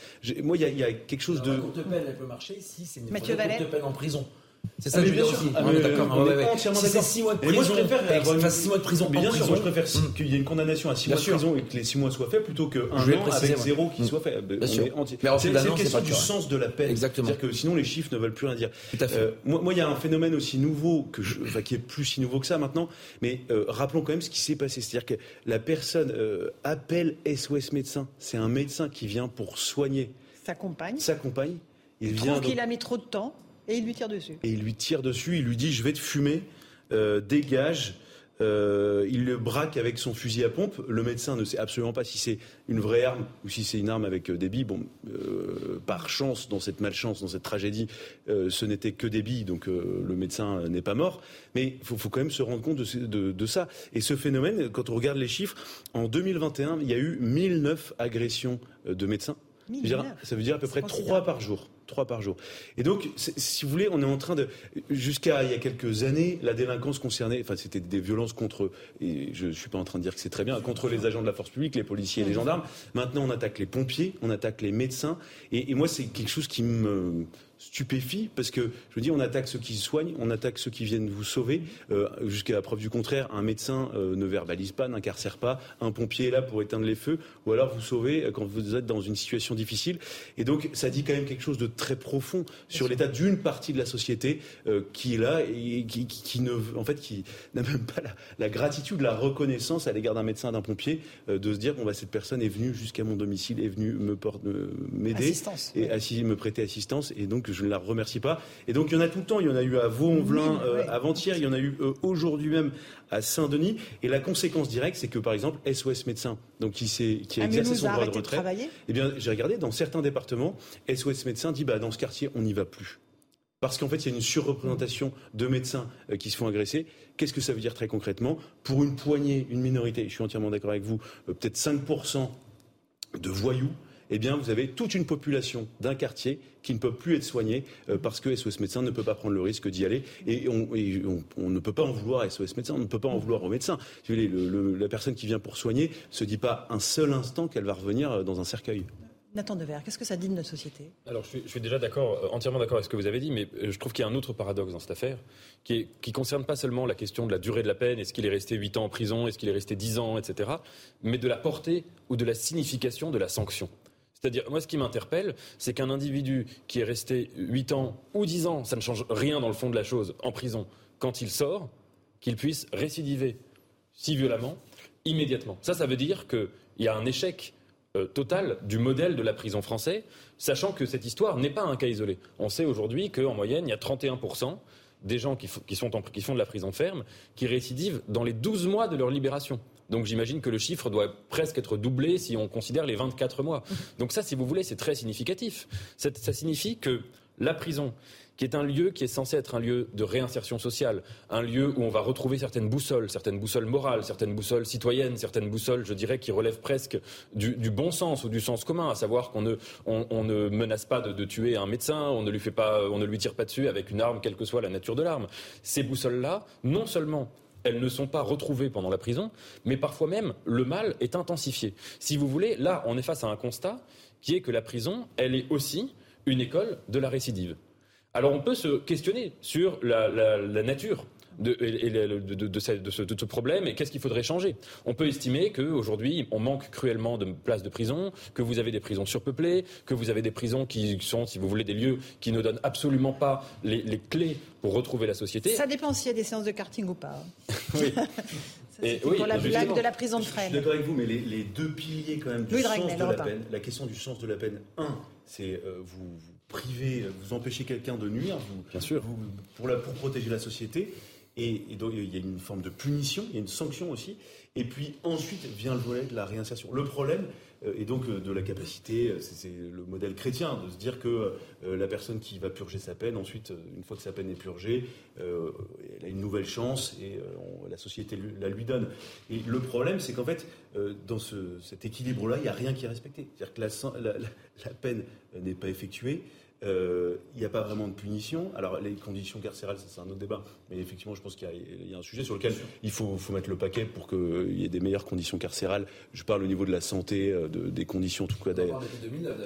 Moi il y, a quelque chose de. La courte peine elle peut marcher si c'est une courte peine en prison. C'est ça ah, que je veux dire aussi. Ah, on est d'accord. On est entièrement d'accord. 6 mois de prison. moi, je préfère avoir 6 mois de prison. bien sûr, moi, je préfère qu'il y ait une condamnation à 6 mois de prison et que les 6 mois soient faits plutôt qu'un an avec zéro qui soit fait. Bien sûr. C'est une question du sens de la peine. Exactement. C'est-à-dire que sinon, les chiffres ne veulent plus rien dire. Tout à fait. Euh, moi, il y a un phénomène aussi nouveau que enfin, qui est plus si nouveau que ça maintenant. Mais euh, rappelons quand même ce qui s'est passé. C'est-à-dire que la personne euh, appelle SOS médecin. C'est un médecin qui vient pour soigner sa compagne. Sa compagne. Il, trouve qu'il a mis trop de temps. Et il lui tire dessus. Et il lui tire dessus, il lui dit je vais te fumer, euh, dégage. Euh, il le braque avec son fusil à pompe. Le médecin ne sait absolument pas si c'est une vraie arme ou si c'est une arme avec euh, des billes. Bon, par chance, dans cette malchance, dans cette tragédie, ce n'était que des billes, donc le médecin n'est pas mort. Mais il faut, quand même se rendre compte de, de, ça. Et ce phénomène, quand on regarde les chiffres, en 2021, il y a eu 1009 agressions de médecins. Ça veut dire à peu près 3 par jour. 3 par jour. Et donc, si vous voulez, on est en train de... Jusqu'à il y a quelques années, la délinquance concernait... Enfin, c'était des violences contre... Et je ne suis pas en train de dire que c'est très bien, contre les agents de la force publique, les policiers et les gendarmes. Maintenant, on attaque les pompiers, on attaque les médecins. Et, moi, c'est quelque chose qui me stupéfie parce que je veux dire, on attaque ceux qui soignent, on attaque ceux qui viennent vous sauver. Euh, jusqu'à la preuve du contraire, un médecin euh, ne verbalise pas, n'incarcère pas, un pompier est là pour éteindre les feux, ou alors vous sauvez euh, quand vous êtes dans une situation difficile. Et donc, ça dit quand même quelque chose de très profond sur l'état d'une partie de la société qui est là et qui, ne, en fait, qui n'a même pas la, gratitude, la reconnaissance à l'égard d'un médecin, d'un pompier, de se dire bon bah cette personne est venue jusqu'à mon domicile, est venue me m'aider et me prêter assistance, et donc je ne la remercie pas. Et donc il y en a tout le temps. Il y en a eu à Vaux-en-Velin euh, avant-hier. Il y en a eu euh, aujourd'hui même à Saint-Denis. Et la conséquence directe, c'est que par exemple SOS Médecins, donc qui, qui a ah, exercé son droit de retraite, eh bien j'ai regardé dans certains départements, SOS Médecins dit bah dans ce quartier on n'y va plus. Parce qu'en fait, il y a une surreprésentation de médecins euh, qui se font agresser. Qu'est-ce que ça veut dire très concrètement? Pour une poignée, une minorité, je suis entièrement d'accord avec vous, peut-être 5% de voyous, eh bien, vous avez toute une population d'un quartier qui ne peut plus être soignée euh, parce que SOS Médecins ne peut pas prendre le risque d'y aller. Et, on, ne peut pas en vouloir à SOS Médecins, on ne peut pas en vouloir aux médecins. la personne qui vient pour soigner se dit pas un seul instant qu'elle va revenir euh, dans un cercueil. Nathan Devers, qu'est-ce que ça dit de notre société? Alors, je suis, déjà d'accord, euh, entièrement d'accord avec ce que vous avez dit, mais je trouve qu'il y a un autre paradoxe dans cette affaire, qui ne concerne pas seulement la question de la durée de la peine, est-ce qu'il est resté 8 ans en prison, est-ce qu'il est resté 10 ans, etc., mais de la portée ou de la signification de la sanction. C'est-à-dire, moi, ce qui m'interpelle, c'est qu'un individu qui est resté 8 ans ou 10 ans, ça ne change rien dans le fond de la chose, en prison, quand il sort, qu'il puisse récidiver si violemment, immédiatement. Ça, ça veut dire qu'il y a un échec euh, total du modèle de la prison français, sachant que cette histoire n'est pas un cas isolé. On sait aujourd'hui qu'en moyenne, il y a 31% des gens qui, sont qui font de la prison ferme qui récidivent dans les 12 mois de leur libération. Donc j'imagine que le chiffre doit presque être doublé si on considère les 24 mois. Donc ça, si vous voulez, c'est très significatif. Ça, signifie que la prison, qui est un lieu qui est censé être un lieu de réinsertion sociale, un lieu où on va retrouver certaines boussoles, certaines boussoles morales, certaines boussoles citoyennes, certaines boussoles, je dirais, qui relèvent presque du, bon sens ou du sens commun, à savoir qu'on ne, on, ne menace pas de, de, tuer un médecin, on ne lui fait pas, on ne lui tire pas dessus avec une arme, quelle que soit la nature de l'arme. Ces boussoles-là, non seulement elles ne sont pas retrouvées pendant la prison, mais parfois même le mal est intensifié. Si vous voulez, là, on est face à un constat qui est que la prison, elle est aussi une école de la récidive. Alors on peut se questionner sur la, nature de, de, ce, problème et qu'est-ce qu'il faudrait changer. On peut estimer qu'aujourd'hui, on manque cruellement de places de prison, que vous avez des prisons surpeuplées, que vous avez des prisons qui sont, si vous voulez, des lieux qui ne donnent absolument pas les, clés pour retrouver la société. Ça dépend s'il y a des séances de karting ou pas. oui. C'est pour la blague de la prison de Fresnes. Je suis d'accord avec vous, mais les, deux piliers quand même du sens de la peine, la question du sens de la peine, un, c'est euh, vous priver, vous empêcher quelqu'un de nuire, Bien sûr. pour, pour protéger la société. Et, donc il y a une forme de punition, il y a une sanction aussi. Et puis ensuite vient le volet de la réinsertion. Le problème, euh, et donc euh, de la capacité, euh, c'est le modèle chrétien, de se dire que la personne qui va purger sa peine, ensuite, une fois que sa peine est purgée, elle a une nouvelle chance et la société la lui donne. Et le problème, c'est qu'en fait, dans cet équilibre-là, il n'y a rien qui est respecté. C'est-à-dire que la peine n'est pas effectuée. Euh, il n'y a pas vraiment de punition. Alors les conditions carcérales, c'est un autre débat. Mais effectivement, je pense qu'il y, a un sujet sur lequel il faut, mettre le paquet pour qu'il y ait des meilleures conditions carcérales. Je parle au niveau de la santé, euh, des conditions, tout cas.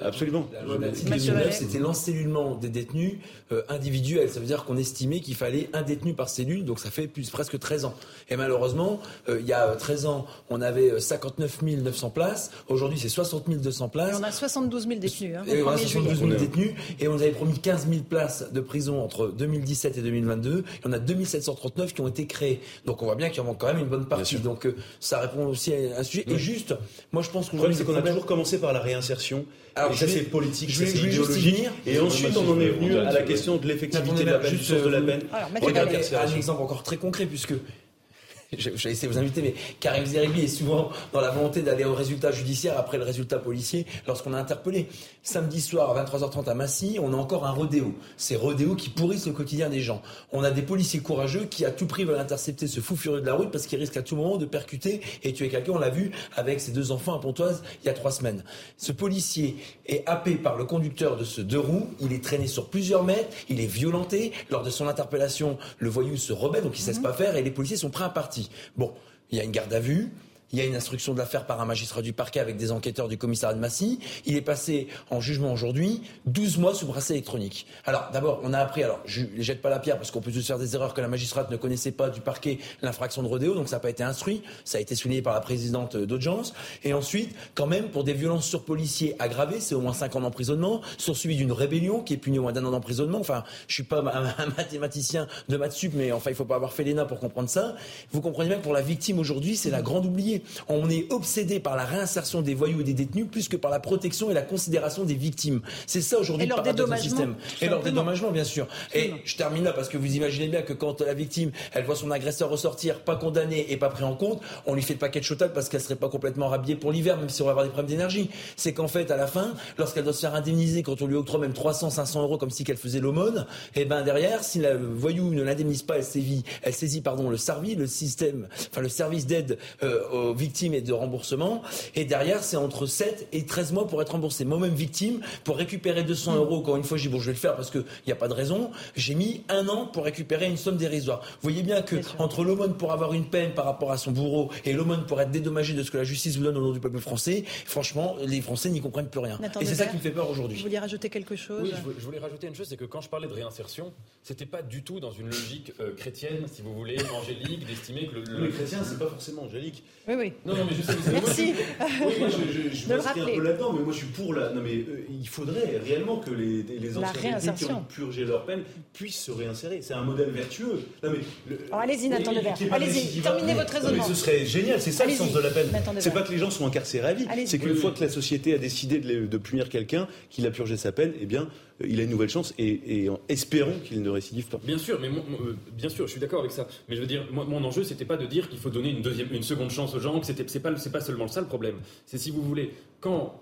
Absolument. La loi 2009, c'était l'encellulement des détenus euh, individuels. Ça veut dire qu'on estimait qu'il fallait un détenu par cellule, donc ça fait plus, presque 13 ans. Et malheureusement, il y a 13 ans, on avait 59 900 places. Aujourd'hui, c'est 60 200 places. Et on a 72 000 détenus. Hein, et on a 72 000 détenus et on nous avait promis 15 000 places de prison entre 2017 et 2022. Il y en a 2739 qui ont été créées. Donc on voit bien qu'il y en manque quand même une bonne partie. Donc euh, ça répond aussi à un sujet. Et juste, moi je pense qu'on c'est qu'on a toujours commencé par la réinsertion. Alors, et ça c'est politique, ça c'est idéologique. Et ensuite on en est venu à la question de l'effectivité de la peine, de la peine. Regardez un exemple encore très concret puisque je, vais essayer de vous inviter, mais Karim Zeribi est souvent dans la volonté d'aller au résultat judiciaire après le résultat policier lorsqu'on a interpellé. Samedi soir à 23h30 à Massy, on a encore un rodéo. Ces rodéos qui pourrissent le quotidien des gens. On a des policiers courageux qui à tout prix veulent intercepter ce fou furieux de la route parce qu'il risque à tout moment de percuter et tuer quelqu'un. On l'a vu avec ses deux enfants à Pontoise il y a trois semaines. Ce policier est happé par le conducteur de ce deux roues. Il est traîné sur plusieurs mètres. Il est violenté. Lors de son interpellation, le voyou se rebelle, donc il ne cesse mhm. pas faire et les policiers sont prêts à partir. Bon, il y a une garde à vue. Il y a une instruction de l'affaire par un magistrat du parquet avec des enquêteurs du commissariat de Massy. Il est passé en jugement aujourd'hui 12 mois sous bracelet électronique. Alors d'abord, on a appris, alors je ne jette pas la pierre parce qu'on peut tous faire des erreurs que la magistrate ne connaissait pas du parquet l'infraction de rodéo, donc ça n'a pas été instruit. Ça a été souligné par la présidente d'audience. Et ensuite, quand même, pour des violences sur policiers aggravées, c'est au moins 5 ans d'emprisonnement, suivi d'une rébellion qui est punie au moins d'un an d'emprisonnement. Enfin, je suis pas un, mathématicien de maths sup, mais enfin, il faut pas avoir fait l'ENA pour comprendre ça. Vous comprenez bien que pour la victime aujourd'hui, c'est la grande oubliée. On est obsédé par la réinsertion des voyous et des détenus plus que par la protection et la considération des victimes. C'est ça aujourd'hui le paradoxe du système. Et leur dédommagement, bien sûr. Et je termine là parce que vous imaginez bien que quand la victime, elle voit son agresseur ressortir, pas condamné et pas pris en compte, on lui fait le paquet de chotal parce qu'elle serait pas complètement rhabillée pour l'hiver, même si on va avoir des problèmes d'énergie. C'est qu'en fait, à la fin, lorsqu'elle doit se faire indemniser quand on lui octroie même 300, 500 euros comme si qu'elle faisait l'aumône, et eh ben derrière, si le voyou ne l'indemnise pas, elle saisit, elle saisit pardon le service, le système, enfin le service d'aide euh, aux victimes et de remboursement. Et derrière, c'est entre 7 et 13 mois pour être remboursé. Moi-même victime, pour récupérer 200 euros, encore une fois, je dis bon, je vais le faire parce qu'il n'y a pas de raison. J'ai mis un an pour récupérer une somme dérisoire. Vous voyez bien que entre l'aumône pour avoir une peine par rapport à son bourreau et l'aumône pour être dédommagé de ce que la justice vous donne au nom du peuple français, franchement, les Français n'y comprennent plus rien. Et c'est ça qui me fait peur aujourd'hui. Vous vouliez rajouter quelque chose? Oui, je voulais rajouter une chose, c'est que quand je parlais de réinsertion, c'était pas du tout dans une logique euh, chrétienne, si vous voulez, angélique, d'estimer que le, le... chrétien, c'est pas forcément angélique. Oui, oui. Non, non, mais je sais. Merci. Moi, je, je, je, je un peu là-dedans, mais moi, je suis pour la. Non, mais euh, il faudrait réellement que les, les anciens qui ont purgé leur peine puissent se réinsérer. C'est un modèle vertueux. Non, mais. Oh, allez-y, Nathan Devers. Allez-y, terminez votre raisonnement. Mais ce serait génial. C'est ça le sens de la peine. C'est pas que les gens sont incarcérés à vie. C'est qu'une fois que la société a décidé de, de punir quelqu'un, qu'il a purgé sa peine, eh bien, il a une nouvelle chance et, espérons qu'il ne récidive pas. Bien sûr, mais euh, bien sûr, je suis d'accord avec ça. Mais je veux dire, mon enjeu, c'était pas de dire qu'il faut donner une deuxième, une seconde chance aux gens, que c'était, c'est pas, c'est pas seulement ça le problème. C'est si vous voulez, quand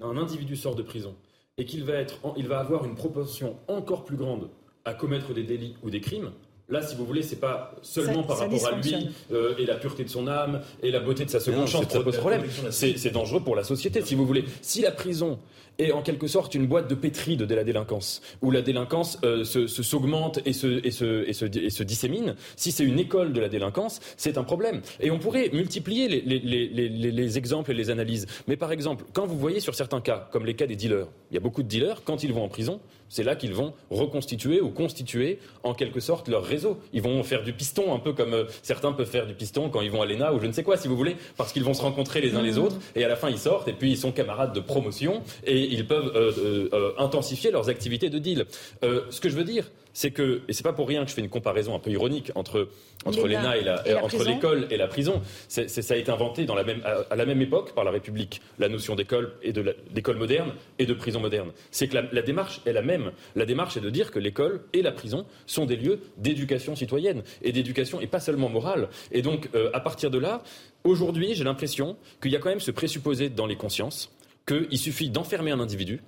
un individu sort de prison et qu'il va être, il va avoir une proportion encore plus grande à commettre des délits ou des crimes, Là, si vous voulez, c'est pas seulement par rapport à lui euh, et la pureté de son âme et la beauté de sa seconde chance ça pose problème. C'est dangereux pour la société, si vous voulez. Si la prison est en quelque sorte une boîte de pétri de la délinquance, où la délinquance euh, se s'augmente et se, et, se, et, se, et se dissémine, si c'est une école de la délinquance, c'est un problème. Et on pourrait multiplier les, les, les, les, exemples et les analyses. Mais par exemple, quand vous voyez sur certains cas, comme les cas des dealers, il y a beaucoup de dealers, quand ils vont en prison, c'est là qu'ils vont reconstituer ou constituer en quelque sorte leur réseau. Ils vont faire du piston, un peu comme euh, certains peuvent faire du piston quand ils vont à l'ENA ou je ne sais quoi, si vous voulez, parce qu'ils vont se rencontrer les uns les mmh. autres et à la fin ils sortent et puis ils sont camarades de promotion et ils peuvent euh, euh, intensifier leurs activités de deal. ce que je veux dire, c'est que, et c'est pas pour rien que je fais une comparaison un peu ironique entre, entre l'ENA et, la, entre l'école et la prison. Ça a été inventé dans la même, à, la même époque par la République, la notion d'école et de d'école moderne et de prison moderne. C'est que la, la, démarche est la même. La démarche est de dire que l'école et la prison sont des lieux d'éducation citoyenne et d'éducation et pas seulement morale. Et donc, euh, à partir de là, aujourd'hui, j'ai l'impression qu'il y a quand même ce présupposé dans les consciences qu'il suffit d'enfermer un individu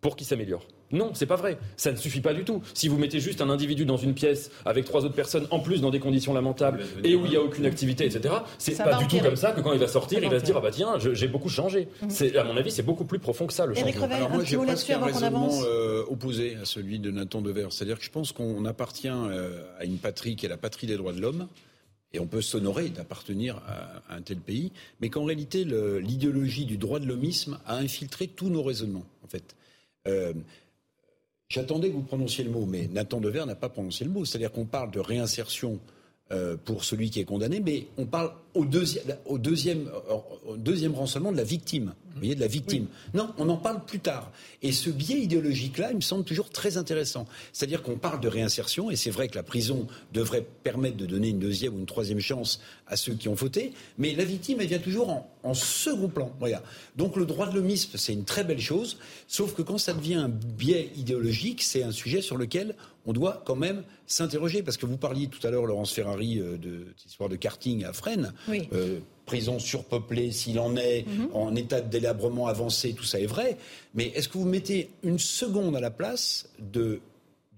pour qu'il s'améliore. Non, c'est pas vrai. Ça ne suffit pas du tout. Si vous mettez juste un individu dans une pièce avec trois autres personnes, en plus dans des conditions lamentables et où il n'y a aucune activité, etc., c'est pas du tout comme ça que quand il va sortir, il va se dire ah bah tiens, j'ai beaucoup changé. Mhm. C'est à mon avis, c'est beaucoup plus profond que ça le changement. Alors moi, j'ai presque un raisonnement euh, opposé à celui de Nathan Devers. C'est-à-dire que je pense qu'on appartient euh, à une patrie qui est la patrie des droits de l'homme. Et on peut s'honorer d'appartenir à, un tel pays, mais qu'en réalité, l'idéologie du droit de l'homisme a infiltré tous nos raisonnements, en fait. Euh, J'attendais que vous prononciez le mot, mais Nathan Dever n'a pas prononcé le mot. C'est-à-dire qu'on parle de réinsertion euh, pour celui qui est condamné, mais on parle au deuxième, au deuxième, au deuxième rang seulement de la victime. Vous voyez, de la victime. Non, on en parle plus tard. Et ce biais idéologique-là, il me semble toujours très intéressant. C'est-à-dire qu'on parle de réinsertion, et c'est vrai que la prison devrait permettre de donner une deuxième ou une troisième chance à ceux qui ont fauté, mais la victime, elle vient toujours en, second plan. Voilà. Donc le droit de l'homisme, c'est une très belle chose, sauf que quand ça devient un biais idéologique, c'est un sujet sur lequel on doit quand même s'interroger. Parce que vous parliez tout à l'heure, Laurence Ferrari, euh, de cette histoire de karting à Fresnes. Euh, prison surpeuplée, s'il en est, mhm. en état de délabrement avancé, tout ça est vrai. Mais est-ce que vous mettez une seconde à la place de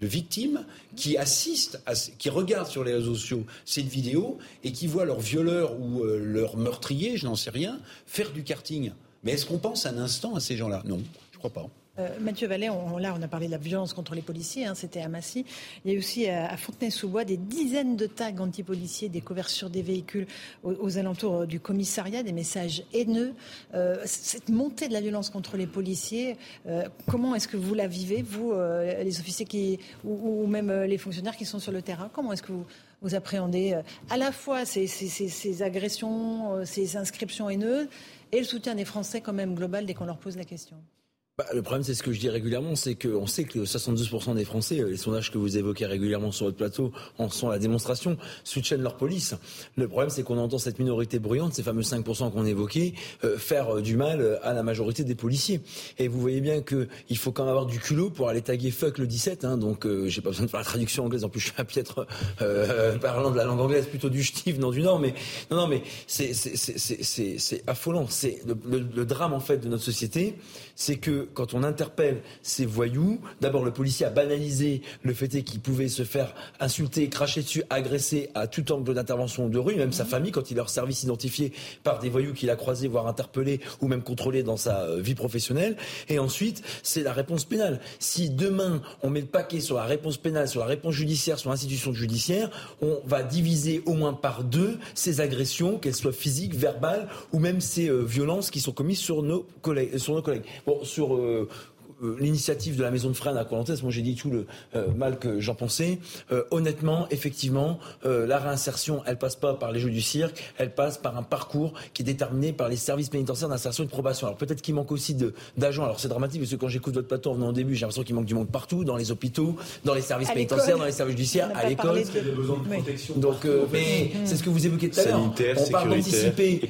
de victimes qui assistent, qui regardent sur les réseaux sociaux cette vidéo et qui voient leur violeur ou euh, leur meurtrier, je n'en sais rien, faire du karting? Mais est-ce qu'on pense un instant à ces gens-là? Non, je crois pas. Euh, Mathieu Vallet, là, on a parlé de la violence contre les policiers, hein, c'était à Massy. Il y a aussi à, Fontenay-sous-Bois des dizaines de tags anti-policiers, des couvertures des véhicules aux, alentours euh, du commissariat, des messages haineux. Euh, cette montée de la violence contre les policiers, comment est-ce que vous la vivez, vous, les officiers qui, ou, même les fonctionnaires qui sont sur le terrain Comment est-ce que vous, appréhendez à la fois ces agressions, ces inscriptions haineuses et le soutien des Français quand même global dès qu'on leur pose la question? Bah, le problème, c'est ce que je dis régulièrement, c'est qu'on sait que 72% des Français, euh, les sondages que vous évoquez régulièrement sur votre plateau, en sont la démonstration, soutiennent leur police. Le problème, c'est qu'on entend cette minorité bruyante, ces fameux 5% qu'on évoquait, euh, faire euh, du mal à la majorité des policiers. Et vous voyez bien qu'il faut quand même avoir du culot pour aller taguer fuck le 17. Hein, donc, j'ai pas besoin de faire la traduction anglaise. En plus, je suis un piètre parlant de la langue anglaise, plutôt du ch'tif, non du Nord. Mais non, non, mais c'est affolant. C'est le, le drame en fait de notre société, c'est que quand on interpelle ces voyous, d'abord le policier a banalisé le fait qu'il pouvait se faire insulter, cracher dessus, agresser à tout angle d'intervention de rue, même sa famille, quand il leur service identifié par des voyous qu'il a croisés, voire interpellés, ou même contrôlés dans sa euh, vie professionnelle. Et ensuite, c'est la réponse pénale. Si demain, on met le paquet sur la réponse pénale, sur la réponse judiciaire, sur l'institution judiciaire, on va diviser au moins par deux ces agressions, qu'elles soient physiques, verbales, ou même ces euh, violences qui sont commises sur nos collègues. Sur nos collègues. Bon, sur euh, l'initiative de la maison de Fresnes à Colantes, moi j'ai dit tout le euh, mal que j'en pensais. honnêtement, effectivement, la réinsertion, elle passe pas par les jeux du cirque, elle passe par un parcours qui est déterminé par les services pénitentiaires d'insertion et de probation. Alors peut-être qu'il manque aussi d'agents. Alors c'est dramatique parce que quand j'écoute votre plateau en venant au début, j'ai l'impression qu'il manque du monde partout, dans les hôpitaux, dans les services pénitentiaires, dans les services judiciaires, à l'école. Donc, mais c'est ce que vous évoquez tout à l'heure. On parle d'anticiper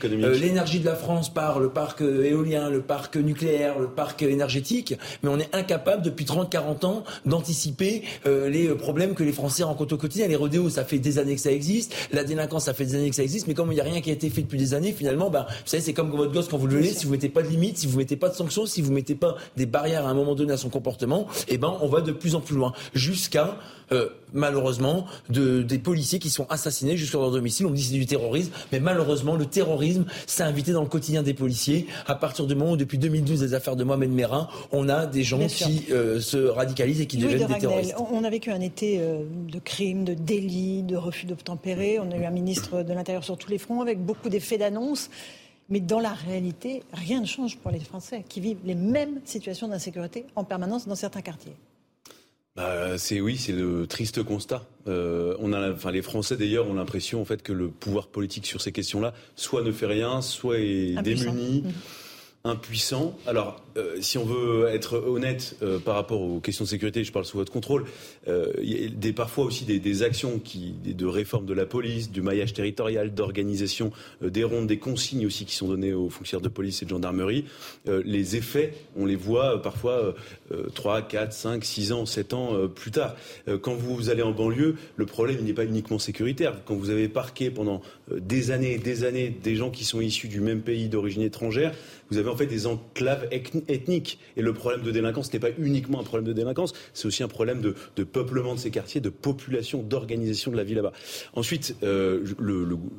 l'énergie de la France par le parc éolien, le parc nucléaire, le parc énergétique mais on est incapable depuis 30-40 ans d'anticiper euh, les euh, problèmes que les Français rencontrent au quotidien. Les rodéos, ça fait des années que ça existe. La délinquance, ça fait des années que ça existe. Mais comme il n'y a rien qui a été fait depuis des années, finalement, bah, vous savez, c'est comme votre gosse quand vous le laissez, si vous mettez pas de limites, si vous mettez pas de sanctions, si vous mettez pas des barrières à un moment donné à son comportement, eh ben, on va de plus en plus loin. Jusqu'à euh, malheureusement, de, des policiers qui sont assassinés jusqu'à leur domicile. On me dit c'est du terrorisme, mais malheureusement, le terrorisme s'est invité dans le quotidien des policiers à partir du moment où, depuis 2012, les affaires de Mohamed Merah, on a des gens qui euh, se radicalisent et qui deviennent des terroristes. On a vécu un été euh, de crimes, de délits, de refus d'obtempérer. On a eu un ministre de l'Intérieur sur tous les fronts avec beaucoup d'effets d'annonce. Mais dans la réalité, rien ne change pour les Français qui vivent les mêmes situations d'insécurité en permanence dans certains quartiers. Bah, c'est oui, c'est le triste constat. Euh, on a, enfin, les Français d'ailleurs ont l'impression en fait que le pouvoir politique sur ces questions-là, soit ne fait rien, soit est démuni. Mmh impuissant. Alors, euh, si on veut être honnête euh, par rapport aux questions de sécurité, je parle sous votre contrôle, euh, y a des, parfois aussi des, des, actions qui, de réforme de la police, du maillage territorial, d'organisation des rondes, des consignes aussi qui sont données aux fonctionnaires de police et de gendarmerie. les effets, on les voit parfois 3, 4, 5, 6 ans, 7 ans plus tard. quand vous allez en banlieue, le problème n'est pas uniquement sécuritaire. Quand vous avez parqué pendant des années et des années des gens qui sont issus du même pays d'origine étrangère, vous avez en fait des enclaves ethniques. Et le problème de délinquance n'est pas uniquement un problème de délinquance, c'est aussi un problème de, peuplement de ces quartiers, de population, d'organisation de la vie là-bas. Ensuite, euh,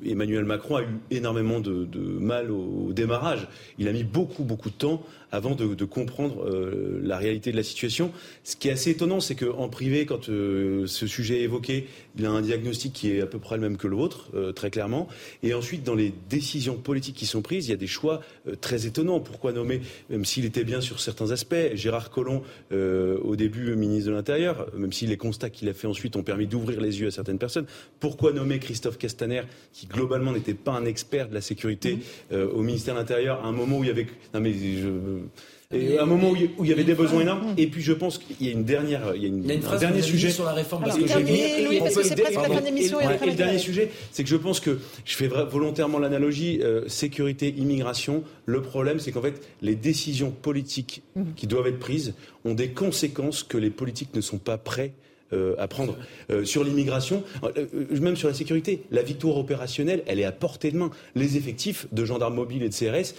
Emmanuel Macron a eu énormément de, mal au, démarrage. Il a mis beaucoup, beaucoup de temps avant de, comprendre euh, la réalité de la situation. Ce qui est assez étonnant, c'est qu'en privé, quand euh, ce sujet est évoqué, il a un diagnostic qui est à peu près le même que le vôtre, très clairement. Et ensuite, dans les décisions politiques qui sont prises, il y a des choix très étonnants pourquoi nommer, même s'il était bien sur certains aspects, Gérard Collomb, euh, au début ministre de l'Intérieur, même si les constats qu'il a fait ensuite ont permis d'ouvrir les yeux à certaines personnes, pourquoi nommer Christophe Castaner, qui globalement n'était pas un expert de la sécurité, mmh. euh, au ministère de l'Intérieur, à un moment où il y avait... Non mais je et à un moment où il y avait des besoins énormes. Et puis je pense qu'il y a une dernière, il y a, une, un dernier sujet sur la réforme parce que parce que c'est presque la fin de l'émission. Et, le dernier sujet, c'est que je pense que je fais volontairement l'analogie euh, sécurité, immigration. Le problème, c'est qu'en fait, les décisions politiques mhm. qui doivent être prises ont des conséquences que les politiques ne sont pas prêts euh, à prendre. Euh, sur l'immigration, même sur la sécurité, la victoire opérationnelle, elle est à portée de main. Les effectifs de gendarmes mobiles et de CRS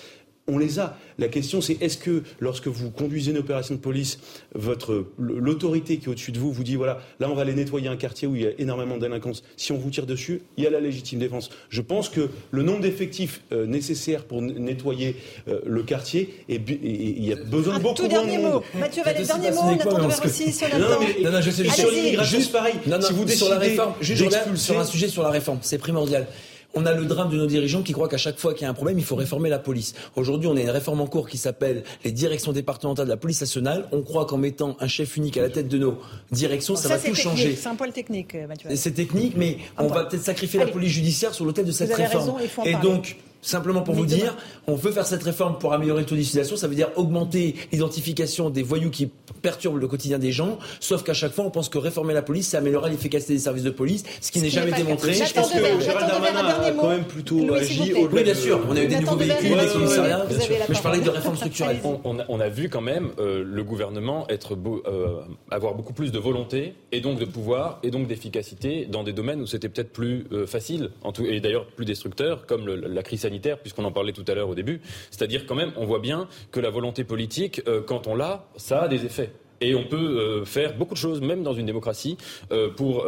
on les a. La question, c'est est-ce que lorsque vous conduisez une opération de police, votre l'autorité qui est au-dessus de vous vous dit voilà, là on va aller nettoyer un quartier où il y a énormément de délinquance. Si on vous tire dessus, il y a la légitime défense. Je pense que le nombre d'effectifs euh, nécessaires pour nettoyer euh, le quartier, et il y a besoin de beaucoup tout dernier mot. Mathieu Vallée, dernier mot. Nathan aussi sur Non, non, non, je sais, sur l'immigration, juste pareil. Non, non, si vous sur la réforme, juste sur un sujet sur la réforme, c'est primordial on a le drame de nos dirigeants qui croient qu'à chaque fois qu'il y a un problème, il faut réformer la police. Aujourd'hui, on a une réforme en cours qui s'appelle les directions départementales de la police nationale. On croit qu'en mettant un chef unique à la tête de nos directions, ça, va tout changer. C'est un poil technique, euh, Mathieu. C'est technique, mais on va peut-être sacrifier la police judiciaire sur l'autel de cette réforme. et donc, Simplement pour vous dire, on veut faire cette réforme pour améliorer le taux d'utilisation. Ça veut dire augmenter l'identification des voyous qui perturbent le quotidien des gens. Sauf qu'à chaque fois, on pense que réformer la police, ça améliorera l'efficacité des services de police, ce qui n'est jamais démontré. Je pense que Gérald Darmanin a quand même plutôt agi Oui, bien sûr. On a eu des nouveaux véhicules, des commissariats. Mais je parlais de réforme structurelle. On a vu quand même euh, le gouvernement être euh, avoir beaucoup plus de volonté et donc de pouvoir et donc d'efficacité dans des domaines où c'était peut-être plus euh, facile et d'ailleurs plus destructeur, comme la crise sanitaire puisqu'on en parlait tout à l'heure au début. C'est-à-dire quand même, on voit bien que la volonté politique, euh, quand on l'a, ça a des effets. Et on peut euh, faire beaucoup de choses, même dans une démocratie, euh, pour,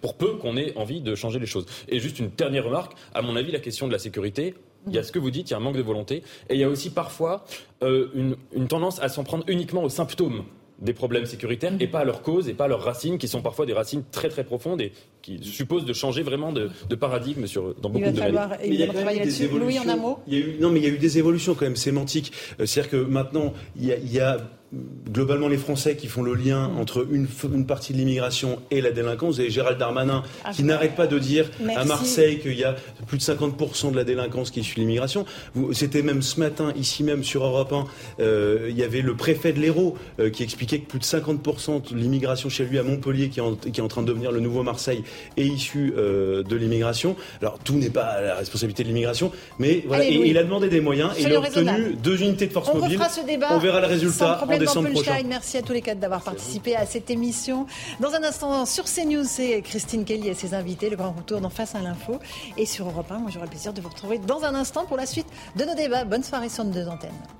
pour peu qu'on ait envie de changer les choses. Et juste une dernière remarque, à mon avis, la question de la sécurité, il y a ce que vous dites, il y a un manque de volonté, et il y a aussi parfois une, tendance à s'en prendre uniquement aux symptômes des problèmes sécuritaires et pas à leurs causes et pas à leurs racines qui sont parfois des racines très très profondes et qui supposent de changer vraiment de, paradigme sur, dans beaucoup de domaines. Il, il y a travailler là-dessus. Louis, en un mot il y a eu, Non, mais il y a eu des évolutions quand même sémantiques. Euh, c'est-à-dire que maintenant, il y a, il y a globalement les Français qui font le lien mm. entre une, une partie de l'immigration et la délinquance. Et Gérald Darmanin ah, qui n'arrête pas de dire à Marseille qu'il y a plus de 50% de la délinquance qui est issue de l'immigration. C'était même ce matin, ici même sur Europe 1, euh, il y avait le préfet de l'Hérault euh, qui expliquait que plus de 50% de l'immigration chez lui à Montpellier, qui est, en, qui est, en, train de devenir le nouveau Marseille, est issue euh, de l'immigration. Alors tout n'est pas la responsabilité de l'immigration, mais voilà. et, il a demandé des moyens et il a obtenu deux unités de force mobile. On verra le résultat en Merci à tous les quatre d'avoir participé à cette émission. Dans un instant, sur CNews, c'est Christine Kelly et ses invités, le grand retour d'en face à l'info. Et sur Europe 1, moi j'aurai le plaisir de vous retrouver dans un instant pour la suite de nos débats. Bonne soirée sur nos deux antennes.